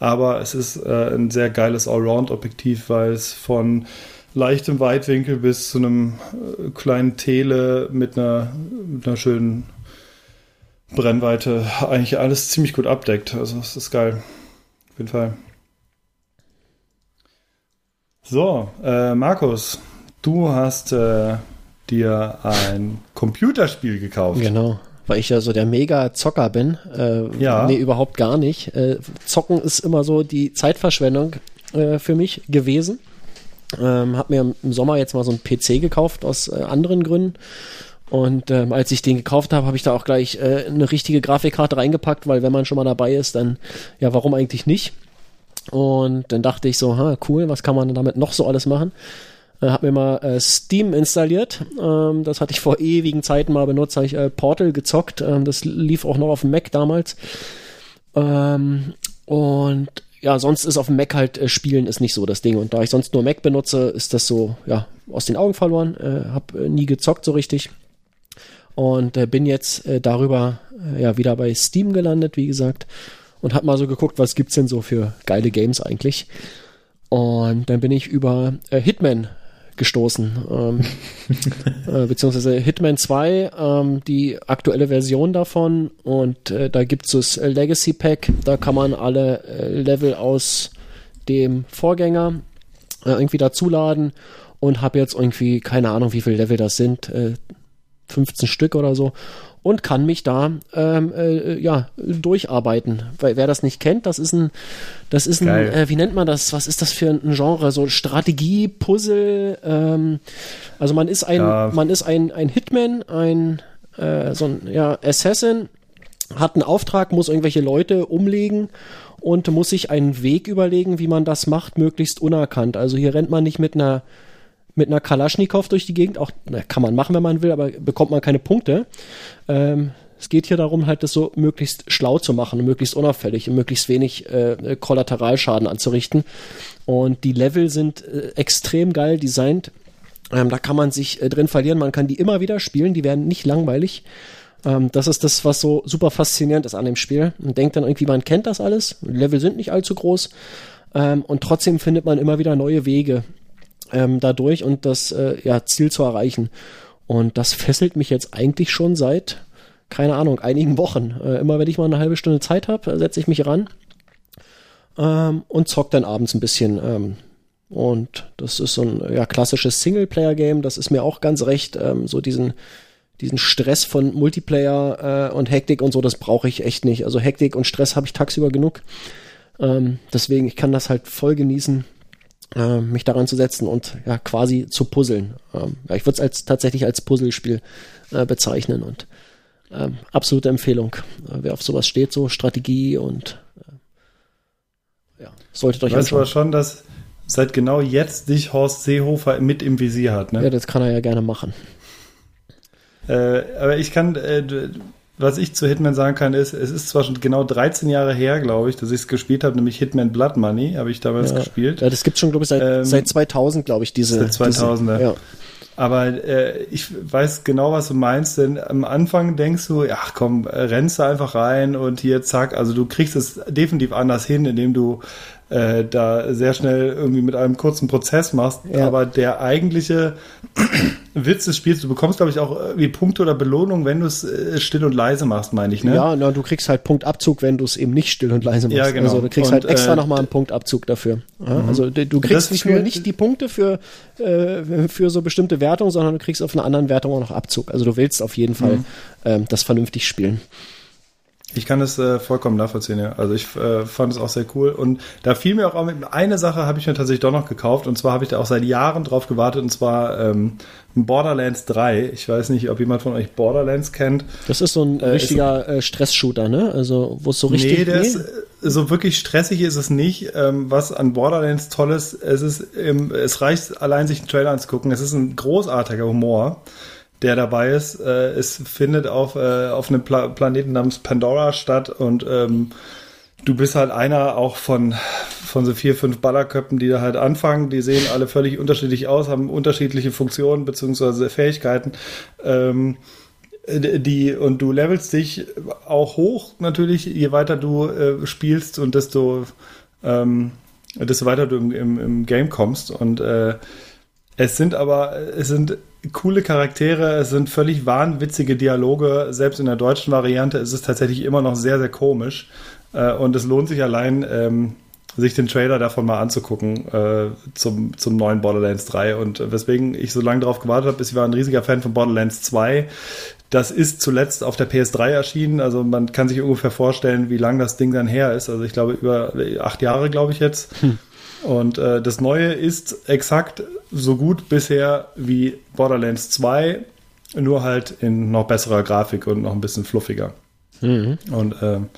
Aber es ist äh, ein sehr geiles Allround-Objektiv, weil es von leichtem Weitwinkel bis zu einem äh, kleinen Tele mit einer, mit einer schönen Brennweite eigentlich alles ziemlich gut abdeckt. Also es ist geil. Auf jeden Fall. So, äh, Markus, du hast äh, dir ein Computerspiel gekauft. Genau, weil ich ja so der Mega-Zocker bin. Äh, Ja. Nee, überhaupt gar nicht. Äh, Zocken ist immer so die Zeitverschwendung äh, für mich gewesen. Ähm, hab mir im Sommer jetzt mal so einen PC gekauft aus äh, anderen Gründen. Und ähm, als ich den gekauft habe, habe ich da auch gleich äh, eine richtige Grafikkarte reingepackt, weil wenn man schon mal dabei ist, dann ja, warum eigentlich nicht? Und dann dachte ich so, ha, cool, was kann man damit noch so alles machen? Äh, hab mir mal äh, Steam installiert. Ähm, das hatte ich vor ewigen Zeiten mal benutzt. Habe ich äh, Portal gezockt. Ähm, das lief auch noch auf dem Mac damals. Ähm, und ja, sonst ist auf dem Mac halt äh, Spielen ist nicht so das Ding. Und da ich sonst nur Mac benutze, ist das so ja aus den Augen verloren. Äh, hab äh, nie gezockt so richtig. und äh, bin jetzt äh, darüber äh, ja wieder bei Steam gelandet, wie gesagt, und habe mal so geguckt, was gibt's denn so für geile Games eigentlich. Und dann bin ich über äh, Hitman gestoßen, ähm, äh, beziehungsweise Hitman 2, ähm, die aktuelle Version davon. Und äh, da gibt's das Legacy Pack, da kann man alle äh, Level aus dem Vorgänger äh, irgendwie dazuladen. Und habe jetzt irgendwie keine Ahnung, wie viele Level das sind, äh, 15 Stück oder so und kann mich da ähm, äh, ja durcharbeiten. Weil wer das nicht kennt, das ist ein, das ist ein, äh, wie nennt man das? Was ist das für ein Genre? So Strategie, Puzzle. Ähm, also man ist ein, Ja. man ist ein ein Hitman, ein äh, so ein ja Assassin, hat einen Auftrag, muss irgendwelche Leute umlegen und muss sich einen Weg überlegen, wie man das macht, möglichst unerkannt. Also hier rennt man nicht mit einer mit einer Kalaschnikow durch die Gegend, auch na, kann man machen, wenn man will, aber bekommt man keine Punkte. Ähm, es geht hier darum, halt das so möglichst schlau zu machen, möglichst unauffällig und möglichst wenig äh, Kollateralschaden anzurichten. Und die Level sind äh, extrem geil designt. Ähm, da kann man sich äh, drin verlieren, man kann die immer wieder spielen, die werden nicht langweilig. Ähm, das ist das, was so super faszinierend ist an dem Spiel. Man denkt dann irgendwie, man kennt das alles, Level sind nicht allzu groß ähm, und trotzdem findet man immer wieder neue Wege ähm, dadurch und das äh, ja, Ziel zu erreichen. Und das fesselt mich jetzt eigentlich schon seit, keine Ahnung, einigen Wochen. Äh, immer wenn ich mal eine halbe Stunde Zeit habe, setze ich mich ran ähm, und zock dann abends ein bisschen. Ähm, und das ist so ein ja, klassisches Singleplayer-Game, das ist mir auch ganz recht. Ähm, so diesen, diesen Stress von Multiplayer äh, und Hektik und so, das brauche ich echt nicht. Also Hektik und Stress habe ich tagsüber genug. Ähm, deswegen, ich kann das halt voll genießen, äh, mich daran zu setzen und ja quasi zu puzzeln. Ähm, ja, ich würde es als tatsächlich als Puzzlespiel äh, bezeichnen und ähm, absolute Empfehlung. Äh, wer auf sowas steht, so Strategie und äh, ja, solltet euch Weißt du aber schon, dass seit genau jetzt dich Horst Seehofer mit im Visier hat, ne? Ja, das kann er ja gerne machen. Äh, aber ich kann, äh, was ich zu Hitman sagen kann, ist, es ist zwar schon genau 13 Jahre her, glaube ich, dass ich es gespielt habe, nämlich Hitman Blood Money, habe ich damals Ja, gespielt. ja, das gibt schon, glaube ich, seit, Ähm, seit 2000, glaube ich, diese. seit 2000er. Diese, ja. Aber äh, ich weiß genau, was du meinst, denn am Anfang denkst du, ach komm, äh, rennst du einfach rein und hier zack, also du kriegst es definitiv anders hin, indem du äh, da sehr schnell irgendwie mit einem kurzen Prozess machst. Ja. Aber der eigentliche Witz des Spiels, du bekommst, glaube ich, auch irgendwie Punkte oder Belohnung, wenn du es äh, still und leise machst, meine ich, ne? Ja, na, du kriegst halt Punktabzug, wenn du es eben nicht still und leise machst. Ja, genau. Also du kriegst Und, halt extra äh, nochmal einen Punktabzug dafür. Ja, Also du, kriegst nicht nur nicht die Punkte für, äh, für so bestimmte Wertungen, sondern du kriegst auf einer anderen Wertung auch noch Abzug. Also du willst auf jeden Fall ähm, das vernünftig spielen. Ich kann es äh, vollkommen nachvollziehen, ja. Also ich äh, fand es auch sehr cool. Und da fiel mir auch mit, eine Sache habe ich mir tatsächlich doch noch gekauft. Und zwar habe ich da auch seit Jahren drauf gewartet. Und zwar ähm, Borderlands 3. Ich weiß nicht, ob jemand von euch Borderlands kennt. Das ist so ein äh, richtiger äh, Stress-Shooter, ne? Also wo es so richtig... nee, der ist, äh, so wirklich stressig ist es nicht. Ähm, was an Borderlands toll ist, es ist, ähm, es reicht allein sich einen Trailer anzugucken. Es ist ein großartiger Humor, der dabei ist. Äh, es findet auf, äh, auf einem Pla Planeten namens Pandora statt und ähm, du bist halt einer auch von, von so vier, fünf Ballerköpfen, die da halt anfangen. Die sehen alle völlig unterschiedlich aus, haben unterschiedliche Funktionen beziehungsweise Fähigkeiten. Ähm, die und du levelst dich auch hoch natürlich, je weiter du äh, spielst und desto ähm, desto weiter du im, im, im Game kommst und äh, es sind aber es sind coole Charaktere, es sind völlig wahnwitzige Dialoge, selbst in der deutschen Variante ist es tatsächlich immer noch sehr sehr komisch äh, und es lohnt sich allein ähm, sich den Trailer davon mal anzugucken äh, zum, zum neuen Borderlands 3 und weswegen ich so lange darauf gewartet habe, ist, ich war ein riesiger Fan von Borderlands 2. Das ist zuletzt auf der PS3 erschienen, also man kann sich ungefähr vorstellen, wie lang das Ding dann her ist. Also ich glaube über acht Jahre, glaube ich jetzt. Und äh, das Neue ist exakt so gut bisher wie Borderlands 2, nur halt in noch besserer Grafik und noch ein bisschen fluffiger. Und ähm,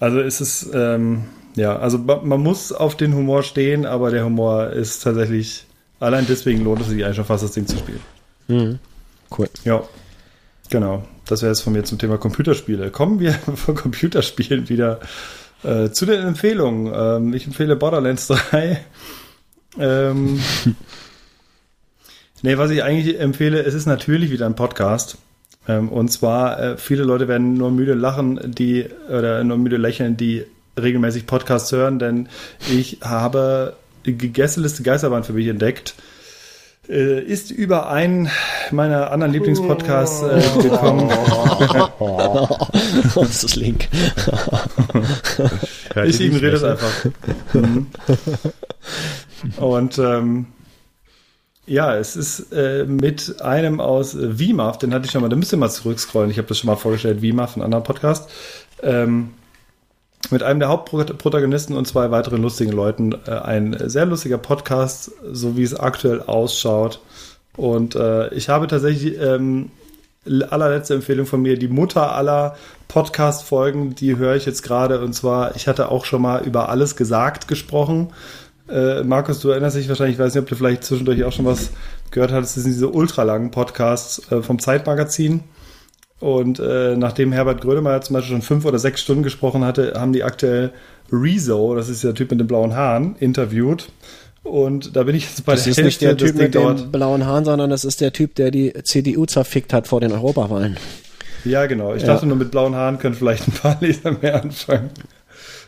also ist es, ähm, ja, also ma- man muss auf den Humor stehen, aber der Humor ist tatsächlich, allein deswegen lohnt es sich eigentlich schon fast, das Ding zu spielen. Mhm. Cool. Ja, genau. Das wäre es von mir zum Thema Computerspiele. Kommen wir von Computerspielen wieder äh, zu den Empfehlungen. Ähm, ich empfehle Borderlands 3. Ähm, nee, was ich eigentlich empfehle, es ist natürlich wieder ein Podcast. Ähm, und zwar, äh, viele Leute werden nur müde lachen, die, oder nur müde lächeln, die regelmäßig Podcasts hören, denn ich habe die Gästeliste Geisterbahn für mich entdeckt. Äh, ist über einen meiner anderen Lieblingspodcasts äh, gekommen. das ist Link. Ich ignoriere das einfach. Mhm. Und ähm, ja, es ist äh, mit einem aus äh, WIMAF, den hatte ich schon mal, da müsst ihr mal zurückscrollen, ich habe das schon mal vorgestellt, WIMAF, ein anderer Podcast, ähm, mit einem der Hauptprotagonisten und zwei weiteren lustigen Leuten. Äh, ein sehr lustiger Podcast, so wie es aktuell ausschaut. Und äh, ich habe tatsächlich ähm, allerletzte Empfehlung von mir, die Mutter aller Podcast-Folgen, die höre ich jetzt gerade. Und zwar, ich hatte auch schon mal über alles gesagt gesprochen. Äh, Markus, du erinnerst dich wahrscheinlich, ich weiß nicht, ob du vielleicht zwischendurch auch schon was gehört hattest, das sind diese ultralangen Podcasts äh, vom Zeitmagazin. Und äh, nachdem Herbert Grönemeyer zum Beispiel schon fünf oder sechs Stunden gesprochen hatte, haben die aktuell Rezo, das ist der Typ mit den blauen Haaren, interviewt. Und da bin ich jetzt bei Das der ist nicht der Typ mit den blauen Haaren, sondern das ist der Typ, der die CDU zerfickt hat vor den Europawahlen. Ja, genau. Ich Ja. dachte nur, mit blauen Haaren können vielleicht ein paar Leser mehr anfangen.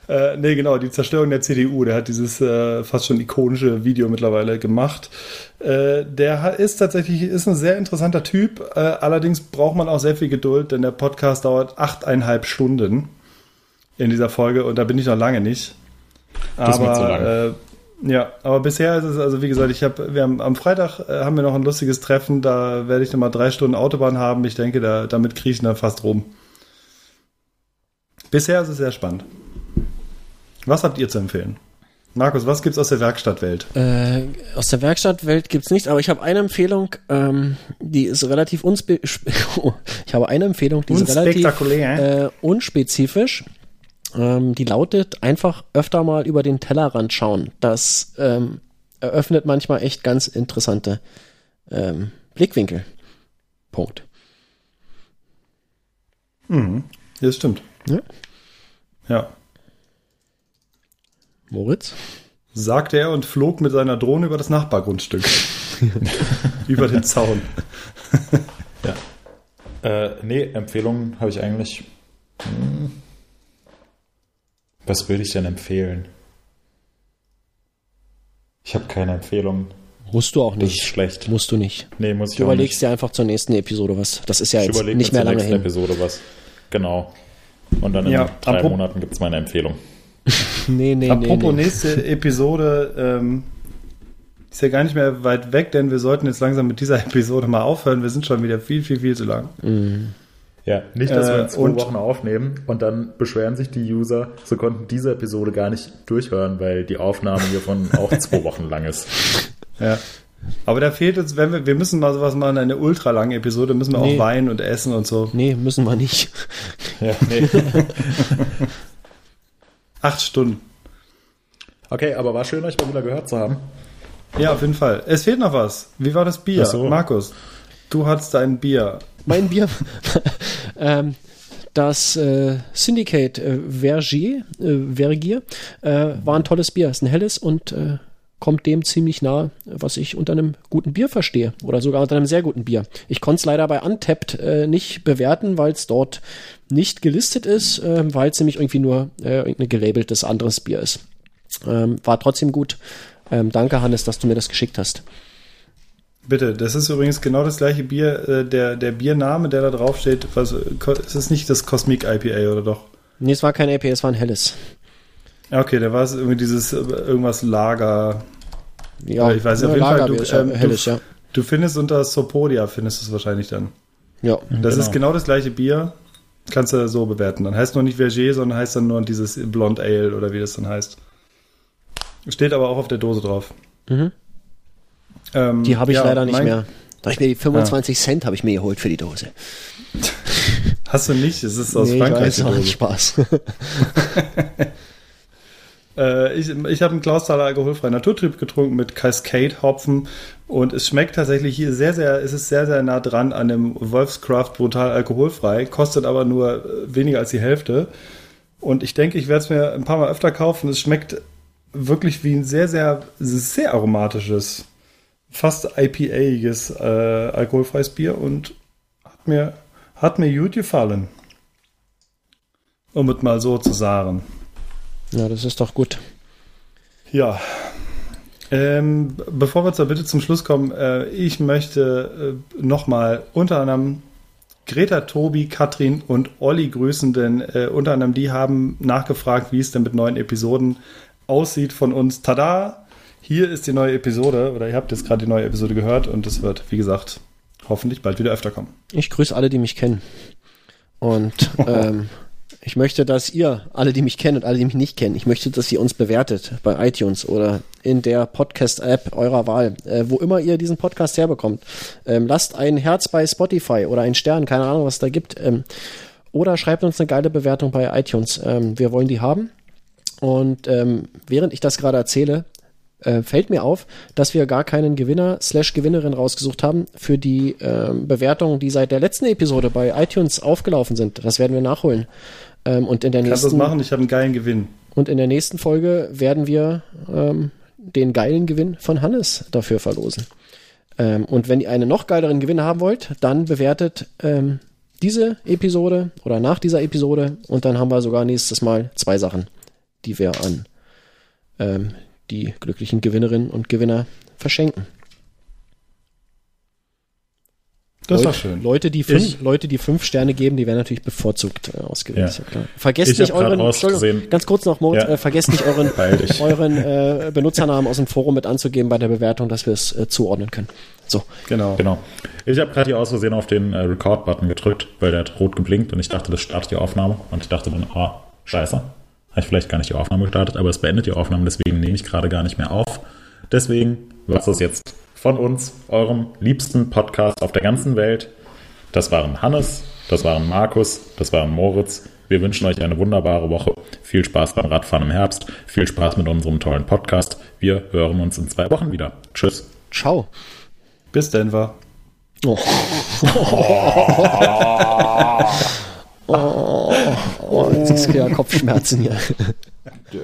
Äh, nee, genau, die Zerstörung der CDU. Der hat dieses äh, fast schon ikonische Video mittlerweile gemacht. Äh, der ist tatsächlich ist ein sehr interessanter Typ. Äh, allerdings braucht man auch sehr viel Geduld, denn der Podcast dauert achteinhalb Stunden in dieser Folge und da bin ich noch lange nicht. Das mir zu lang. Äh, ja, aber bisher ist es, also wie gesagt, ich habe, wir haben am Freitag äh, haben wir noch ein lustiges Treffen, da werde ich noch mal drei Stunden Autobahn haben. Ich denke, da, damit kriege ich dann fast rum. Bisher ist es sehr spannend. Was habt ihr zu empfehlen? Markus, was gibt's aus der Werkstattwelt? Äh, aus der Werkstattwelt gibt's nichts, aber ich habe eine Empfehlung, ähm, die ist relativ unspe spe- oh, ich habe eine Empfehlung, die ist relativ äh, unspezifisch. Ähm, die lautet einfach öfter mal über den Tellerrand schauen. Das ähm, eröffnet manchmal echt ganz interessante ähm, Blickwinkel. Punkt. Mhm. Das stimmt. Ja. Ja. Moritz? Sagte er und flog mit seiner Drohne über das Nachbargrundstück. über den Zaun. Äh, nee, Empfehlungen habe ich eigentlich. Hm. Was würde ich denn empfehlen? Ich habe keine Empfehlung. Musst du auch Das ist nicht. schlecht. Musst du nicht. Nee, muss ich Du auch überlegst nicht. dir einfach zur nächsten Episode was. Das ist ja Ich jetzt überlege nicht mehr zur lange nächsten hin. Episode was. Genau. Und dann in Ja, drei Monaten gibt es meine Empfehlung. Nee, nee, Apropos nee, nee. nächste Episode, ähm, ist ja gar nicht mehr weit weg, denn wir sollten jetzt langsam mit dieser Episode mal aufhören. Wir sind schon wieder viel, viel, viel zu lang. Ja, nicht, dass Äh, wir in zwei und- Wochen aufnehmen und dann beschweren sich die User, sie konnten diese Episode gar nicht durchhören, weil die Aufnahme hiervon auch zwei Wochen lang ist. Ja. Aber da fehlt uns, wenn wir, wir müssen mal sowas machen, eine ultra lange Episode, müssen wir Nee. auch weinen und essen und so. Nee, müssen wir nicht. Ja, nee. Acht Stunden. Okay, aber war schön, euch mal wieder gehört zu haben. Ja, auf jeden Fall. Es fehlt noch was. Wie war das Bier? So. Markus, du hattest ein Bier. Mein Bier. ähm, das äh, Syndicate äh, Vergier, äh, Vergier äh, war ein tolles Bier. Ist ein helles und äh, kommt dem ziemlich nah, was ich unter einem guten Bier verstehe. Oder sogar unter einem sehr guten Bier. Ich konnte es leider bei Untapped äh, nicht bewerten, weil es dort nicht gelistet ist, äh, weil es nämlich irgendwie nur äh, irgendein gelabeltes anderes Bier ist. Ähm, war trotzdem gut. Ähm, danke, Hannes, dass du mir das geschickt hast. Bitte, das ist übrigens genau das gleiche Bier, äh, der, der Biername, der da drauf steht. Was, es ist nicht das Cosmic IPA, oder doch? Nee, es war kein AP, es war ein helles. Ja, Okay, da war es irgendwie dieses äh, irgendwas Lager. Ja, ich weiß ja, auf jeden Fall, Lagerbier du, ja ähm, helles, du, ja. du findest unter Sopodia, findest du es wahrscheinlich dann. Ja. Das Genau. ist genau das gleiche Bier. Kannst du so bewerten. Dann heißt nur nicht Verger, sondern heißt dann nur dieses Blonde Ale oder wie das dann heißt. Steht aber auch auf der Dose drauf. Mhm. Ähm, Die habe ich ja, leider nicht mein- mehr. Da ich mir die 25 Cent habe ich mir geholt für die Dose. Hast du nicht? Es ist aus Nee, Frankreich. ich weiß, Dose. Spaß. Äh, ich ich habe einen Klausthaler alkoholfreien Naturtrüb getrunken mit Cascade Hopfen und es schmeckt tatsächlich hier sehr, sehr, es ist sehr, sehr nah dran an dem Wolfscraft brutal alkoholfrei, kostet aber nur äh, weniger als die Hälfte. Und ich denke, ich werde es mir ein paar Mal öfter kaufen. Es schmeckt wirklich wie ein sehr, sehr, sehr aromatisches, fast IPA-iges äh, alkoholfreies Bier und hat mir, Hat mir gut gefallen. Um es mal so zu sagen. Ja, das ist doch gut. Ja. Ähm, bevor wir zur Bitte zum Schluss kommen, äh, ich möchte äh, nochmal unter anderem Greta, Tobi, Katrin und Olli grüßen, denn äh, unter anderem die haben nachgefragt, wie es denn mit neuen Episoden aussieht von uns. Tada! Hier ist die neue Episode, oder ihr habt jetzt gerade die neue Episode gehört und es wird, wie gesagt, hoffentlich bald wieder öfter kommen. Ich grüße alle, die mich kennen. Und ähm, ich möchte, dass ihr, alle, die mich kennen und alle, die mich nicht kennen, ich möchte, dass ihr uns bewertet bei iTunes oder in der Podcast-App eurer Wahl, äh, wo immer ihr diesen Podcast herbekommt. Ähm, lasst ein Herz bei Spotify oder einen Stern, keine Ahnung, was da gibt. Ähm, oder schreibt uns eine geile Bewertung bei iTunes. Ähm, wir wollen die haben. Und ähm, während ich das gerade erzähle, äh, fällt mir auf, dass wir gar keinen Gewinner slash Gewinnerin rausgesucht haben für die ähm, Bewertungen, die seit der letzten Episode bei iTunes aufgelaufen sind. Das werden wir nachholen. Ähm, und in der Kannst du das nächsten machen? Ich habe einen geilen Gewinn. und in der nächsten Folge werden wir ähm, den geilen Gewinn von Hannes dafür verlosen. Ähm, und wenn ihr einen noch geileren Gewinn haben wollt, dann bewertet ähm, diese Episode oder nach dieser Episode und dann haben wir sogar nächstes Mal zwei Sachen, die wir an ähm, die glücklichen Gewinnerinnen und Gewinner verschenken. Das war Leute, schön. Leute, die fünf, Ich- Leute, die fünf Sterne geben, die werden natürlich bevorzugt äh, ausgewählt. Ja. Vergesst Ich nicht euren, ganz kurz noch, Moritz, Ja. äh, vergesst nicht euren, euren äh, Benutzernamen aus dem Forum mit anzugeben bei der Bewertung, dass wir es äh, zuordnen können. So, Genau. Genau. Ich habe gerade hier aus Versehen auf den äh, Record-Button gedrückt, weil der hat rot geblinkt und ich dachte, das startet die Aufnahme. Und ich dachte dann, ah, scheiße. Habe ich vielleicht gar nicht die Aufnahme gestartet, aber es beendet die Aufnahme, deswegen nehme ich gerade gar nicht mehr auf. Deswegen war es das jetzt von uns, eurem liebsten Podcast auf der ganzen Welt. Das waren Hannes, das waren Markus, das waren Moritz. Wir wünschen euch eine wunderbare Woche. Viel Spaß beim Radfahren im Herbst. Viel Spaß mit unserem tollen Podcast. Wir hören uns in zwei Wochen wieder. Tschüss. ciao. Bis Denver. Oh. oh, Oh, oh, oh jetzt ist ja Kopfschmerzen hier. Ja.